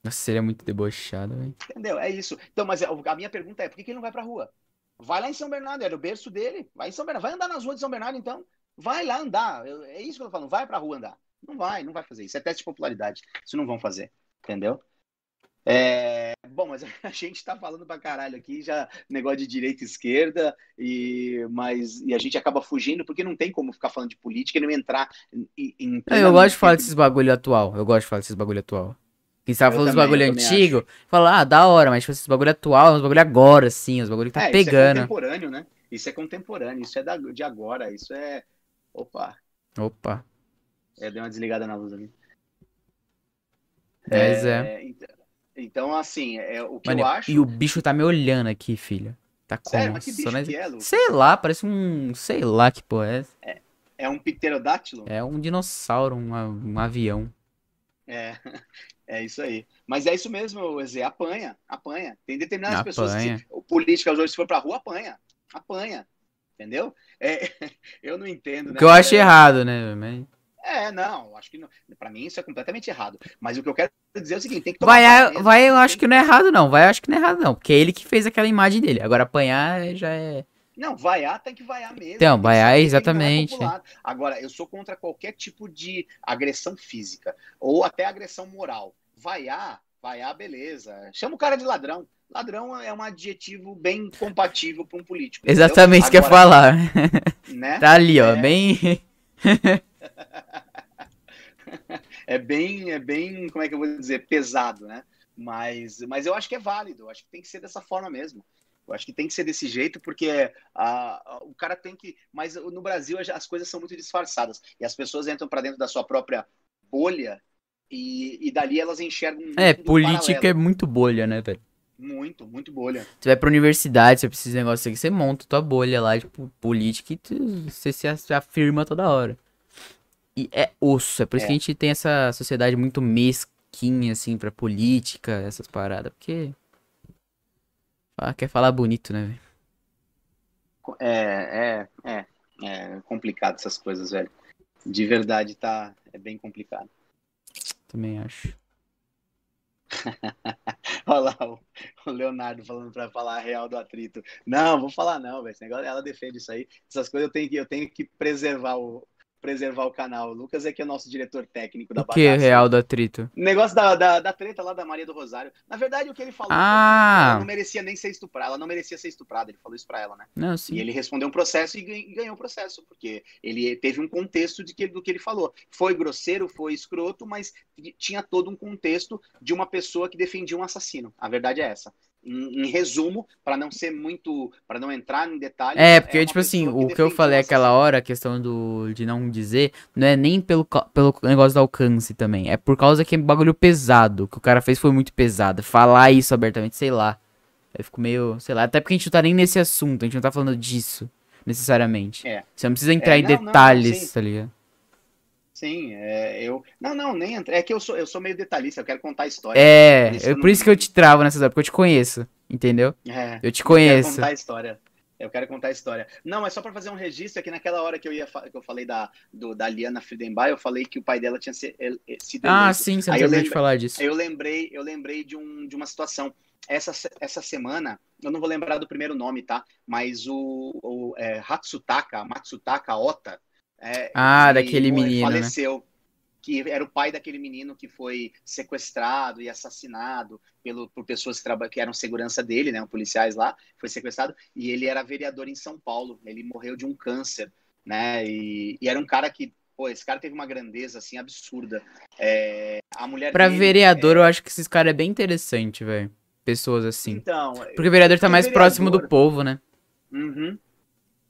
Nossa, seria muito debochado, velho. Entendeu? É isso. Então, mas a minha pergunta é, por que, que ele não vai pra rua? Vai lá em São Bernardo, era o berço dele. Vai em São Bernardo, vai andar nas ruas de São Bernardo, então. Vai lá andar. É isso que eu tô falando. Vai pra rua andar. Não vai, não vai fazer isso. É teste de popularidade. Isso não vão fazer. Entendeu? É, bom, mas [laughs] a gente tá falando pra caralho aqui, já negócio de direita e esquerda, e, mas, e a gente acaba fugindo porque não tem como ficar falando de política e não entrar em. em é, eu gosto de falar desses bagulho atual. Eu gosto de falar desses bagulho atual. Quem sabe falando dos bagulho antigo, fala, ah, da hora, mas tipo, esses bagulho atual, uns bagulho agora, sim, os bagulho que tá é, pegando. Isso é contemporâneo, né? Isso é contemporâneo, isso é da, de agora, isso é. Opa. Opa. É, deu uma desligada na luz ali. Mas é. é. Então, então, assim, é o que Mano, eu acho. E o bicho tá me olhando aqui, filho. Tá com. Sério, mas que bicho que é, Lucas? Sei lá, parece um. Sei lá que porra é. É, é um pterodátilo? É um dinossauro, um, um avião. É, [laughs] é isso aí. Mas é isso mesmo, Zé. Apanha, apanha. Tem determinadas apanha. pessoas que. Políticas hoje, se for pra rua, apanha. Apanha. Entendeu? É, [laughs] eu não entendo. O né? que eu acho é... errado, né? Mas... É, não, acho que não. Pra mim isso é completamente errado. Mas o que eu quero dizer é o seguinte: tem que tomar. Vai, vai eu acho que não é errado, não. Vai, eu acho que não é errado, não. Porque é ele que fez aquela imagem dele. Agora apanhar já é. Não, vaiar tem que vaiar mesmo. Então, vaiar exatamente. Agora, eu sou contra qualquer tipo de agressão física ou até agressão moral. Vaiar, vaiar, beleza. Chama o cara de ladrão. Ladrão é um adjetivo bem compatível para um político. Exatamente isso que eu ia falar. Né? [laughs] Tá ali, ó, é... bem. [laughs] é bem, é bem, como é que eu vou dizer, pesado, né? Mas, mas eu acho que é válido, eu acho que tem que ser dessa forma mesmo. Eu acho que tem que ser desse jeito, porque a, a, o cara tem que. Mas no Brasil as coisas são muito disfarçadas. E as pessoas entram para dentro da sua própria bolha e, e dali elas enxergam. Um é, política paralelo. é muito bolha, né, velho? Muito, muito bolha. Você vai pra universidade, você precisa de negócio aqui, você monta tua bolha lá tipo, política e tu, você se afirma toda hora. E é osso, é por isso é. que a gente tem essa sociedade muito mesquinha, assim, pra política, essas paradas, porque. Ah, quer falar bonito, né, velho? É, é, é. É complicado essas coisas, velho. De verdade, tá. É bem complicado. Também acho. [laughs] Olha lá o, Leonardo falando para falar a real do atrito. Não, vou falar não, velho. Esse negócio, ela defende isso aí. Essas coisas eu tenho que, eu tenho que preservar o, preservar o canal. O Lucas é que é o nosso diretor técnico da o que é real do atrito? Negócio da, da, da, treta lá da Maria do Rosário. Na verdade, o que ele falou ah. ela não merecia nem ser estuprada. Ela não merecia ser estuprada. Ele falou isso pra ela, né? Não, sim. E ele respondeu um processo e ganhou o processo, porque ele teve um contexto de que, do que ele falou. Foi grosseiro, foi escroto, mas tinha todo um contexto de uma pessoa que defendia um assassino. A verdade é essa em, em resumo, para não ser muito. para não entrar em detalhes. É, porque, é tipo assim, o que eu falei aquela hora, a questão do, de não dizer, não é nem pelo, pelo negócio do alcance também. É por causa que é bagulho pesado. O que o cara fez foi muito pesado. Falar isso abertamente, sei lá. Eu fico meio. sei lá. Até porque a gente não tá nem nesse assunto, a gente não tá falando disso, necessariamente. É. Você não precisa entrar é, em não, detalhes, não, não, tá ligado? Sim, é, eu. Não, não, nem É que eu sou, eu sou meio detalhista, eu quero contar a história. É, por isso, eu, por isso que eu te travo nessas horas, porque eu te conheço, entendeu? É, eu te conheço. Eu quero contar a história. Eu quero contar a história. Não, é só para fazer um registro aqui naquela hora que eu ia que eu falei da, do, da Liana Friedenbach, eu falei que o pai dela tinha se, sido Ah, eleito. sim, você acabou de falar disso. Eu lembrei, eu lembrei de, um, de uma situação. Essa, essa semana, eu não vou lembrar do primeiro nome, tá? Mas o, o é, Hatsutaka, Matsutaka Ota, é, ah, daquele menino, né? faleceu. Né? que era o pai daquele menino que foi sequestrado e assassinado pelo, por pessoas que, que eram segurança dele, né, policiais lá, foi sequestrado, e ele era vereador em São Paulo, ele morreu de um câncer, né, e, e era um cara que, pô, esse cara teve uma grandeza, assim, absurda. É, a mulher Pra dele, vereador, é... eu acho que esses caras é bem interessante, velho, pessoas assim. Então... Porque o vereador tá mais vereador... próximo do povo, né? Uhum.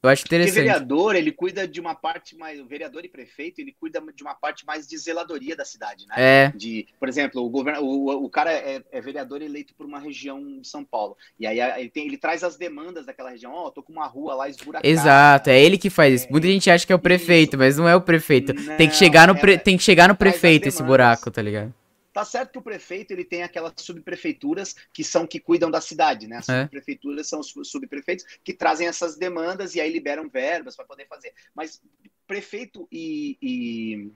Eu acho interessante. Porque vereador, ele cuida de uma parte mais. O vereador e prefeito, ele cuida de uma parte mais de zeladoria da cidade, né? É. De, por exemplo, o, govern... o, o cara é, é vereador eleito por uma região de São Paulo. E aí ele, tem, ele traz as demandas daquela região. Ó, oh, tô com uma rua lá esburacada. Exato, é ele que faz isso. Muita gente acha que é o prefeito, isso. mas não é o prefeito. Não, tem, que chegar no pre... é, tem que chegar no prefeito esse buraco, tá ligado? Tá certo que o prefeito ele tem aquelas subprefeituras que são que cuidam da cidade, né? As é. subprefeituras são os subprefeitos que trazem essas demandas e aí liberam verbas para poder fazer. Mas prefeito e, e,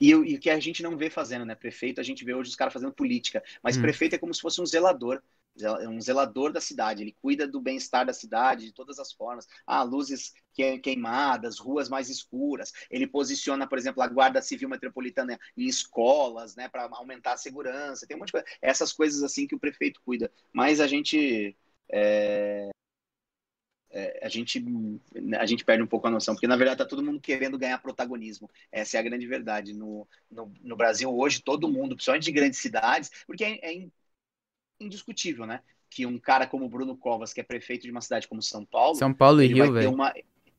E, o que a gente não vê fazendo, né? Prefeito, a gente vê hoje os caras fazendo política. Mas hum. prefeito é como se fosse um zelador. É um zelador da cidade. Ele cuida do bem-estar da cidade de todas as formas. Ah, luzes queimadas, ruas mais escuras. Ele posiciona, por exemplo, a Guarda Civil Metropolitana em escolas, né? Para aumentar a segurança. Tem um monte de coisa. Essas coisas assim que o prefeito cuida. Mas a gente. É, é, a gente a gente perde um pouco a noção, porque na verdade está todo mundo querendo ganhar protagonismo. Essa é a grande verdade. No, no, no Brasil hoje, todo mundo, principalmente de grandes cidades, porque é, é indiscutível, né? Que um cara como Bruno Covas, que é prefeito de uma cidade como São Paulo, São Paulo e Rio, velho.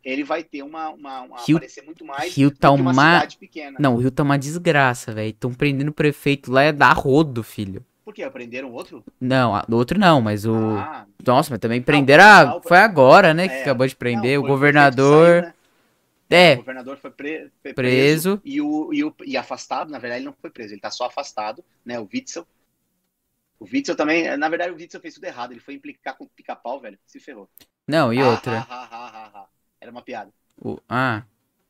Ele vai ter uma, uma, uma Rio, aparecer muito mais Rio tá uma, uma cidade pequena. Não, o Rio tá uma desgraça, velho. Estão prendendo o prefeito lá é da rodo, filho. Por quê? Aprenderam outro? não outro não, mas o. Ah. Nossa, mas também prenderam. Não, foi agora, né? É, que acabou de prender. Não, o governador. Saiu, né? É. O governador foi pre... preso. preso. E, o, e, o, e afastado, na verdade, ele não foi preso, ele tá só afastado, né? O Witzel. O Witzel também, na verdade, o Witzel fez tudo errado. Ele foi implicar com o pica-pau, velho. Se ferrou. Não, e ah, outra? Ah, ah, Era uma piada. O... Ah,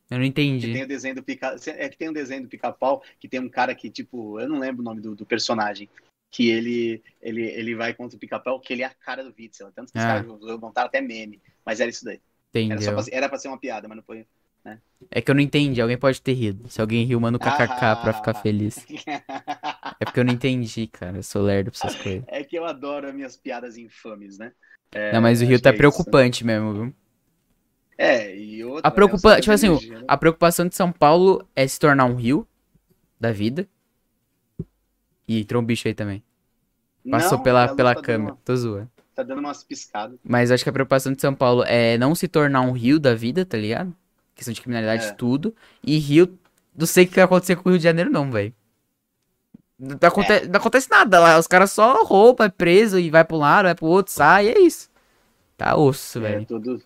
eu não entendi. Que tem o desenho do pica... É que tem um desenho do pica-pau que tem um cara que, tipo, eu não lembro o nome do, do personagem que ele, ele, ele vai contra o pica-pau, que ele é a cara do Witzel. Tanto que ah. os caras montaram até meme, mas era isso daí. Entendeu. Era, pra, era pra ser uma piada, mas não foi. Né? É que eu não entendi, alguém pode ter rido. Se alguém riu, manda o kkk ah. pra ficar feliz. é porque eu não entendi, cara. Eu sou lerdo pra essas coisas. É que eu adoro as minhas piadas infames, né? É, não, mas o Rio tá é preocupante isso. mesmo, viu? É, e outra. A preocupa... Né, tipo assim, né? a preocupação de São Paulo é se tornar um rio da vida. E entrou um bicho aí também. Passou não, pela, pela tá câmera. Uma, Tô zoando. Tá dando umas piscadas. Mas acho que a preocupação de São Paulo é não se tornar um rio da vida, tá ligado? Questão de criminalidade, é. tudo. E Rio. Não sei o que vai acontecer com o Rio de Janeiro, não, velho. Não, aconte... é. não acontece nada lá. Os caras só rouba, é preso e vai pra um lado, vai pro outro, sai, e é isso. Tá osso, é, velho. Todos,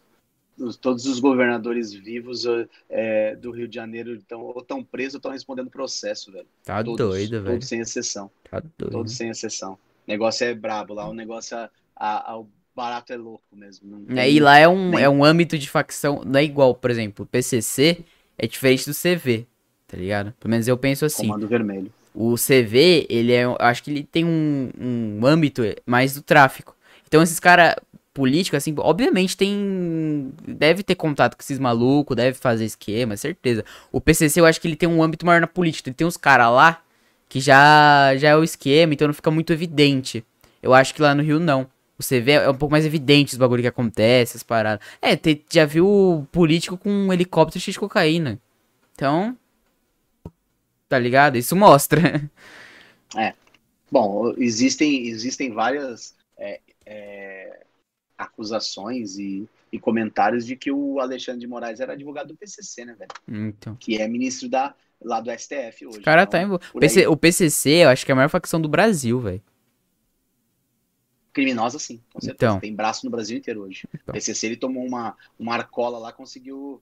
todos os governadores vivos é, do Rio de Janeiro estão ou estão presos ou estão respondendo processo, velho. Tá todos, doido, velho. Todos sem exceção. Tá doido. Todos sem exceção. O negócio é brabo lá, o negócio é, a, a, o barato é louco mesmo. É, e lá é um, é um âmbito de facção, não é igual, por exemplo, o PCC é diferente do CV, tá ligado? Pelo menos eu penso assim. Comando Vermelho. O CV, ele é, eu acho que ele tem um, um âmbito mais do tráfico. Então esses caras políticos, assim, obviamente tem. Deve ter contato com esses malucos, deve fazer esquema, certeza. O PCC eu acho que ele tem um âmbito maior na política. Ele tem uns caras lá que já, já é o esquema, então não fica muito evidente. Eu acho que lá no Rio não. O CV é um pouco mais evidente os bagulho que acontece, as paradas. É, te, já viu político com um helicóptero cheio de cocaína. Então. Tá ligado? Isso mostra. É. Bom, existem, existem várias é, é, acusações e, e, comentários de que o Alexandre de Moraes era advogado do PCC, né, velho? Então. Que é ministro da, lá do STF hoje. O cara tá então, tá em... PC, o PCC, eu acho que é a maior facção do Brasil, velho. Criminosa, sim, com certeza. Então. Tem braço no Brasil inteiro hoje. Então. O PCC, ele tomou uma, uma arcola lá, conseguiu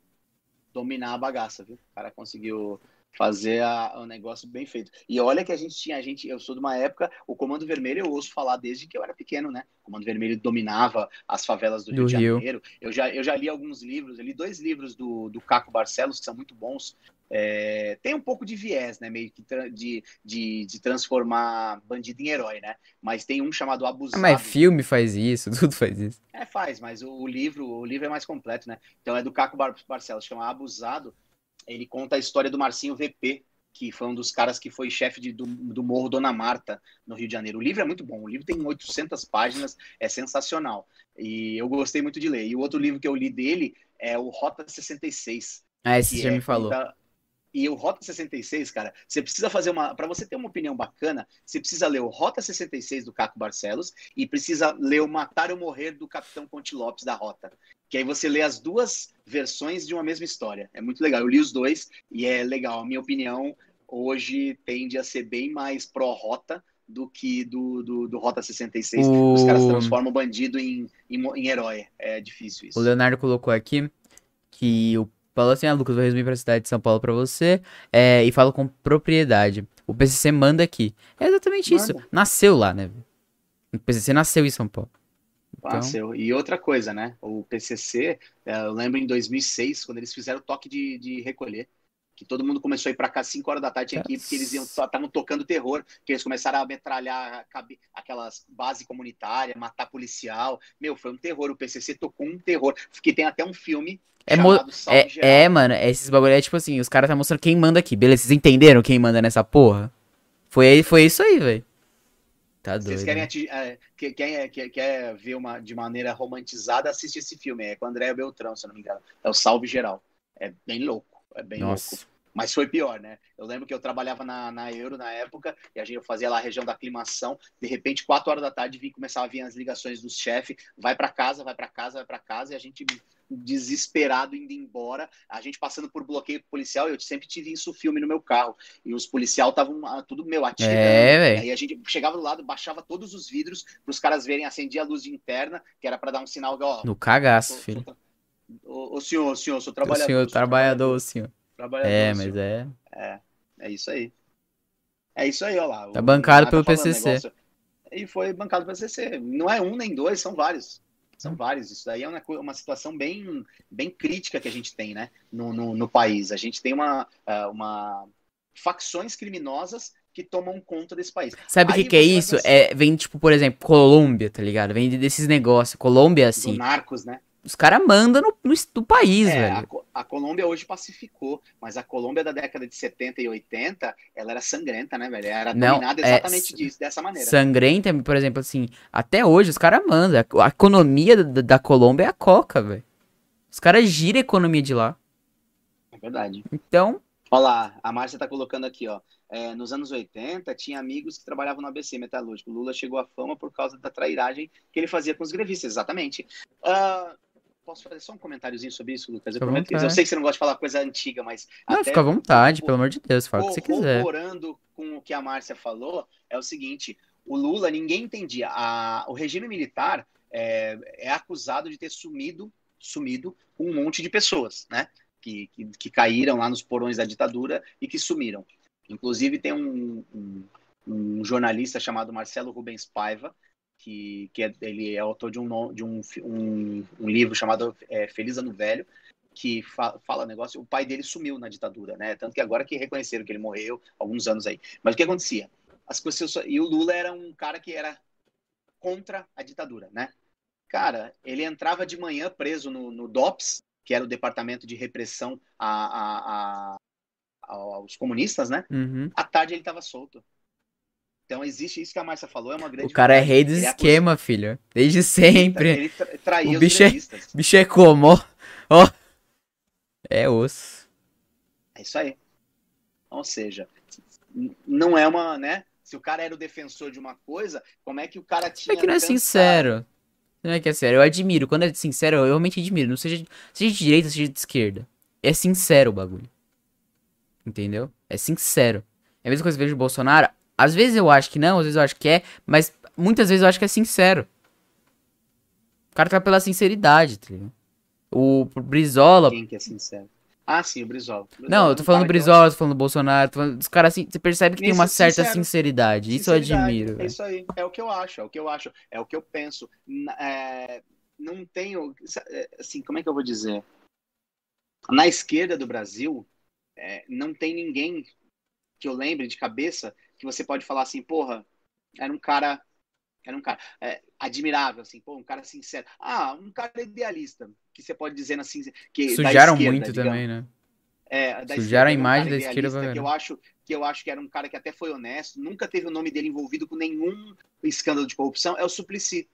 dominar a bagaça, viu? O cara conseguiu fazer o um negócio bem feito. E olha que a gente tinha, a gente, eu sou de uma época, o Comando Vermelho eu ouço falar desde que eu era pequeno, né? O Comando Vermelho dominava as favelas do, do Rio de Janeiro. Eu já, eu já li alguns livros, eu li dois livros do, do Caco Barcelos, que são muito bons. É, tem um pouco de viés, né? Meio que de, de, de, transformar bandido em herói, né? Mas tem um chamado Abusado. Mas filme faz isso, [laughs] tudo faz isso. É, faz, mas o, o livro, o livro é mais completo, né? Então é do Caco Barcelos, chama Abusado ele conta a história do Marcinho VP, que foi um dos caras que foi chefe de, do, do, Morro Dona Marta, no Rio de Janeiro. O livro é muito bom, o livro tem 800 páginas, é sensacional. E eu gostei muito de ler. E o outro livro que eu li dele é o Rota 66. Ah, esse já é, me falou. Conta, e o Rota 66, cara, você precisa fazer uma. Para você ter uma opinião bacana, você precisa ler o Rota 66 do Caco Barcelos e precisa ler o Matar ou Morrer do Capitão Conte Lopes da Rota. Que aí você lê as duas versões de uma mesma história. É muito legal. Eu li os dois e é legal. A minha opinião hoje tende a ser bem mais pró-Rota do que do, do, do Rota 66. O... Os caras transformam o bandido em, em, em herói. É difícil isso. O Leonardo colocou aqui que o Falou assim, ah, Lucas, vou resumir pra cidade de São Paulo pra você. É, e falo com propriedade. O PCC manda aqui. É exatamente manda. isso. Nasceu lá, né? O PCC nasceu em São Paulo. Então... E outra coisa, né? O PCC, é, eu lembro em 2006, quando eles fizeram o toque de, de recolher que todo mundo começou a ir para cá às 5 horas da tarde, tinha que ir, porque eles estavam tocando terror, que eles começaram a metralhar aquelas bases comunitárias, matar policial. Meu, foi um terror. O PCC tocou um terror. Que tem até um filme é, é, é, mano, esses bagulho é tipo assim, os caras tá mostrando quem manda aqui, beleza? Vocês entenderam quem manda nessa porra? Foi, foi isso aí, velho. Tá doido. Vocês querem é, quer, quer, quer ver uma, de maneira romantizada, assiste esse filme. É com o André Beltrão, se eu não me engano. É o Salve Geral. É bem louco. É bem Nossa. louco. Mas foi pior, né? Eu lembro que eu trabalhava na, na Euro na época, e a gente fazia lá a região da aclimação. De repente, quatro horas da tarde, vi, começava a vir as ligações dos chefes: vai para casa, vai para casa, vai para casa, e a gente desesperado indo embora, a gente passando por bloqueio policial, eu sempre tive isso filme no meu carro, e os policiais estavam ah, tudo meu atirando, é, aí a gente chegava do lado, baixava todos os vidros para os caras verem, acendia a luz interna, que era para dar um sinal, ó, no cagaço, tô, filho. Ô, ô, senhor, senhor, sou trabalhador. O senhor, trabalhador, trabalhador, senhor. Trabalhador, é, mas é. É, é isso aí. É isso aí, ó lá. Tá bancado pelo PCC. Negócio, e foi bancado pelo PCC. Não é um nem dois, são vários. São vários. Isso daí é uma, uma situação bem, bem crítica que a gente tem, né? No, no, no país. A gente tem uma, é, uma facções criminosas que tomam conta desse país. Sabe o que, que é isso? É, vem, tipo, por exemplo, Colômbia, tá ligado? Vem desses negócios. Colômbia, assim. Do narcos, né? Os caras mandam no, no, no, país, é, velho. A, a, Colômbia hoje pacificou, mas a Colômbia da década de 70 e 80, ela era sangrenta, né, velho? Era Não, dominada é exatamente é, disso, dessa maneira. Sangrenta, por exemplo, assim, até hoje os caras mandam. A, a, economia da, da Colômbia é a coca, velho. Os caras giram a economia de lá. É verdade. Então. Olha lá, a Márcia tá colocando aqui, ó. É, nos anos 80, tinha amigos que trabalhavam no ABC Metalúrgico. Lula chegou à fama por causa da trairagem que ele fazia com os grevistas, exatamente. Uh, Posso fazer só um comentáriozinho sobre isso, Lucas? Eu, prometo, eu sei que você não gosta de falar coisa antiga, mas. Não, fica à vontade, pelo amor de Deus, fala o que você quiser. Corroborando com o que a Márcia falou, é o seguinte: o Lula, ninguém entendia. A, o regime militar é, é acusado de ter sumido, sumido um monte de pessoas, né? Que, que, que, caíram lá nos porões da ditadura e que sumiram. Inclusive, tem um, um, um jornalista chamado Marcelo Rubens Paiva, que, que é, ele é autor de um, de um, um, um livro chamado é, Feliz Ano Velho, que fa fala negócio. O pai dele sumiu na ditadura, né? Tanto que agora que reconheceram que ele morreu alguns anos aí. Mas o que acontecia? As pessoas e o Lula era um cara que era contra a ditadura, né? Cara, ele entrava de manhã preso no, no DOPS, que era o Departamento de Repressão a, a, a, aos comunistas, né? Uhum. À tarde ele estava solto. Então existe isso que a Márcia falou, é uma grande. O cara é rei do ele esquema, é filho. Desde sempre. Ele, tra traía o bicho é, bicho é como, ó. ó. É osso. É isso aí. Ou seja, não é uma, né? Se o cara era o defensor de uma coisa, como é que o cara tinha. É que não é sincero. Não é que é sério. Eu admiro. Quando é sincero, eu realmente admiro. Não seja, seja de direita, seja de esquerda. É sincero o bagulho. Entendeu? É sincero. É a mesma coisa que eu vejo o Bolsonaro. Às vezes eu acho que não, às vezes eu acho que é, mas muitas vezes eu acho que é sincero. O cara tá pela sinceridade, tá ligado? O Brizola. Quem que é sincero? Ah, sim, o Brizola. Brizola não, eu tô falando do Brizola, eu tô falando do Bolsonaro, tô falando dos caras assim, você percebe que tem uma certa sincero, sinceridade. Isso eu admiro. É isso aí, é o que eu acho, é o que eu acho, é o que eu penso. É, não tenho, é, assim, como é que eu vou dizer? Na esquerda do Brasil, é, não tem ninguém que eu lembre de cabeça que você pode falar assim, porra, era um cara, era um cara é, admirável, assim, pô, um cara sincero. Ah, um cara idealista, que você pode dizer assim, que sujaram esquerda, muito digamos. também, né? É, da Sujaram a imagem um da esquerda. Que eu acho que eu acho que era um cara que até foi honesto, nunca teve o nome dele envolvido com nenhum escândalo de corrupção, é o Suplicy,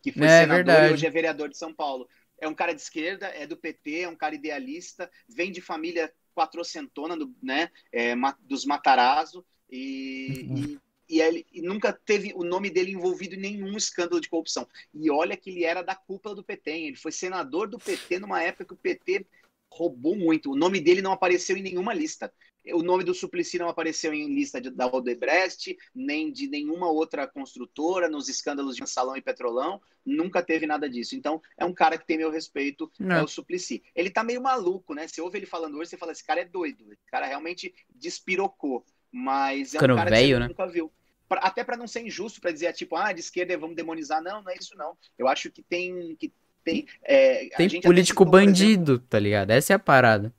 que foi é, senador verdade. e hoje é vereador de São Paulo. É um cara de esquerda, é do PT, é um cara idealista, vem de família quatrocentona, do, né, é, dos Matarazzo, e, uhum. e, e, ele, e nunca teve o nome dele envolvido em nenhum escândalo de corrupção. E olha que ele era da cúpula do PT, hein? ele foi senador do PT numa época que o PT roubou muito. O nome dele não apareceu em nenhuma lista. O nome do Suplicy não apareceu em lista de, da Odebrecht, nem de nenhuma outra construtora, nos escândalos de Salão e Petrolão. Nunca teve nada disso. Então, é um cara que tem meu respeito, não. é o Suplicy. Ele tá meio maluco, né? Você ouve ele falando hoje, você fala, esse cara é doido. Esse cara realmente despirocou. Mas é um cara velho, que você né? nunca viu. Pra, até para não ser injusto, para dizer, tipo, ah, de esquerda vamos demonizar. Não, não é isso, não. Eu acho que tem. Que tem é, tem político citou, bandido, exemplo, tá ligado? Essa é a parada.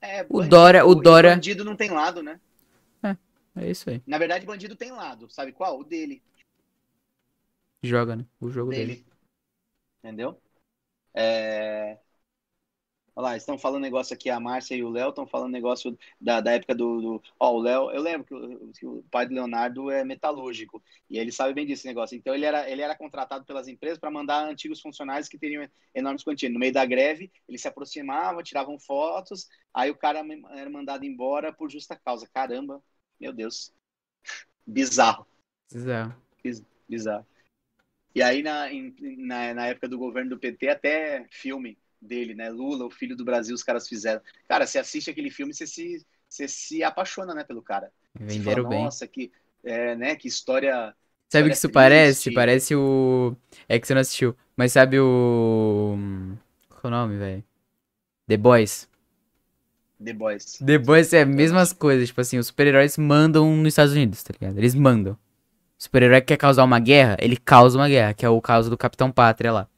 É, O Dória- o Dória- Bandido não tem lado, né? É isso aí. Na verdade, bandido tem lado. Sabe qual? O dele. Joga, né? O jogo dele. dele. Entendeu? É... Olha lá, estão falando negócio aqui, a Márcia e o Léo estão falando negócio da, da época do, do- Ó, o Léo, eu lembro que o, que o pai do Leonardo é metalúrgico, e ele sabe bem desse negócio. Então ele era, ele era contratado pelas empresas para mandar antigos funcionários que teriam enormes quantias. No meio da greve, eles se aproximavam, tiravam fotos, aí o cara era mandado embora por justa causa. Caramba, meu Deus. Bizarro. Bizarro. Bizarro. E aí, na, na, na época do governo do PT, até filme dele, né? Lula, o filho do Brasil, os caras fizeram. Cara, você assiste aquele filme, você se, você se apaixona, né, pelo cara. Venderam fala, bem. Nossa, que, é, né, que história. Sabe o que isso triste. parece? Parece o. É que você não assistiu. Mas sabe o. Qual é o nome, velho? The Boys. The Boys. The Boys é as mesmas coisas. Tipo assim, os super-heróis mandam nos Estados Unidos, tá ligado? Eles mandam. O super-herói que quer causar uma guerra, ele causa uma guerra, que é o caso do Capitão Pátria lá.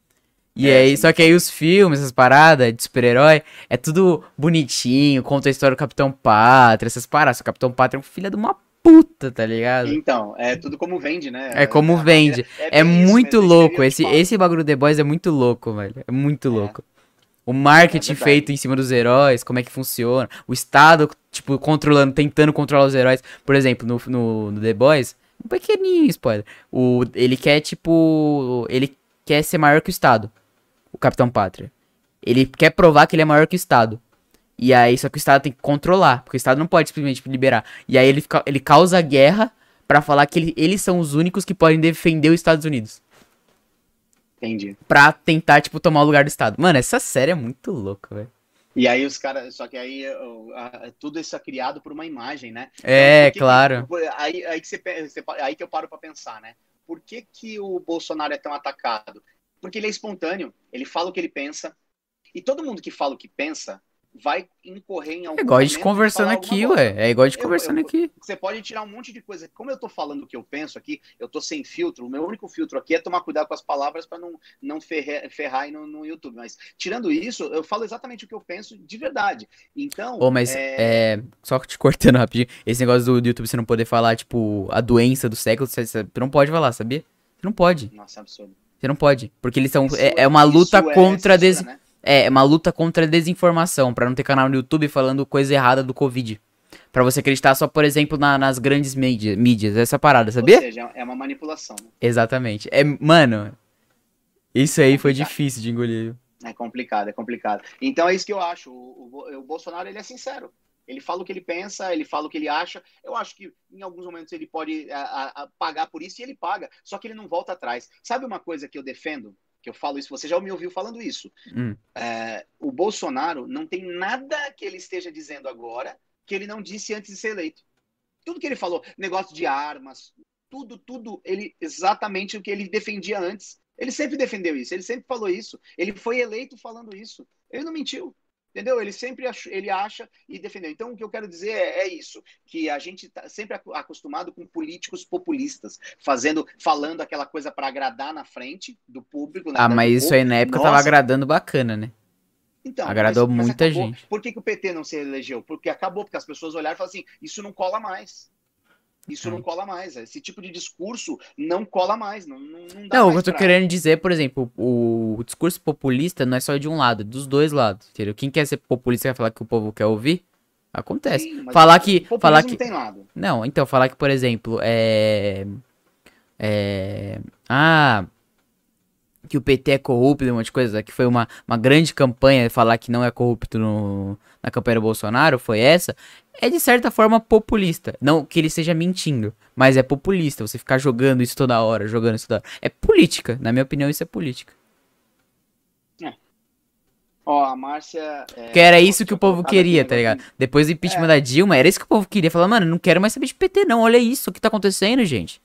E É, aí, só que aí os filmes, essas paradas de super-herói, é tudo bonitinho, conta a história do Capitão Pátria, essas paradas. O Capitão Pátria é um filho de uma puta, tá ligado? Então, é tudo como vende, né? É como a vende. É isso muito mesmo, louco. Esse, esse bagulho do The Boys é muito louco, velho. É muito É. louco. O marketing É feito em cima dos heróis, como é que funciona. O Estado, tipo, controlando, tentando controlar os heróis. Por exemplo, no, no, no The Boys, um pequenininho spoiler. O, ele quer, tipo. Ele quer ser maior que o Estado. Capitão Pátria. Ele quer provar que ele é maior que o Estado. E aí, só que o Estado tem que controlar. Porque o Estado não pode simplesmente liberar. E aí ele, fica, ele causa guerra pra falar que ele- eles são os únicos que podem defender os Estados Unidos. Entendi. Pra tentar, tipo, tomar o lugar do Estado. Mano, essa série é muito louca, velho. E aí os caras, só que aí tudo isso é criado por uma imagem, né? É, Então, que claro. aí, aí, que você, aí que eu paro pra pensar, né? Por que, que o Bolsonaro é tão atacado? Porque ele é espontâneo, ele fala o que ele pensa, e todo mundo que fala o que pensa vai incorrer em algum É igual a gente conversando aqui, ué. É igual a gente Eu- conversando eu- aqui. Você pode tirar um monte de coisa. Como eu tô falando o que eu penso aqui, eu tô sem filtro. O meu único filtro aqui é tomar cuidado com as palavras para não, não ferre- ferrar aí no, no YouTube. Mas tirando isso, eu falo exatamente o que eu penso de verdade. Então. Ô, mas, é, é... Só te [laughs] cortando rapidinho. Esse negócio do, do YouTube você não poder falar, tipo, a doença do século, você, você não pode falar, sabia? Você não pode. Nossa, é absurdo. Você não pode. Porque eles são. Isso É, é uma luta é contra a des... né? É, é uma luta contra a desinformação, pra não ter canal no YouTube falando coisa errada do Covid. Pra você acreditar só, por exemplo, na- nas grandes mídia- mídias, essa parada, sabia? Ou seja, é uma manipulação. né? Exatamente. É, mano, isso aí foi difícil de engolir. É complicado, é complicado. Então é isso que eu acho. O, o o Bolsonaro ele é sincero. Ele fala o que ele pensa, ele fala o que ele acha. Eu acho que em alguns momentos ele pode a- a- a pagar por isso e ele paga. Só que ele não volta atrás. Sabe uma coisa que eu defendo? Que eu falo isso, você já me ouviu falando isso. Hum. É, o Bolsonaro não tem nada que ele esteja dizendo agora que ele não disse antes de ser eleito. Tudo que ele falou, negócio de armas, tudo, tudo, ele exatamente o que ele defendia antes. Ele sempre defendeu isso, ele sempre falou isso. Ele foi eleito falando isso. Ele não mentiu. Entendeu? Ele sempre ach, ele acha e defendeu. Então, o que eu quero dizer é, é isso: que a gente está sempre ac- acostumado com políticos populistas, fazendo, falando aquela coisa para agradar na frente do público. né, Ah, do mas isso aí na época tava Nossa. agradando bacana, né? Então, Agradou muita acabou. gente. Por que, que o PT não se elegeu? Porque acabou, porque as pessoas olharam e falaram assim: isso não cola mais. Isso É. não cola mais. Esse tipo de discurso não cola mais. Não, não, não dá Não, o mais que eu tô pra- querendo dizer, por exemplo, o, o discurso populista não é só de um lado, é dos dois lados, entendeu? Quem quer ser populista quer falar que o povo quer ouvir, acontece. Sim, falar que, falar não que, tem lado. não, então falar que, por exemplo, é, é, ah, que o PT é corrupto, um monte de coisa, que foi uma, uma grande campanha falar que não é corrupto no, na campanha do Bolsonaro, foi essa, é de certa forma populista. Não que ele esteja mentindo, mas é populista, você ficar jogando isso toda hora, jogando isso toda hora. É política, na minha opinião isso é política. Ó, a Márcia. é, Porque era isso que o povo queria, tá um ligado? Depois do impeachment É. da Dilma, era isso que o povo queria. Falar, mano, não quero mais saber de PT, não. Olha isso, o que tá acontecendo, gente.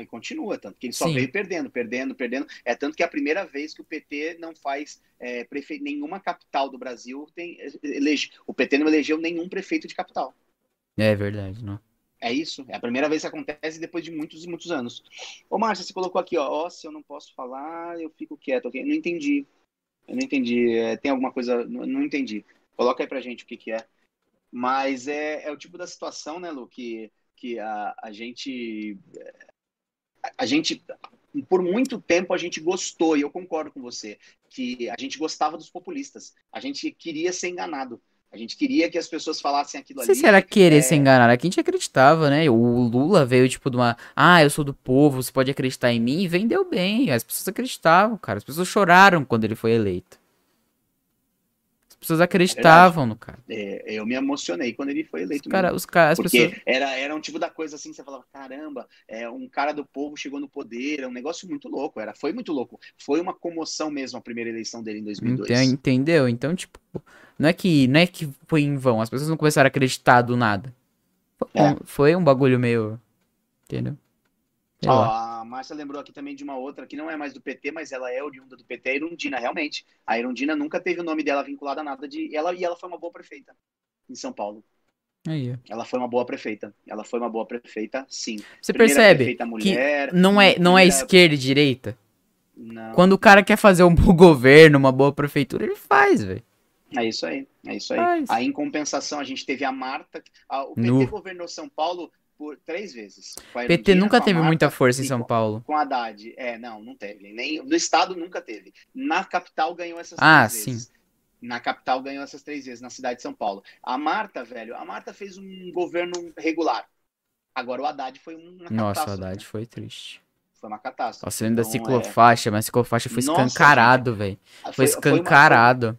Aí continua, tanto que ele só Sim. veio perdendo, perdendo, perdendo. É tanto que é a primeira vez que o PT não faz é, prefe... nenhuma capital do Brasil tem elege... o PT não elegeu nenhum prefeito de capital. É verdade, não. É isso. É a primeira vez que acontece depois de muitos e muitos anos. Ô, Márcia, você colocou aqui, ó, ó, se eu não posso falar, eu fico quieto, ok? Não entendi. Eu não entendi. É, tem alguma coisa. Não, não entendi. Coloca aí pra gente o que, que é. Mas é, é o tipo da situação, né, Lu, que, que a, a gente. A gente, por muito tempo, a gente gostou, e eu concordo com você, que a gente gostava dos populistas. A gente queria ser enganado. A gente queria que as pessoas falassem aquilo Não ali. sei se era querer é, se enganar, aqui a gente acreditava, né? O Lula veio tipo de uma, ah, eu sou do povo, você pode acreditar em mim, e vendeu bem. As pessoas acreditavam, cara. As pessoas choraram quando ele foi eleito. As pessoas acreditavam no cara. é, eu me emocionei quando ele foi Os eleito. cara, mesmo. os cara, Porque pessoas. era, era um tipo da coisa assim, você falava, caramba, é, um cara do povo chegou no poder, é um negócio muito louco, era, foi muito louco. Foi uma comoção mesmo a primeira eleição dele em 2002. Ente- Entendeu? Então, tipo, não é que não é que foi em vão, as pessoas não começaram a acreditar do nada. Foi, É. um, foi um bagulho meio. Entendeu? Ó, a Márcia lembrou aqui também de uma outra que não é mais do PT, mas ela é oriunda do PT, a Irundina, realmente. A Irundina nunca teve o nome dela vinculado a nada de. Ela, e ela foi uma boa prefeita em São Paulo. Aí. Ela foi uma boa prefeita. Ela foi uma boa prefeita, sim. Você Primeira percebe mulher, não é, não é esquerda e direita? Não. Quando o cara quer fazer um bom [laughs] governo, uma boa prefeitura, ele faz, velho. É isso aí, é isso aí. Faz. Aí, em compensação, a gente teve a Marta. a- o PT Nu. governou São Paulo por três vezes. PT nunca teve Marta muita força em São Paulo. Com Haddad. É, não, não teve. Nem, no estado nunca teve. Na capital ganhou essas Ah, três sim. vezes. Na capital ganhou essas três vezes, na cidade de São Paulo. A Marta, velho, a Marta fez um governo regular. Agora o Haddad foi uma Nossa, o. Haddad né? foi triste. Foi uma catástrofe. Nossa, eu lembro da Então, é- ciclofaixa, mas a ciclofaixa foi Nossa, escancarado, velho. Foi, foi escancarado.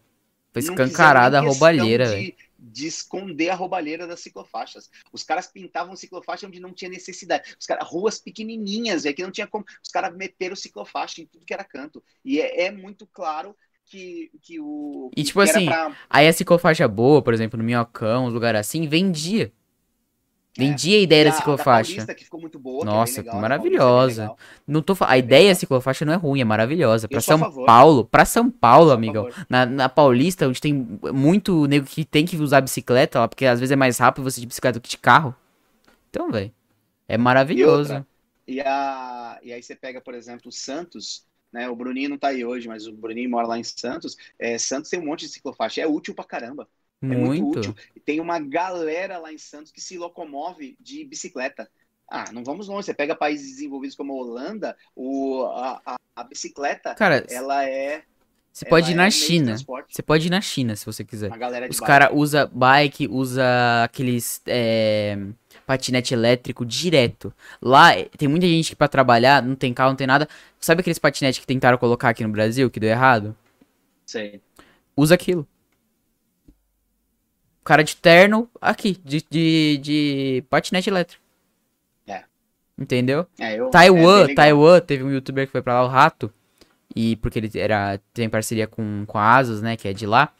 Foi não escancarada a roubalheira, velho. De, de esconder a roubalheira das ciclofaixas. Os caras pintavam ciclofaixa onde não tinha necessidade. Os caras, ruas pequenininhas, é que não tinha como. Os caras meteram ciclofaixa em tudo que era canto. E é, é muito claro que, que o. E, tipo assim, pra- Aí a ciclofaixa boa, por exemplo, no Minhocão, uns lugares assim, vendia. Vendia a ideia e da a- ciclofaixa. Paulista, que ficou muito boa. é Nossa, bem legal, maravilhosa. É. Não tô A É ideia da ciclofaixa não é ruim, é maravilhosa. Pra Eu sou a São favor. Paulo, pra São Paulo, amigão. Na, na Paulista, onde tem muito nego que tem que usar bicicleta lá, porque às vezes é mais rápido você de bicicleta do que de carro. Então, velho, é maravilhoso. outra? E, a, e aí você pega, por exemplo, o Santos, né? O Bruninho não tá aí hoje, mas o Bruninho mora lá em Santos. É, Santos tem um monte de ciclofaixa. É útil pra caramba. É muito Muito. útil. Tem uma galera lá em Santos que se locomove de bicicleta. Ah, não vamos longe. Você pega países desenvolvidos como a Holanda, o, a, a, a bicicleta, Cara, ela é. você pode ir é na China. Você pode ir na China, se você quiser. Os caras usa bike, usa aqueles é, patinete elétrico direto. Lá tem muita gente que pra trabalhar não tem carro, não tem nada. Sabe aqueles patinetes que tentaram colocar aqui no Brasil, que deu errado? Sei. Usa aquilo. Cara de terno aqui, de, de, de patinete elétrico. É. Entendeu? É, eu, é Taiwan, legal. Taiwan, teve um youtuber que foi pra lá, o Rato. E porque ele era, tem parceria com, com a Asus, né, que é de lá.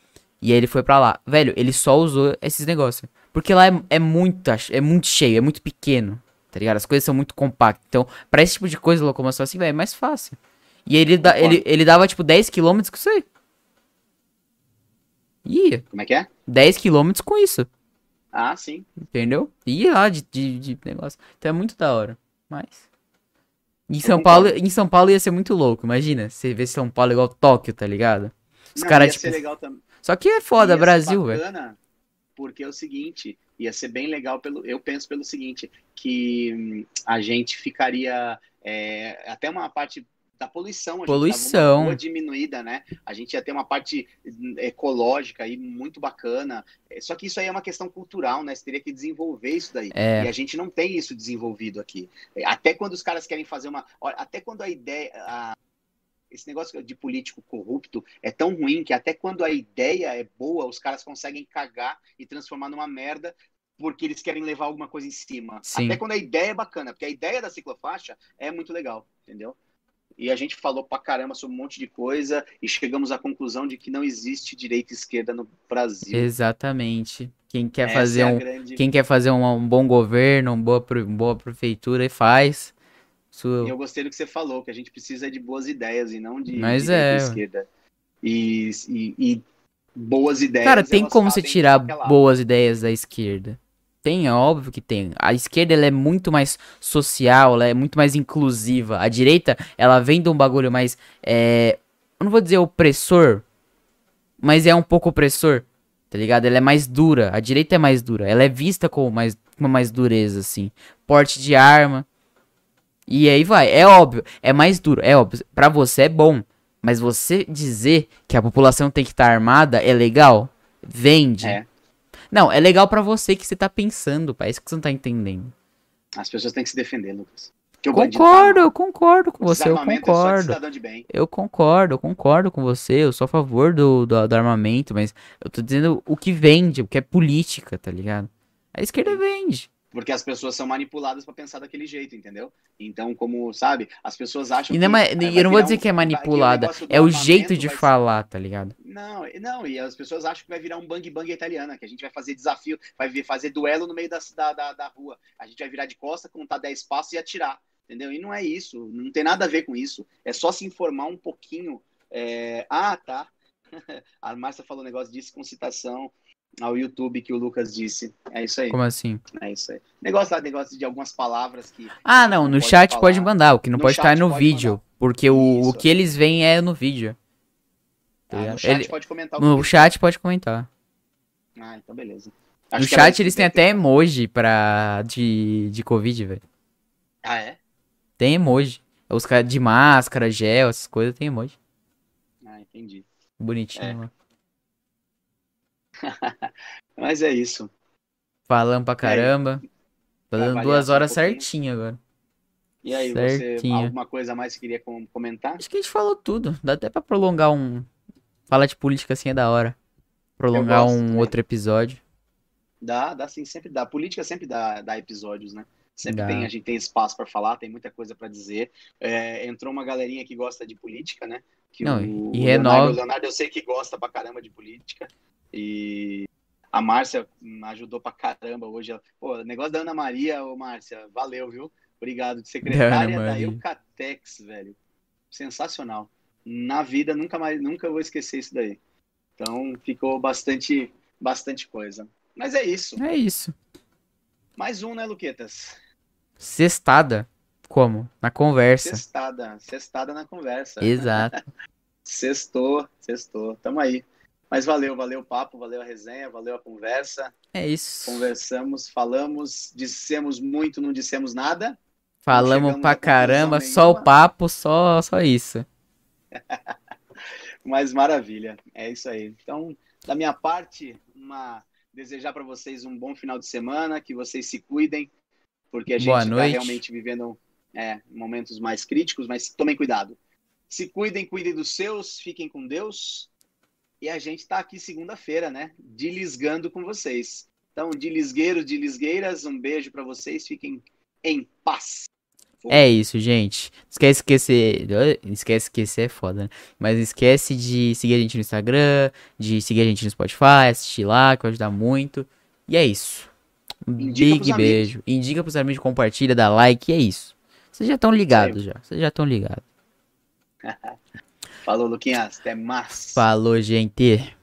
E aí ele foi pra lá. Velho, ele só usou esses negócios. Porque lá é, é, muito, é muito cheio, é muito pequeno. Tá ligado? As coisas são muito compactas. Então, pra esse tipo de coisa, locomoção assim, velho, é mais fácil. E ele, da, ele, ele dava, tipo, 10km com isso aí. Ia. Como é que é? 10km com isso. Ah, sim. Entendeu? Ia lá de, de, de negócio. Então é muito da hora. Mas. Em São. Paulo, em São Paulo ia ser muito louco. Imagina, você vê São Paulo igual Tóquio, tá ligado? Os caras, tipo. Só que é foda, Ia Brasil, velho. Porque é o seguinte, ia ser bem legal pelo. Eu penso pelo seguinte, que hum, a gente ficaria é, até uma parte da poluição, a gente Poluição. diminuída, né? A gente ia ter uma parte hum, ecológica aí muito bacana. É, Só que isso aí é uma questão cultural, né? Você teria que desenvolver isso daí. É. E a gente não tem isso desenvolvido aqui. É, Até quando os caras querem fazer uma. Até quando a ideia. a- esse negócio de político corrupto é tão ruim que até quando a ideia é boa, os caras conseguem cagar e transformar numa merda porque eles querem levar alguma coisa em cima. Sim. Até quando a ideia é bacana, porque a ideia da ciclofaixa é muito legal, entendeu? E a gente falou pra caramba sobre um monte de coisa e chegamos à conclusão de que não existe direita e esquerda no Brasil. Exatamente. Quem quer Essa fazer é um. grande... Quem quer fazer um, um bom governo, uma boa, pre- boa prefeitura e faz. Isso E eu gostei do que você falou, que a gente precisa de boas ideias e não de Mas é. e esquerda. E, e- e boas ideias. Cara, tem como você tirar boas ideias da esquerda. Tem, é óbvio que tem. A esquerda ela é muito mais social, ela é muito mais inclusiva. A direita, ela vem de um bagulho mais. É, eu não vou dizer opressor, mas é um pouco opressor. Tá ligado? Ela é mais dura. A direita é mais dura. Ela é vista com mais, uma mais dureza, assim. Porte de arma. E aí vai. É óbvio. É mais duro. É óbvio. Pra você é bom. Mas você dizer que a população tem que estar tá armada é legal? Vende. É. Não, é legal para você que você tá pensando, pai. É isso que você não tá entendendo. As pessoas têm que se defender, Lucas. Concordo, eu concordo com você, eu é concordo. É eu concordo, eu concordo com você, eu sou a favor do, do, do, armamento, mas eu tô dizendo o que vende, o que é política, tá ligado? A esquerda vende porque as pessoas são manipuladas para pensar daquele jeito, entendeu? Então, como, sabe, as pessoas acham e não é que. eu não vou dizer um, que é manipulada, é o jeito de falar, tá ligado? Não, não, e as pessoas acham que vai virar um bang bang italiana, que a gente vai fazer desafio, vai fazer duelo no meio da, da, da rua. A gente vai virar de costa, contar 10 passos e atirar, entendeu? E não é isso, não tem nada a ver com isso. É só se informar um pouquinho. É... Ah, tá. [laughs] A Márcia falou um negócio disso com citação ao YouTube que o Lucas disse. É isso aí. Como assim? É isso aí. Negócio lá, negócio de algumas palavras que. Ah, não, no chat falar. pode mandar, o que não no pode estar é no vídeo. Mandar. Porque o, o que eles veem é no vídeo. Ah, no chat Ele... pode comentar. No chat pode comentar. Ah, então beleza. Acho no chat eles têm até emoji pra... de, de Covid, velho. Ah, é? Tem emoji. Os caras de máscara, gel, essas coisas tem emoji. Ah, entendi. Bonitinho, é. mano. [laughs] Mas é isso. Falando pra caramba. Tô dando duas horas um certinho agora. E aí, certinho. você alguma coisa mais que queria comentar? Acho que a gente falou tudo. Dá até pra prolongar um. Falar de política assim é da hora. Prolongar um também. outro episódio. Dá, dá sim, sempre dá. Política sempre dá, dá episódios, né? Sempre tem, a gente tem espaço para falar, tem muita coisa para dizer. É, entrou uma galerinha que gosta de política, né? Que Não, o, e o renova... Leonardo, o Leonardo eu sei que gosta pra caramba de política. E a Márcia ajudou pra caramba hoje. Pô, negócio da Ana Maria, ô Márcia, valeu, viu? Obrigado. De secretária da Eucatex, velho. Sensacional. Na vida, nunca mais, nunca vou esquecer isso daí. Então, ficou bastante, bastante coisa. Mas é isso. É isso. Mais um, né, Luquetas? Sextada. Como? Na conversa. Sextada. Sextada na conversa. Exato. [laughs] sextou, sextou. Tamo aí. Mas valeu, valeu o papo, valeu a resenha, valeu a conversa. É isso. Conversamos, falamos, dissemos muito, não dissemos nada. Falamos pra caramba, só o papo, só, só isso. [laughs] Mas maravilha, é isso aí. Então, da minha parte, uma desejar para vocês um bom final de semana, que vocês se cuidem, porque a gente está realmente vivendo é, momentos mais críticos, mas tomem cuidado. Se cuidem, cuidem dos seus, fiquem com Deus e a gente está aqui segunda-feira, né? Dilisgando com vocês. Então, dilisgueiros, dilisgueiras, um beijo para vocês. Fiquem em paz. É isso, gente. Esquece esquecer. Esquece esquecer é foda, né? Mas esquece de seguir a gente no Instagram, de seguir a gente no Spotify, assistir lá, que vai ajudar muito. E é isso. Um Indica big beijo. Amigos. Indica pros amigos, compartilha, dá like, e é isso. Vocês já estão ligados já. Vocês já estão ligados. [laughs] Falou, Luquinhas. Até mais. Falou, gente.